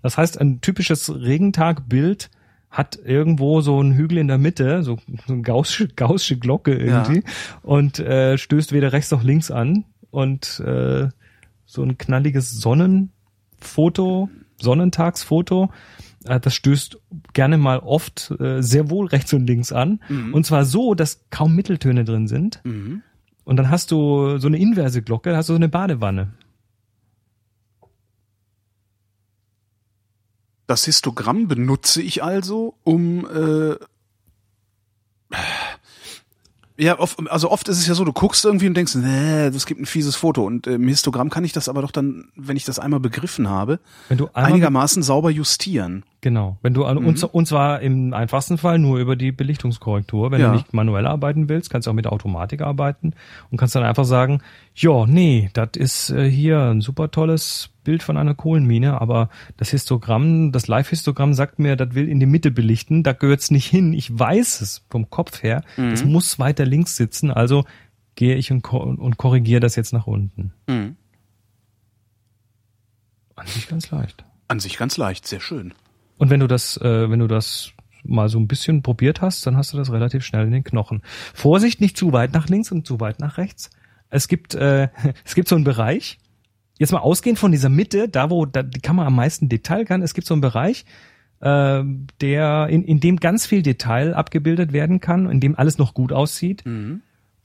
Das heißt, ein typisches Regentagbild hat irgendwo so einen Hügel in der Mitte, so, so eine gaussische, gaussische Glocke irgendwie, und äh, stößt weder rechts noch links an. Und äh, so ein knalliges Sonnenfoto, Sonnentagsfoto, äh, das stößt gerne mal oft äh, sehr wohl rechts und links an. Und zwar so, dass kaum Mitteltöne drin sind. Mhm. Und dann hast du so eine inverse Glocke, hast du so eine Badewanne. Das Histogramm benutze ich also, um äh, ja, oft, also oft ist es ja so, du guckst irgendwie und denkst, nee, das gibt ein fieses Foto. Und äh, im Histogramm kann ich das aber doch dann, wenn ich das einmal begriffen habe, einigermaßen sauber justieren. Genau. Wenn du an, Mhm. und, und zwar im einfachsten Fall nur über die Belichtungskorrektur. Wenn Ja. du nicht manuell arbeiten willst, kannst du auch mit Automatik arbeiten und kannst dann einfach sagen, ja, nee, das ist äh, hier ein super tolles Bild von einer Kohlenmine, aber das Histogramm, das Live-Histogramm sagt mir, das will in die Mitte belichten, da gehört's nicht hin. Ich weiß es vom Kopf her. Es Mhm. muss weiter links sitzen, also gehe ich und, und korrigiere das jetzt nach unten. Mhm. An sich ganz leicht. An sich ganz leicht, sehr schön. Und wenn du das, äh, wenn du das mal so ein bisschen probiert hast, dann hast du das relativ schnell in den Knochen. Vorsicht, nicht zu weit nach links und zu weit nach rechts. Es gibt, äh, es gibt so einen Bereich, jetzt mal ausgehend von dieser Mitte, da wo da, die Kamera am meisten Detail kann, es gibt so einen Bereich, äh, der, in, in dem ganz viel Detail abgebildet werden kann, in dem alles noch gut aussieht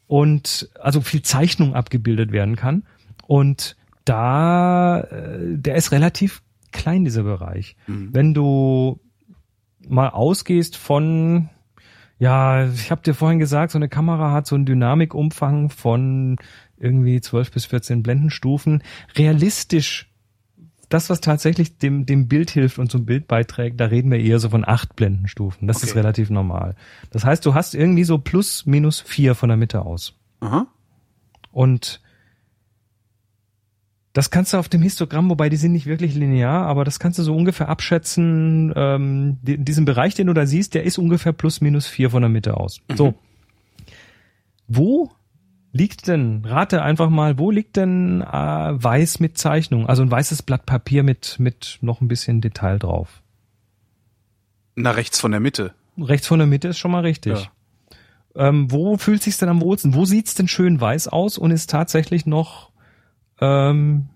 und also viel Zeichnung abgebildet werden kann. Und da, äh, der ist relativ klein, dieser Bereich. Wenn du mal ausgehst von, ja, ich habe dir vorhin gesagt, so eine Kamera hat so einen Dynamikumfang von irgendwie 12 bis 14 Blendenstufen. Realistisch, das, was tatsächlich dem, dem Bild hilft und zum Bild beiträgt, da reden wir eher so von acht Blendenstufen. Das ist Okay. relativ normal. Das heißt, du hast irgendwie so plus minus vier von der Mitte aus. Aha. Und das kannst du auf dem Histogramm, wobei die sind nicht wirklich linear, aber das kannst du so ungefähr abschätzen. Ähm, die- diesen Bereich, den du da siehst, der ist ungefähr plus minus vier von der Mitte aus. So. Wo liegt denn, rate einfach mal, wo liegt denn äh, weiß mit Zeichnung? Also ein weißes Blatt Papier mit, mit noch ein bisschen Detail drauf. Na, rechts von der Mitte. Rechts von der Mitte ist schon mal richtig. Ähm, wo fühlt sich's denn am wohlsten? Wo sieht's denn schön weiß aus und ist tatsächlich noch ähm,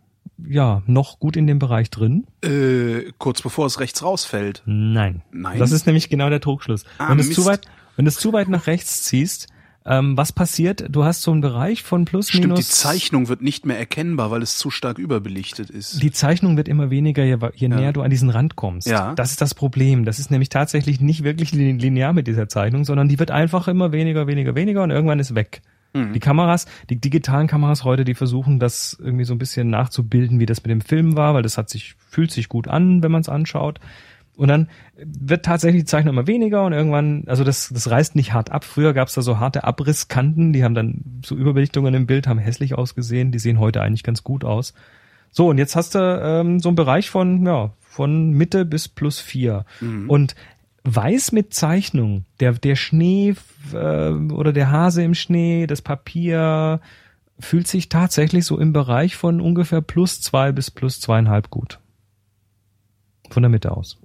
ja noch gut in dem Bereich drin? Äh, kurz bevor es rechts rausfällt. Nein. Nein? Das ist nämlich genau der Trugschluss. Ah, wenn du es zu weit, wenn du es zu weit nach rechts ziehst, ähm, was passiert? Du hast so einen Bereich von plus Stimmt, minus. die Zeichnung wird nicht mehr erkennbar, weil es zu stark überbelichtet ist. Die Zeichnung wird immer weniger, je, je näher du an diesen Rand kommst. Ja. Das ist das Problem. Das ist nämlich tatsächlich nicht wirklich lin- linear mit dieser Zeichnung, sondern die wird einfach immer weniger, weniger, weniger und irgendwann ist weg. Mhm. Die Kameras, die digitalen Kameras heute, die versuchen das irgendwie so ein bisschen nachzubilden, wie das mit dem Film war, weil das hat sich, fühlt sich gut an, wenn man es anschaut. Und dann wird tatsächlich die Zeichnung immer weniger und irgendwann, also das, das reißt nicht hart ab. Früher gab es da so harte Abrisskanten, die haben dann so Überbelichtungen im Bild, haben hässlich ausgesehen, die sehen heute eigentlich ganz gut aus. So, und jetzt hast du ähm, so einen Bereich von, ja, von Mitte bis plus vier. Und weiß mit Zeichnung, der, der Schnee äh, oder der Hase im Schnee, das Papier, fühlt sich tatsächlich so im Bereich von ungefähr plus zwei bis plus zweieinhalb gut. Von der Mitte aus.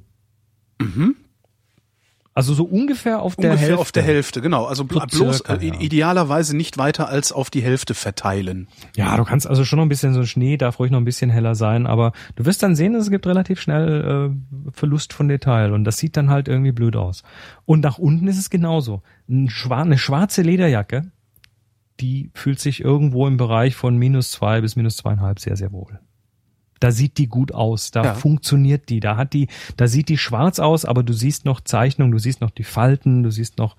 Also so ungefähr auf der Ungefähr Hälfte. auf der Hälfte, genau. Also So bloß circa, äh, ja. idealerweise nicht weiter als auf die Hälfte verteilen. Ja, du kannst also schon noch ein bisschen so Schnee, darf ruhig noch ein bisschen heller sein, aber du wirst dann sehen, es gibt relativ schnell äh, Verlust von Detail und das sieht dann halt irgendwie blöd aus. Und nach unten ist es genauso. Ein schwar eine schwarze Lederjacke, die fühlt sich irgendwo im Bereich von minus zwei bis minus zweieinhalb sehr, sehr wohl. Da sieht die gut aus, da Ja. funktioniert die, da hat die, da sieht die schwarz aus, aber du siehst noch Zeichnung, du siehst noch die Falten, du siehst noch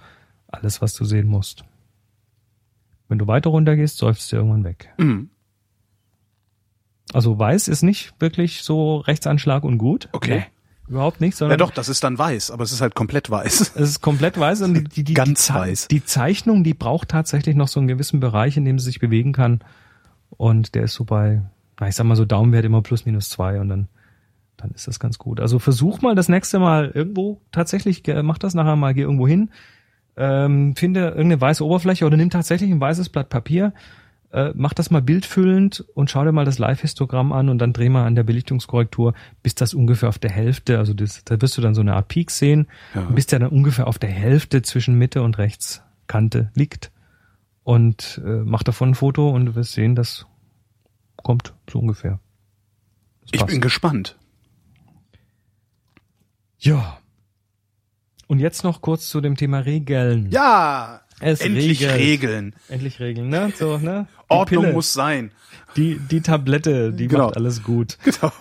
alles, was du sehen musst. Wenn du weiter runter gehst, seufzt du irgendwann weg. Mhm. Also weiß ist nicht wirklich so Rechtsanschlag und gut. Okay. Nee, überhaupt nicht, Ja sondern doch, das ist dann weiß, aber es ist halt komplett weiß. es ist komplett weiß und die, die, die, Ganz die, weiß. die Zeichnung, die braucht tatsächlich noch so einen gewissen Bereich, in dem sie sich bewegen kann. Und der ist so bei, na, ich sag mal so Daumenwert immer plus minus zwei und dann, dann ist das ganz gut. Also versuch mal das nächste Mal irgendwo tatsächlich, mach das nachher mal, geh irgendwo hin, ähm, finde irgendeine weiße Oberfläche oder nimm tatsächlich ein weißes Blatt Papier, äh, mach das mal bildfüllend und schau dir mal das Live-Histogramm an und dann dreh mal an der Belichtungskorrektur, bis das ungefähr auf der Hälfte, also das, da wirst du dann so eine Art Peak sehen, Ja. bis der dann ungefähr auf der Hälfte zwischen Mitte und Rechtskante liegt. Und äh, mach davon ein Foto und du wirst sehen, das kommt so ungefähr. Das Ich passt. bin gespannt. ja. Und jetzt noch kurz zu dem Thema Regeln. Ja, Es endlich regelt. Regeln. Endlich Regeln, ne? So, ne? Die Ordnung Pille, muss sein. die die Tablette, die Genau. macht alles gut. Genau.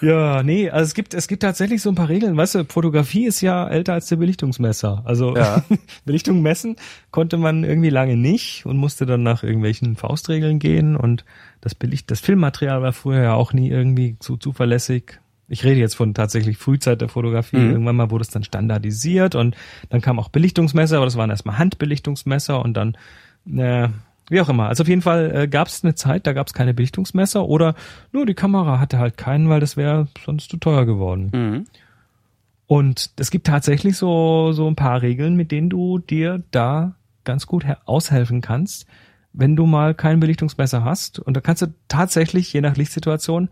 Ja, nee, also es gibt es gibt tatsächlich so ein paar Regeln. Weißt du, Fotografie ist ja älter als der Belichtungsmesser. Also Ja. Belichtung messen konnte man irgendwie lange nicht und musste dann nach irgendwelchen Faustregeln gehen und das Belicht das Filmmaterial war früher ja auch nie irgendwie so zuverlässig. Ich rede jetzt von tatsächlich Frühzeit der Fotografie. Mhm. Irgendwann mal wurde es dann standardisiert und dann kam auch Belichtungsmesser, aber das waren erstmal Handbelichtungsmesser und dann äh, wie auch immer. Also auf jeden Fall äh, gab es eine Zeit, da gab es keine Belichtungsmesser oder nur die Kamera hatte halt keinen, weil das wäre sonst zu teuer geworden. Mhm. Und es gibt tatsächlich so, so ein paar Regeln, mit denen du dir da ganz gut aushelfen kannst, wenn du mal kein Belichtungsmesser hast. Und da kannst du tatsächlich, je nach Lichtsituation,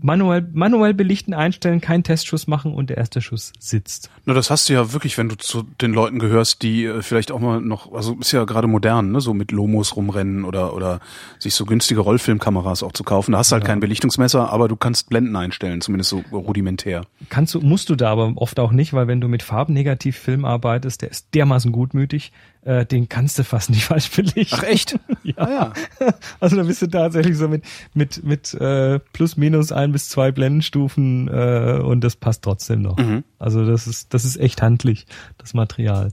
manuell, manuell belichten, einstellen, keinen Testschuss machen und der erste Schuss sitzt. Na, das hast du ja wirklich, wenn du zu den Leuten gehörst, die äh, vielleicht auch mal noch, also ist ja gerade modern, ne, so mit Lomos rumrennen oder oder sich so günstige Rollfilmkameras auch zu kaufen. Da hast du halt kein Belichtungsmesser, aber du kannst Blenden einstellen, zumindest so rudimentär. Kannst du, musst du da aber oft auch nicht, weil wenn du mit Farbnegativfilm arbeitest, der ist dermaßen gutmütig, äh, den kannst du fast nicht falsch belichten. Ach echt? ja. Ah, ja. Also da bist du tatsächlich so mit mit mit äh, plus minus ein bis zwei Blendenstufen äh, und das passt trotzdem noch. Mhm. Also das ist das ist echt handlich das Material.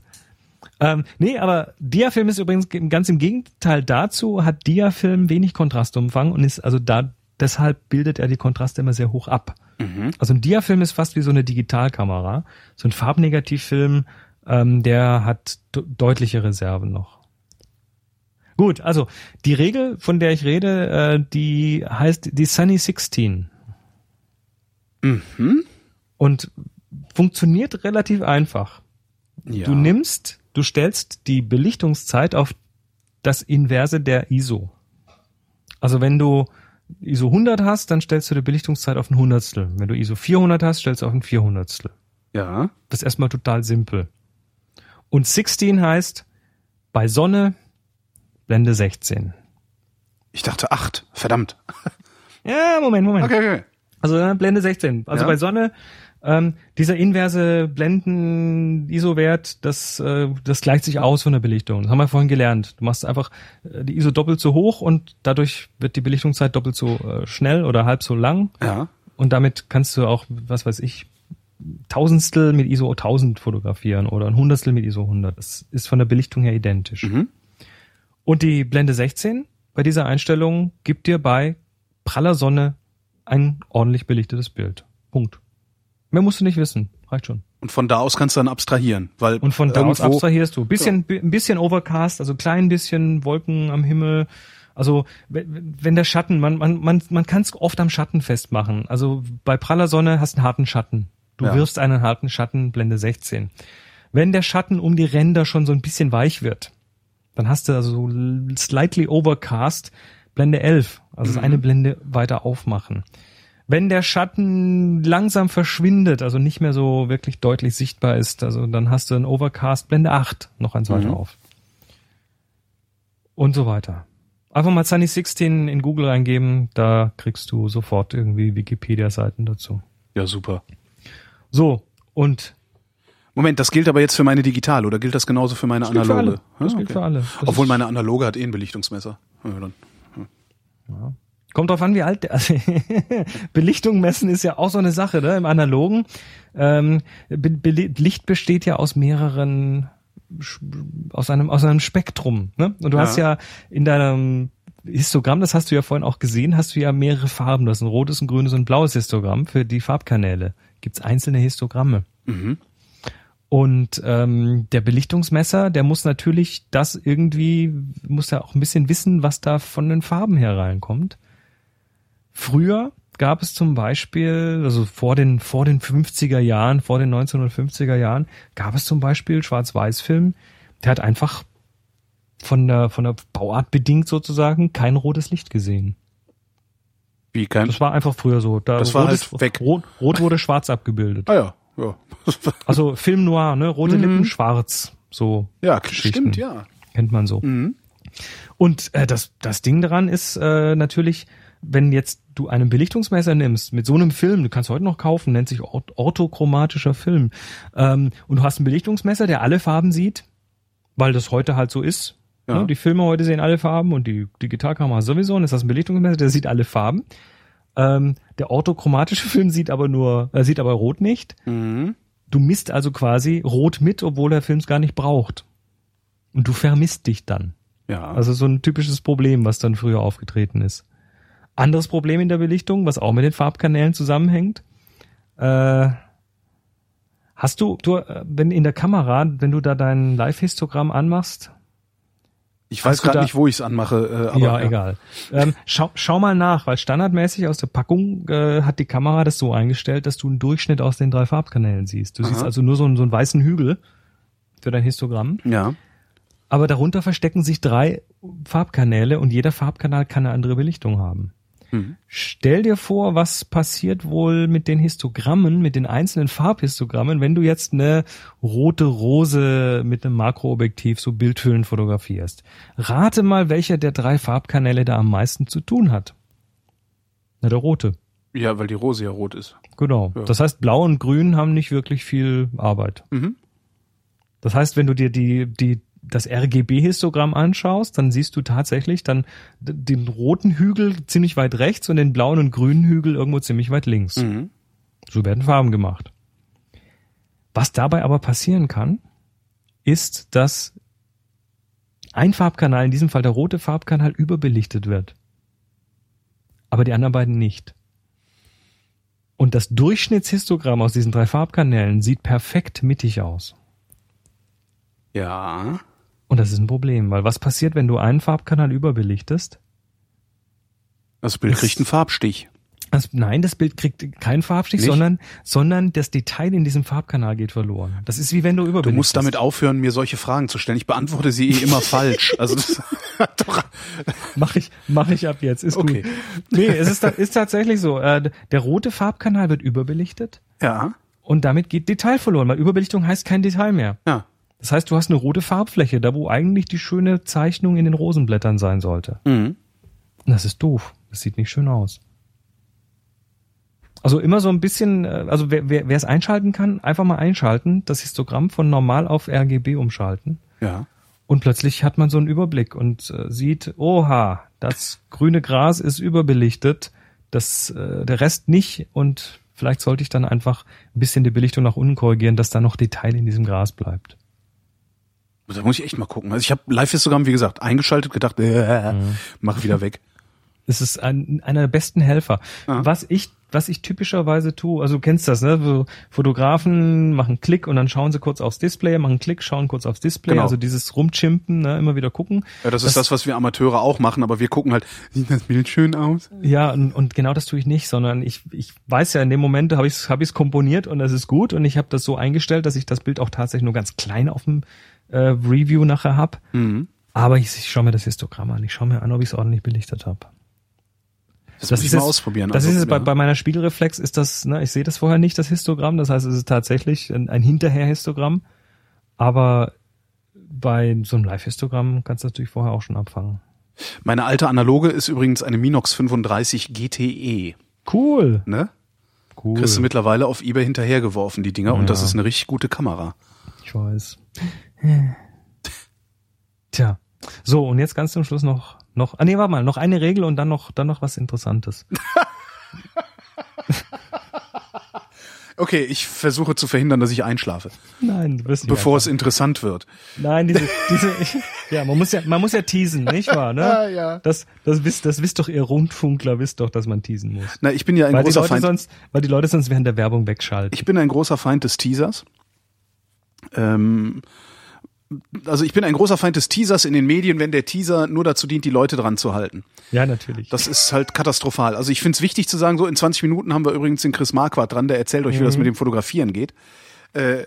Ähm, nee, aber Diafilm ist übrigens ganz im Gegenteil dazu hat Diafilm wenig Kontrastumfang und ist also da deshalb bildet er die Kontraste immer sehr hoch ab. Also ein Diafilm ist fast wie so eine Digitalkamera. So ein Farbnegativfilm, ähm, der hat de- deutliche Reserven noch. Gut, also die Regel, von der ich rede, äh, die heißt die Sunny 16 Mhm. und funktioniert relativ einfach. Ja. Du nimmst, du stellst die Belichtungszeit auf das Inverse der ISO. Also wenn du ISO 100 hast, dann stellst du die Belichtungszeit auf ein Hundertstel. Wenn du ISO 400 hast, stellst du auf ein Vierhundertstel. Ja. Das ist erstmal total simpel. Und 16 heißt bei Sonne Blende 16. Ich dachte acht. Verdammt. Ja, Moment, Moment. Okay, okay. Also Blende 16. Also Ja. bei Sonne, ähm, dieser inverse Blenden-ISO-Wert, das, äh, das gleicht sich aus von der Belichtung. Das haben wir vorhin gelernt. Du machst einfach äh, die ISO doppelt so hoch und dadurch wird die Belichtungszeit doppelt so äh, schnell oder halb so lang. Ja. Und damit kannst du auch, was weiß ich, Tausendstel mit ISO 1000 fotografieren oder ein Hundertstel mit ISO 100. Das ist von der Belichtung her identisch. Mhm. Und die Blende 16 bei dieser Einstellung gibt dir bei praller Sonne ein ordentlich belichtetes Bild. Punkt. Mehr musst du nicht wissen. Reicht schon. Und von da aus kannst du dann abstrahieren, weil Und von da aus abstrahierst du. Bisschen, ein bisschen Overcast, also klein bisschen Wolken am Himmel. Also wenn wenn der Schatten, man, man, man, man kann es oft am Schatten festmachen. Also bei praller Sonne hast du einen harten Schatten. Du Ja. wirfst einen harten Schatten, Blende 16. Wenn der Schatten um die Ränder schon so ein bisschen weich wird, dann hast du also so slightly overcast, Blende 11, also eine Blende weiter aufmachen. Wenn der Schatten langsam verschwindet, also nicht mehr so wirklich deutlich sichtbar ist, also dann hast du ein Overcast Blende 8 noch eins weiter auf. Und so weiter. Einfach mal Sunny 16 in Google eingeben, da kriegst du sofort irgendwie Wikipedia-Seiten dazu. Ja, super. So, und Moment, das gilt aber jetzt für meine digital oder gilt das genauso für meine das gilt für analoge? alle. Das Ah, gilt okay. für alle. Das Obwohl ist- meine analoge hat eh ein Belichtungsmesser. Ja, dann. Kommt drauf an, wie alt der. Also, Belichtung messen ist ja auch so eine Sache, ne? Im Analogen. Ähm, Be Be Licht besteht ja aus mehreren, aus einem, aus einem Spektrum. Ne? Und du Ja. hast ja in deinem Histogramm, das hast du ja vorhin auch gesehen, hast du ja mehrere Farben. Du hast ein rotes, ein grünes und ein blaues Histogramm für die Farbkanäle. Gibt's einzelne Histogramme. Mhm. Und ähm, der Belichtungsmesser, der muss natürlich das irgendwie, muss ja auch ein bisschen wissen, was da von den Farben her reinkommt. Früher gab es zum Beispiel, also vor den, vor den 50er Jahren, vor den 1950er Jahren, gab es zum Beispiel Schwarz-Weiß-Film, der hat einfach von der, von der Bauart bedingt sozusagen kein rotes Licht gesehen. Wie kein? Das war einfach früher so. Da Das war halt weg. Rot, rot wurde schwarz abgebildet. Ah ja, ja. Also Film noir, ne? Rote Lippen, schwarz. So ja, stimmt, ja. kennt man so. Mhm. Und äh, das, das Ding daran ist äh, natürlich, wenn jetzt du einen Belichtungsmesser nimmst mit so einem Film, du kannst heute noch kaufen, nennt sich ort orthochromatischer Film, ähm, und du hast einen Belichtungsmesser, der alle Farben sieht, weil das heute halt so ist. Ja. Ne? Die Filme heute sehen alle Farben und die Digitalkamera sowieso. Und das ist ein Belichtungsmesser, der sieht alle Farben. Ähm, der orthochromatische Film sieht aber nur, äh, sieht aber rot nicht. Mhm. Du misst also quasi rot mit, obwohl der Film es gar nicht braucht. Und du vermisst dich dann. Ja. Also so ein typisches Problem, was dann früher aufgetreten ist. Anderes Problem in der Belichtung, was auch mit den Farbkanälen zusammenhängt. Äh, hast du, du, äh, wenn in der Kamera, wenn du da dein Live-Histogramm anmachst, ich weiß gerade nicht, wo ich es anmache, äh, aber ja, egal. Ähm, schau, schau mal nach, weil standardmäßig aus der Packung äh, hat die Kamera das so eingestellt, dass du einen Durchschnitt aus den drei Farbkanälen siehst. Du siehst Aha. also nur so einen, so einen weißen Hügel für dein Histogramm. Ja. Aber darunter verstecken sich drei Farbkanäle und jeder Farbkanal kann eine andere Belichtung haben. Mhm. Stell dir vor, was passiert wohl mit den Histogrammen, mit den einzelnen Farbhistogrammen, wenn du jetzt eine rote Rose mit einem Makroobjektiv so Bildhüllen fotografierst. Rate mal, welcher der drei Farbkanäle da am meisten zu tun hat. Na, der rote. Ja, weil die Rose ja rot ist. Genau. Ja. Das heißt, blau und grün haben nicht wirklich viel Arbeit. Mhm. Das heißt, wenn du dir die, die, das RGB-Histogramm anschaust, dann siehst du tatsächlich dann den roten Hügel ziemlich weit rechts und den blauen und grünen Hügel irgendwo ziemlich weit links. Mhm. So werden Farben gemacht. Was dabei aber passieren kann, ist, dass ein Farbkanal, in diesem Fall der rote Farbkanal, überbelichtet wird. Aber die anderen beiden nicht. Und das Durchschnittshistogramm aus diesen drei Farbkanälen sieht perfekt mittig aus. Ja. Und das ist ein Problem, weil was passiert, wenn du einen Farbkanal überbelichtest? Das Bild Das- kriegt einen Farbstich. Das, nein, das Bild kriegt keinen Farbstich, Nicht? sondern, sondern das Detail in diesem Farbkanal geht verloren. Das ist wie wenn du Du überbelichtest. musst damit aufhören, mir solche Fragen zu stellen. Ich beantworte sie eh immer falsch. Also das doch, Mach ich, mach ich ab jetzt. Ist Okay. gut. Nee, es ist, ist tatsächlich so. Äh, der rote Farbkanal wird überbelichtet ja, und damit geht Detail verloren, weil Überbelichtung heißt kein Detail mehr. ja. Das heißt, du hast eine rote Farbfläche, da wo eigentlich die schöne Zeichnung in den Rosenblättern sein sollte. Mhm. Das ist doof. Das sieht nicht schön aus. Also immer so ein bisschen, äh, also wer, wer wer es einschalten kann, einfach mal einschalten, das Histogramm von normal auf RGB umschalten. Ja. Und plötzlich hat man so einen Überblick und äh, sieht, oha, das grüne Gras ist überbelichtet, das, äh, der Rest nicht und vielleicht sollte ich dann einfach ein bisschen die Belichtung nach unten korrigieren, dass da noch Detail in diesem Gras bleibt. Da muss ich echt mal gucken. Also ich habe Live-Histogramm, wie gesagt, eingeschaltet, gedacht, äh, mach wieder weg. Es ist ein, einer der besten Helfer. Ja. Was ich, was ich typischerweise tue, also du kennst das, ne? So Fotografen machen Klick und dann schauen sie kurz aufs Display, machen Klick, schauen kurz aufs Display, Genau. also dieses Rumchimpen, ne? immer wieder gucken. Ja, das ist das, was wir Amateure auch machen, aber wir gucken halt, sieht das Bild schön aus? Ja, und, und genau das tue ich nicht, sondern ich, ich weiß ja, in dem Moment habe ich es hab ich's komponiert und das ist gut und ich habe das so eingestellt, dass ich das Bild auch tatsächlich nur ganz klein auf dem äh, Review nachher hab. Mhm. Aber ich, ich schaue mir das Histogramm an, ich schaue mir an, ob ich es ordentlich belichtet habe. Das, muss ich mal ausprobieren. Das Also, ist es, bei, ja. bei meiner Spiegelreflex ist das, ne, ich sehe das vorher nicht, das Histogramm, das heißt, es ist tatsächlich ein, ein Hinterher-Histogramm, aber bei so einem Live-Histogramm kannst du natürlich vorher auch schon abfangen. Meine alte Analoge ist übrigens eine Minox 35 GTE. Cool. Ne? Cool. Kriegst du mittlerweile auf Ebay hinterhergeworfen, die Dinger, und das Ja. ist eine richtig gute Kamera. Ich weiß. Tja. So, und jetzt ganz zum Schluss noch, noch, ah nee, warte mal, noch eine Regel und dann noch, dann noch was Interessantes. Okay, ich versuche zu verhindern, dass ich einschlafe, Nein, du wirst nicht bevor es interessant wird. Nein, diese, diese, ja, man muss ja, man muss ja teasen, nicht wahr, ne? Ja, ja. Das, das wisst, das wisst doch ihr Rundfunkler, wisst doch, dass man teasen muss. Na, ich bin ja ein Weil großer Feind. sonst, weil die Leute sonst während der Werbung wegschalten. Ich bin ein großer Feind des Teasers. Ähm, also ich bin ein großer Feind des Teasers in den Medien, wenn der Teaser nur dazu dient, die Leute dran zu halten. Ja, natürlich. Das ist halt katastrophal. Also ich finde es wichtig zu sagen, so in 20 Minuten haben wir übrigens den Chris Marquardt dran, der erzählt euch, wie das mit dem Fotografieren geht. Äh,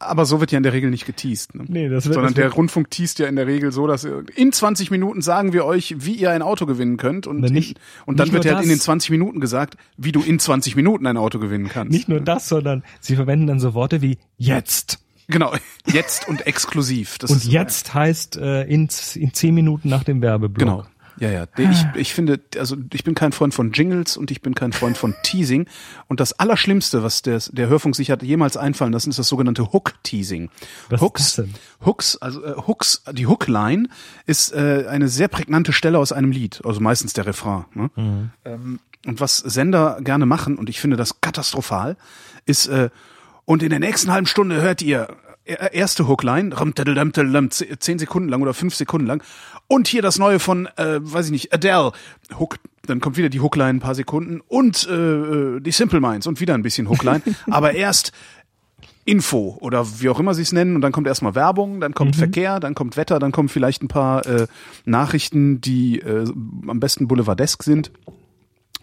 aber so wird ja in der Regel nicht geteased. Ne? Nee, das wird- Sondern das der wird- Rundfunk teast ja in der Regel so, dass in 20 Minuten sagen wir euch, wie ihr ein Auto gewinnen könnt. Und, nicht- in, und dann wird ja halt in den 20 Minuten gesagt, wie du in 20 Minuten ein Auto gewinnen kannst. Nicht nur das, sondern sie verwenden dann so Worte wie jetzt. Genau, jetzt und exklusiv. Das Und ist, jetzt heißt äh, in, in zehn Minuten nach dem Werbeblock. Genau. Ja, ja. Ich, ich finde, also ich bin kein Freund von Jingles und ich bin kein Freund von Teasing. Und das Allerschlimmste, was der, der Hörfunk sich hat jemals einfallen lassen, ist das sogenannte Hook-Teasing. Hooks, das denn? Hooks, also äh, Hooks, die Hookline ist äh, eine sehr prägnante Stelle aus einem Lied, also meistens der Refrain. Ne? Mhm. Ähm, und was Sender gerne machen, und ich finde das katastrophal, ist, äh, und in der nächsten halben Stunde hört ihr äh, erste Hookline, zehn Sekunden lang oder fünf Sekunden lang. Und hier das neue von, äh, weiß ich nicht, Adele. Hook, dann kommt wieder die Hookline ein paar Sekunden und äh, äh, die Simple Minds und wieder ein bisschen Hookline. Aber erst Info oder wie auch immer sie es nennen und dann kommt erstmal Werbung, dann kommt Verkehr, dann kommt Wetter, dann kommen vielleicht ein paar äh, Nachrichten, die äh, am besten boulevardesk sind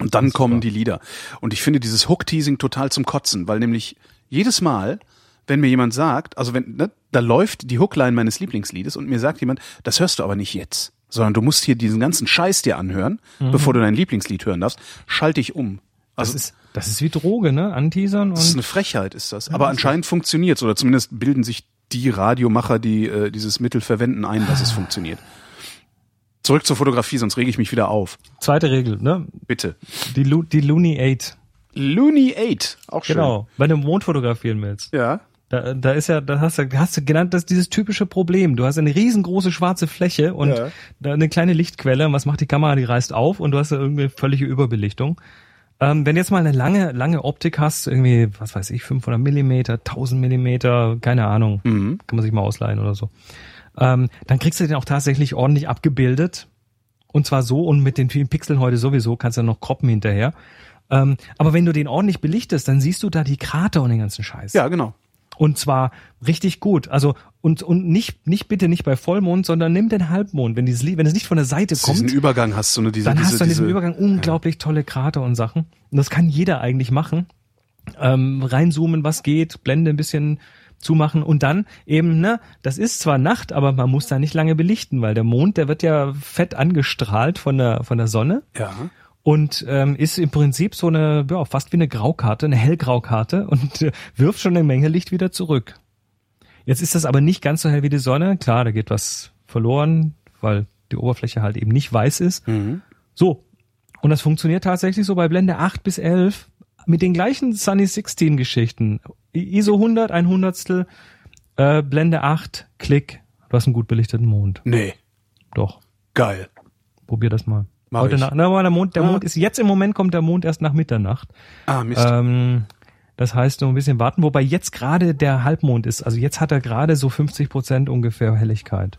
und dann kommen die Lieder. Und ich finde dieses Hook-Teasing total zum Kotzen, weil nämlich jedes Mal, wenn mir jemand sagt, also wenn, ne, da läuft die Hookline meines Lieblingsliedes und mir sagt jemand, das hörst du aber nicht jetzt, sondern du musst hier diesen ganzen Scheiß dir anhören, bevor du dein Lieblingslied hören darfst, schalte ich um. Das Also ist, das ist wie Droge, ne? Anteasern das ist und eine Frechheit, ist das. Aber anscheinend funktioniert's oder zumindest bilden sich die Radiomacher, die äh, dieses Mittel verwenden, ein, dass es funktioniert. Zurück zur Fotografie, sonst rege ich mich wieder auf. zweite Regel, ne? Bitte. Die, Lu die Looney 8. Looney 8, auch schön. Genau. Wenn du Mond fotografieren willst. Ja. Da, da ist ja, da hast du, hast du genannt, das dieses typische Problem. Du hast eine riesengroße schwarze Fläche und Ja. da eine kleine Lichtquelle. Und was macht die Kamera? Die reißt auf und du hast da irgendwie völlige Überbelichtung. Ähm, wenn du jetzt mal eine lange, lange Optik hast, irgendwie, was weiß ich, 500 Millimeter, 1000 Millimeter, keine Ahnung, Mhm. kann man sich mal ausleihen oder so, ähm, dann kriegst du den auch tatsächlich ordentlich abgebildet. Und zwar so und mit den vielen Pixeln heute sowieso kannst du noch kroppen hinterher. Ähm, aber wenn du den ordentlich belichtest, dann siehst du da die Krater und den ganzen Scheiß. Ja, genau. Und zwar richtig gut. Also und und nicht nicht bitte nicht bei Vollmond, sondern nimm den Halbmond. Wenn dieses wenn es nicht von der Seite du diesen kommt, Übergang hast, so eine diese, dann diese, hast du an diesem diese, Übergang unglaublich tolle Krater und Sachen. Und das kann jeder eigentlich machen. Ähm, reinzoomen, was geht, Blende ein bisschen zumachen und dann eben, ne, das ist zwar Nacht, aber man muss da nicht lange belichten, weil der Mond, der wird ja fett angestrahlt von der von der Sonne Ja. Und ähm, ist im Prinzip so eine, ja, fast wie eine Graukarte, eine Hellgraukarte und äh, wirft schon eine Menge Licht wieder zurück. Jetzt ist das aber nicht ganz so hell wie die Sonne. Klar, da geht was verloren, weil die Oberfläche halt eben nicht weiß ist. Mhm. So. Und das funktioniert tatsächlich so bei Blende 8 bis 11 mit den gleichen Sunny 16 Geschichten. ISO 100, ein Hundertstel, äh, Blende 8, Klick. Du hast einen gut belichteten Mond. Nee. Doch. Geil. Probier das mal. Mach Heute ich. Nacht. Na, der Mond, der Ah. Mond ist jetzt im Moment kommt der Mond erst nach Mitternacht. Ah, Mist. Ähm, das heißt, nur ein bisschen warten, wobei jetzt gerade der Halbmond ist. Also jetzt hat er gerade so 50 Prozent ungefähr Helligkeit.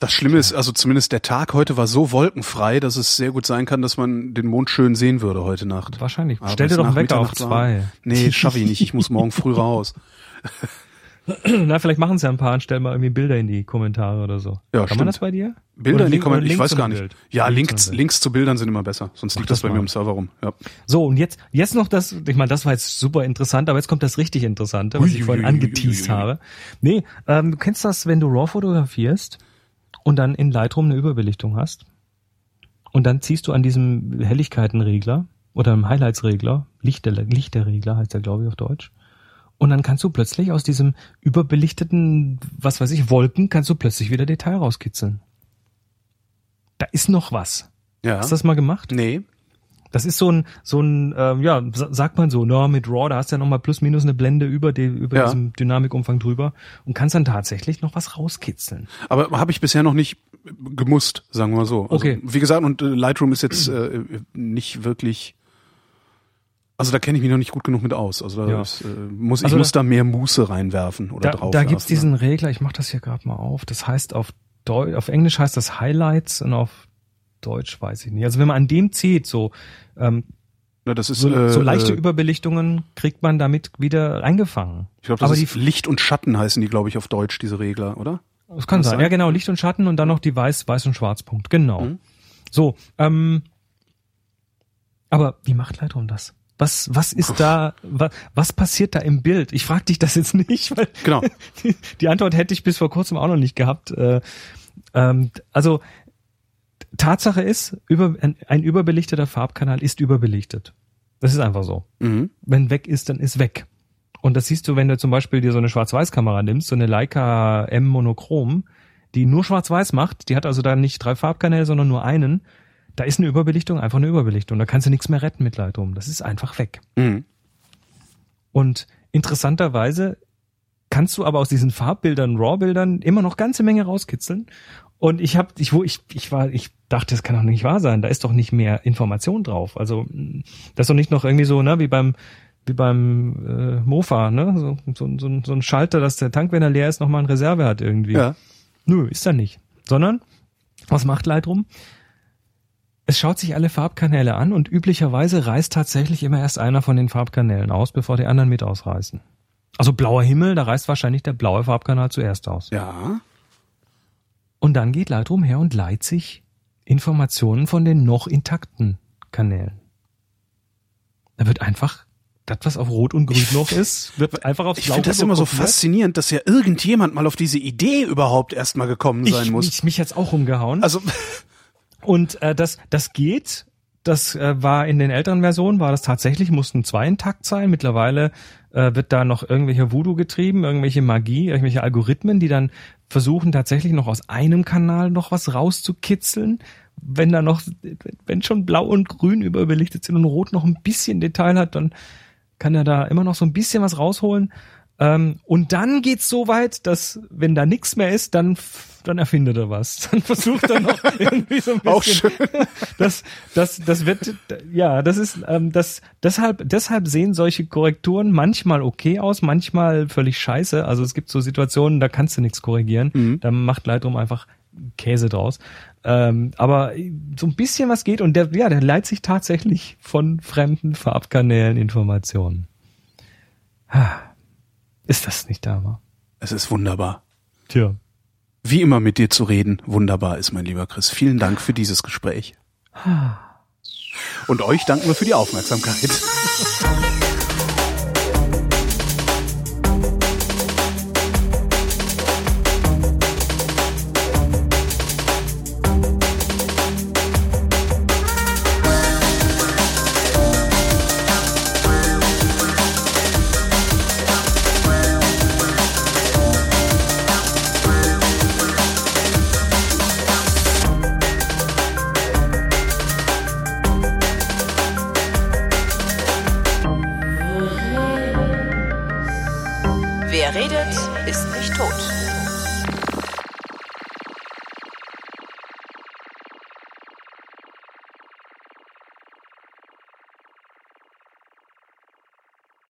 Das Schlimme ist, also zumindest der Tag heute war so wolkenfrei, dass es sehr gut sein kann, dass man den Mond schön sehen würde heute Nacht. Wahrscheinlich. Aber Stell dir doch einen Wecker auf zwei. Nee, schaffe ich nicht. Ich muss morgen früh raus. Na, vielleicht machen es ja ein paar und stellen mal irgendwie Bilder in die Kommentare oder so. Ja, Kann stimmt. man das bei dir? Bilder Oder in die Kommentare. Ich weiß gar nicht. Bild? Ja, Links Links, zu Bildern sind immer besser. Sonst liegt das das bei mal. mir im Server rum. Ja. So, und jetzt, jetzt noch das, ich meine, das war jetzt super interessant, aber jetzt kommt das richtig Interessante, was ich vorhin angeteased habe. Nee, ähm, du kennst das, wenn du RAW fotografierst und dann in Lightroom eine Überbelichtung hast und dann ziehst du an diesem Helligkeitenregler oder einem Highlights-Regler, Lichter, Lichterregler heißt der, glaube ich, auf Deutsch, und dann kannst du plötzlich aus diesem überbelichteten, was weiß ich, Wolken, kannst du plötzlich wieder Detail rauskitzeln. Da ist noch was. ja. Hast du das mal gemacht? Nee. Das ist so ein, so ein, ähm, ja, sa- sagt man so, ne, mit RAW, da hast du ja nochmal plus minus eine Blende über, die, über Ja. diesem Dynamikumfang drüber und kannst dann tatsächlich noch was rauskitzeln. Aber habe ich bisher noch nicht gemusst, sagen wir mal so. Also, Okay. Wie gesagt, und äh, Lightroom ist jetzt äh, nicht wirklich. Also da kenne ich mich noch nicht gut genug mit aus. Also da Ja. ist, äh, muss Also ich muss da- da mehr Muße reinwerfen oder Da, drauf. da gibt's werfen, diesen Regler, ich mach das hier gerade mal auf, das heißt auf Deu auf Englisch heißt das Highlights und auf Deutsch weiß ich nicht. Also wenn man an dem zieht, so, ähm, Na, das ist So, äh, so leichte äh, Überbelichtungen kriegt man damit wieder eingefangen. Ich glaube, das Aber ist die, Licht und Schatten heißen die, glaube ich, auf Deutsch, diese Regler, oder? das kann das sein. sein? Ja, genau, Licht und Schatten und dann noch die Weiß, Weiß und Schwarzpunkt. Genau. Mhm. So, ähm, aber wie macht Lightroom das? Was, was ist da, was, was passiert da im Bild? Ich frage dich das jetzt nicht, weil Genau. die, die Antwort hätte ich bis vor kurzem auch noch nicht gehabt. Äh, ähm, also Tatsache ist, über, ein, ein überbelichteter Farbkanal ist überbelichtet. Das ist einfach so. Mhm. Wenn weg ist, dann ist weg. Und das siehst du, wenn du zum Beispiel dir so eine Schwarz-Weiß-Kamera nimmst, so eine Leica M Monochrom, die nur Schwarz-Weiß macht, die hat also dann nicht drei Farbkanäle, sondern nur einen. Da ist eine Überbelichtung einfach eine Überbelichtung. Da kannst du nichts mehr retten mit Lightroom. Das ist einfach weg. Mhm. Und interessanterweise kannst du aber aus diesen Farbbildern, RAW-Bildern immer noch ganze Menge rauskitzeln. Und ich habe, ich, wo ich, ich war, ich dachte, das kann doch nicht wahr sein. Da ist doch nicht mehr Information drauf. Also das ist doch nicht noch irgendwie so, ne, wie beim, wie beim äh, Mofa, ne, so, so, so, ein- so ein Schalter, dass der Tank, wenn er leer ist, nochmal eine Reserve hat irgendwie. Ja. Nö, ist er nicht. Sondern, was macht Lightroom? Es schaut sich alle Farbkanäle an und üblicherweise reißt tatsächlich immer erst einer von den Farbkanälen aus, bevor die anderen mit ausreißen. Also blauer Himmel, da reißt wahrscheinlich der blaue Farbkanal zuerst aus. Ja. Und dann geht Lightroom her und leiht sich Informationen von den noch intakten Kanälen. Da wird einfach das, was auf Rot und Grün noch ist, wird einfach aufs Ich Blau finde das immer so faszinierend, dass ja irgendjemand mal auf diese Idee überhaupt erstmal gekommen sein ich, muss. Ich, mich jetzt auch umgehauen. Also, Und äh, das, das geht. Das äh, war in den älteren Versionen, war das tatsächlich, mussten zwei intakt sein. Mittlerweile äh, wird da noch irgendwelche Voodoo getrieben, irgendwelche Magie, irgendwelche Algorithmen, die dann versuchen tatsächlich noch aus einem Kanal noch was rauszukitzeln. Wenn da noch, wenn schon blau und grün überbelichtet sind und rot noch ein bisschen Detail hat, dann kann er da immer noch so ein bisschen was rausholen. Ähm, und dann geht's so weit, dass wenn da nichts mehr ist, dann dann erfindet er was. Dann versucht er noch irgendwie so ein bisschen. Auch schön. Das, das, das wird, ja, das ist, ähm, das, deshalb, deshalb sehen solche Korrekturen manchmal okay aus, manchmal völlig scheiße. Also es gibt so Situationen, da kannst du nichts korrigieren. Mhm. Da macht Lightroom einfach Käse draus. Ähm, aber so ein bisschen was geht und der, ja, der leiht sich tatsächlich von fremden Farbkanälen Informationen. Ah, Ist das nicht da, wa? es ist wunderbar. Tja. Wie immer mit dir zu reden, wunderbar ist, mein lieber Chris. Vielen Dank für dieses Gespräch. Und euch danken wir für die Aufmerksamkeit.